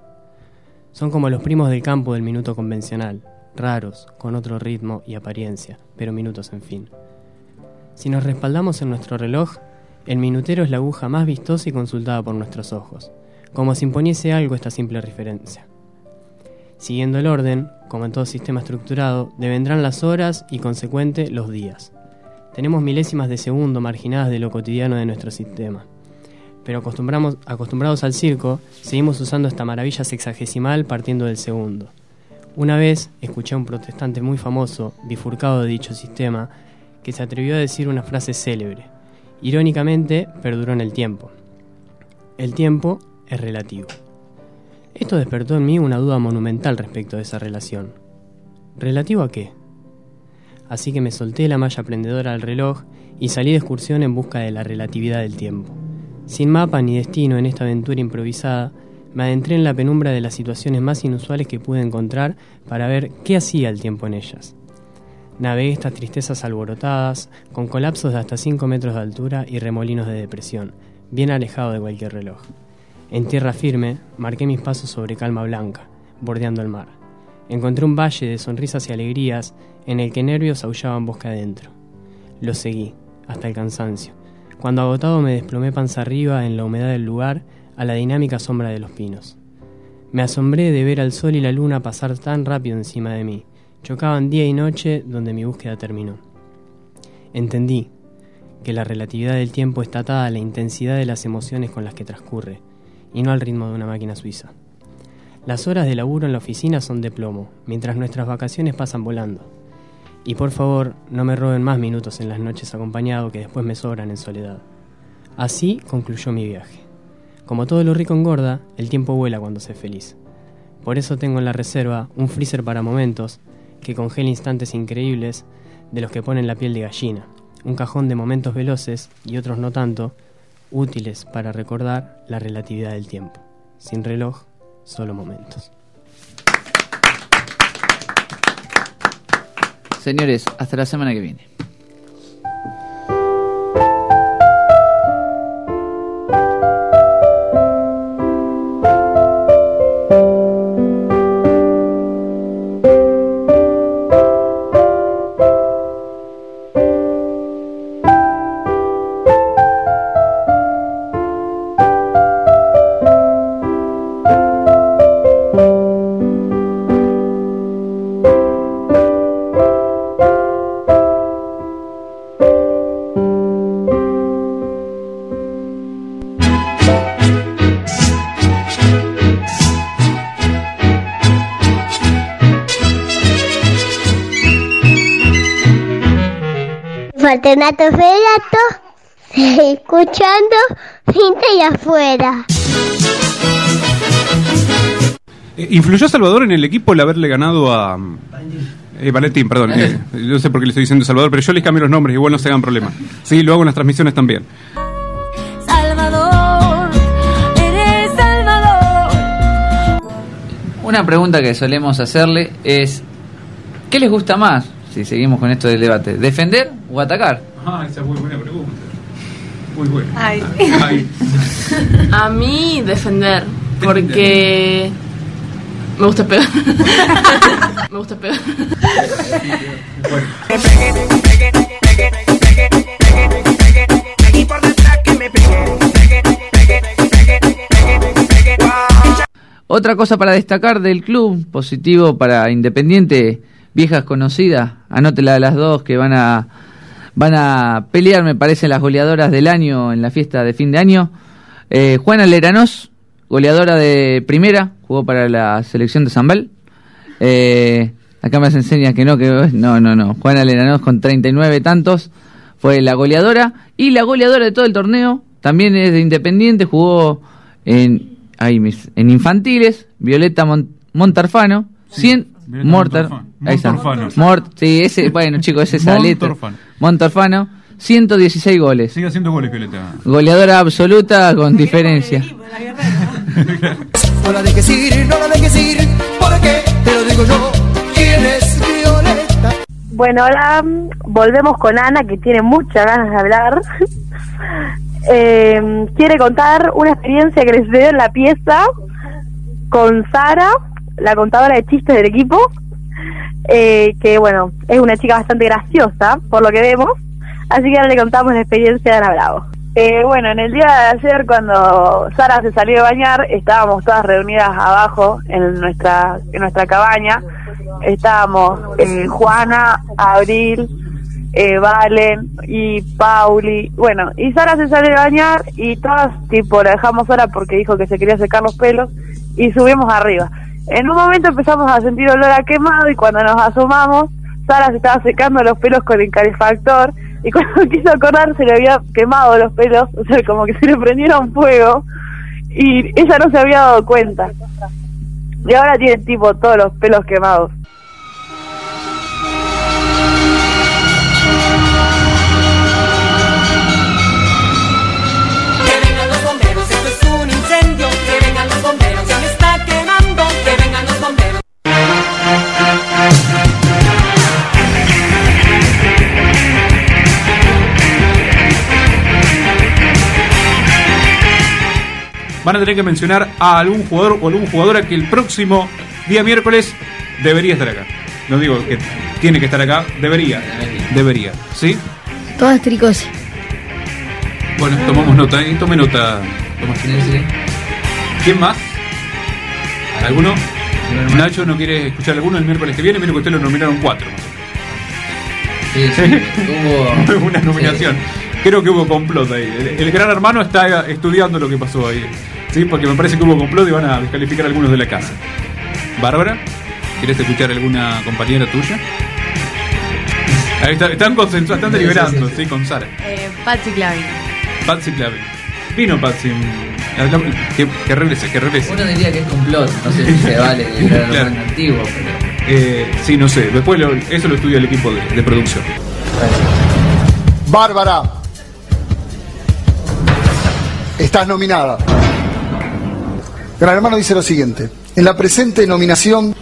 Son como los primos del campo del minuto convencional, raros, con otro ritmo y apariencia, pero minutos en fin. Si nos respaldamos en nuestro reloj, el minutero es la aguja más vistosa y consultada por nuestros ojos, como si imponiese algo esta simple referencia. Siguiendo el orden, como en todo sistema estructurado, devendrán las horas y consecuente los días. Tenemos milésimas de segundo marginadas de lo cotidiano de nuestro sistema. Pero acostumbrados al circo, seguimos usando esta maravilla sexagesimal partiendo del segundo. Una vez escuché a un protestante muy famoso, bifurcado de dicho sistema, que se atrevió a decir una frase célebre. Irónicamente, perduró en el tiempo. El tiempo es relativo. Esto despertó en mí una duda monumental respecto de esa relación. ¿Relativo a qué? Así que me solté la malla prendedora al reloj y salí de excursión en busca de la relatividad del tiempo. Sin mapa ni destino en esta aventura improvisada, me adentré en la penumbra de las situaciones más inusuales que pude encontrar para ver qué hacía el tiempo en ellas. Navegué estas tristezas alborotadas, con colapsos de hasta 5 metros de altura y remolinos de depresión, bien alejado de cualquier reloj. En tierra firme, marqué mis pasos sobre calma blanca, bordeando el mar. Encontré un valle de sonrisas y alegrías en el que nervios aullaban bosque adentro. Lo seguí, hasta el cansancio. Cuando agotado me desplomé panza arriba en la humedad del lugar, a la dinámica sombra de los pinos. Me asombré de ver al sol y la luna pasar tan rápido encima de mí. Chocaban día y noche donde mi búsqueda terminó. Entendí que la relatividad del tiempo está atada a la intensidad de las emociones con las que transcurre, y no al ritmo de una máquina suiza. Las horas de laburo en la oficina son de plomo, mientras nuestras vacaciones pasan volando. Y por favor, no me roben más minutos en las noches acompañado que después me sobran en soledad. Así concluyó mi viaje. Como todo lo rico engorda, el tiempo vuela cuando se es feliz. Por eso tengo en la reserva un freezer para momentos que congela instantes increíbles de los que ponen la piel de gallina, un cajón de momentos veloces y otros no tanto, útiles para recordar la relatividad del tiempo. Sin reloj, solo momentos. Señores, hasta la semana que viene. Fortunato Federato, escuchando Cinta y afuera. Eh, ¿Influyó a Salvador en el equipo el haberle ganado a... Eh, Valentín, perdón. eh, no sé por qué le estoy diciendo Salvador, pero yo les cambio los nombres, igual no se hagan problema. Sí, lo hago en las transmisiones también. Salvador, eres Salvador. Una pregunta que solemos hacerle es, ¿qué les gusta más? Si seguimos con esto del debate, ¿defender o atacar? Ah, esa es muy buena pregunta. Muy bueno. Ay. Ay. A mí defender, porque me gusta pegar. me gusta pegar. Otra cosa para destacar del club, positivo para Independiente, viejas conocidas, anótela de las dos que van a van a pelear, me parece, las goleadoras del año en la fiesta de fin de año. Eh, Juana Leranos, goleadora de primera, jugó para la selección de Zambal. Eh, acá me enseña que no, que no, no, no. Juana Leranos con 39 tantos fue la goleadora y la goleadora de todo el torneo también es de Independiente, jugó en ahí mis, en infantiles, Violeta Mon- Montarfano, 100 Violeta Mortar, ahí está. Montarfano. Mort, sí, ese, bueno, chicos, es esa letra. Montarfano. Montarfano, 116 goles. Sigue haciendo goles, Violeta. Goleadora absoluta con diferencia. No la dejes ir, no la dejes ir, porque te lo digo yo, ¿quién es Violeta? Bueno, ahora mm, volvemos con Ana, que tiene muchas ganas de hablar. Eh, quiere contar una experiencia que le sucedió en la pieza con Sara, la contadora de chistes del equipo, eh, que bueno, es una chica bastante graciosa, por lo que vemos. Así que ahora le contamos la experiencia de Ana Bravo. Eh, bueno, en el día de ayer cuando Sara se salió de bañar, estábamos todas reunidas abajo en nuestra en nuestra cabaña. Estábamos eh, Juana, Abril, eh, Valen y Pauli. Bueno, y Sara se salió de bañar y todas tipo la dejamos sola porque dijo que se quería secar los pelos y subimos arriba. En un momento empezamos a sentir olor a quemado y cuando nos asomamos, Sara se estaba secando los pelos con el calefactor y cuando quiso acordar se le había quemado los pelos, o sea, como que se le prendieron fuego y ella no se había dado cuenta. Y ahora tiene tipo todos los pelos quemados. Van a tener que mencionar a algún jugador o algún jugadora que el próximo día miércoles debería estar acá. No digo que tiene que estar acá, debería. Debería, ¿sí? Todas tricos. Bueno, tomamos nota, ¿eh? Tome nota. Tomás. ¿Quién más? ¿Alguno? Nacho no quiere escuchar alguno el miércoles que viene, mire que usted lo nominaron cuatro. Sí, sí, hubo- una nominación. Creo que hubo complot ahí. El, el gran hermano está estudiando lo que pasó ahí. Sí, porque me parece que hubo complot y van a descalificar a algunos de la casa. Bárbara, ¿quieres escuchar alguna compañera tuya? Ahí está, están consensuando, están deliberando, sí, con Sara. Eh, Patsy Clavin. Patsy Clavin. Vino Patsy. Que, que regrese, que regrese. Uno diría que es complot, no sé si se vale el gran Claro. hermano antiguo, pero. Eh, sí, no sé. Después lo- eso lo estudia el equipo de, de producción. Bárbara, estás nominada. Gran Hermano dice lo siguiente. En la presente nominación,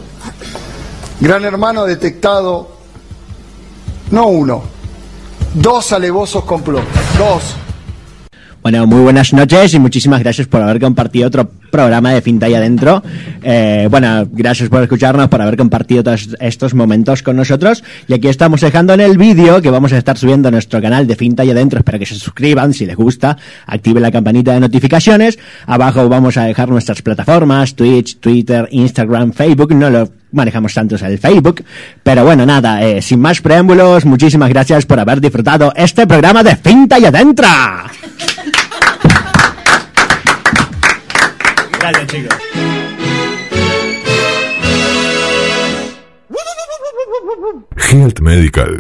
Gran Hermano ha detectado no uno, dos alevosos complots. Dos. Bueno, muy buenas noches y muchísimas gracias por haber compartido otro programa de Finta y Adentro. Eh, bueno, gracias por escucharnos, por haber compartido todos estos momentos con nosotros. Y aquí estamos dejando en el vídeo que vamos a estar subiendo a nuestro canal de Finta y Adentro. Espero que se suscriban si les gusta, activen la campanita de notificaciones. Abajo vamos a dejar nuestras plataformas, Twitch, Twitter, Instagram, Facebook. No lo manejamos tantos el Facebook. Pero bueno, nada, eh, sin más preámbulos, muchísimas gracias por haber disfrutado este programa de Finta y Adentro. Gracias, chicos. Health Medical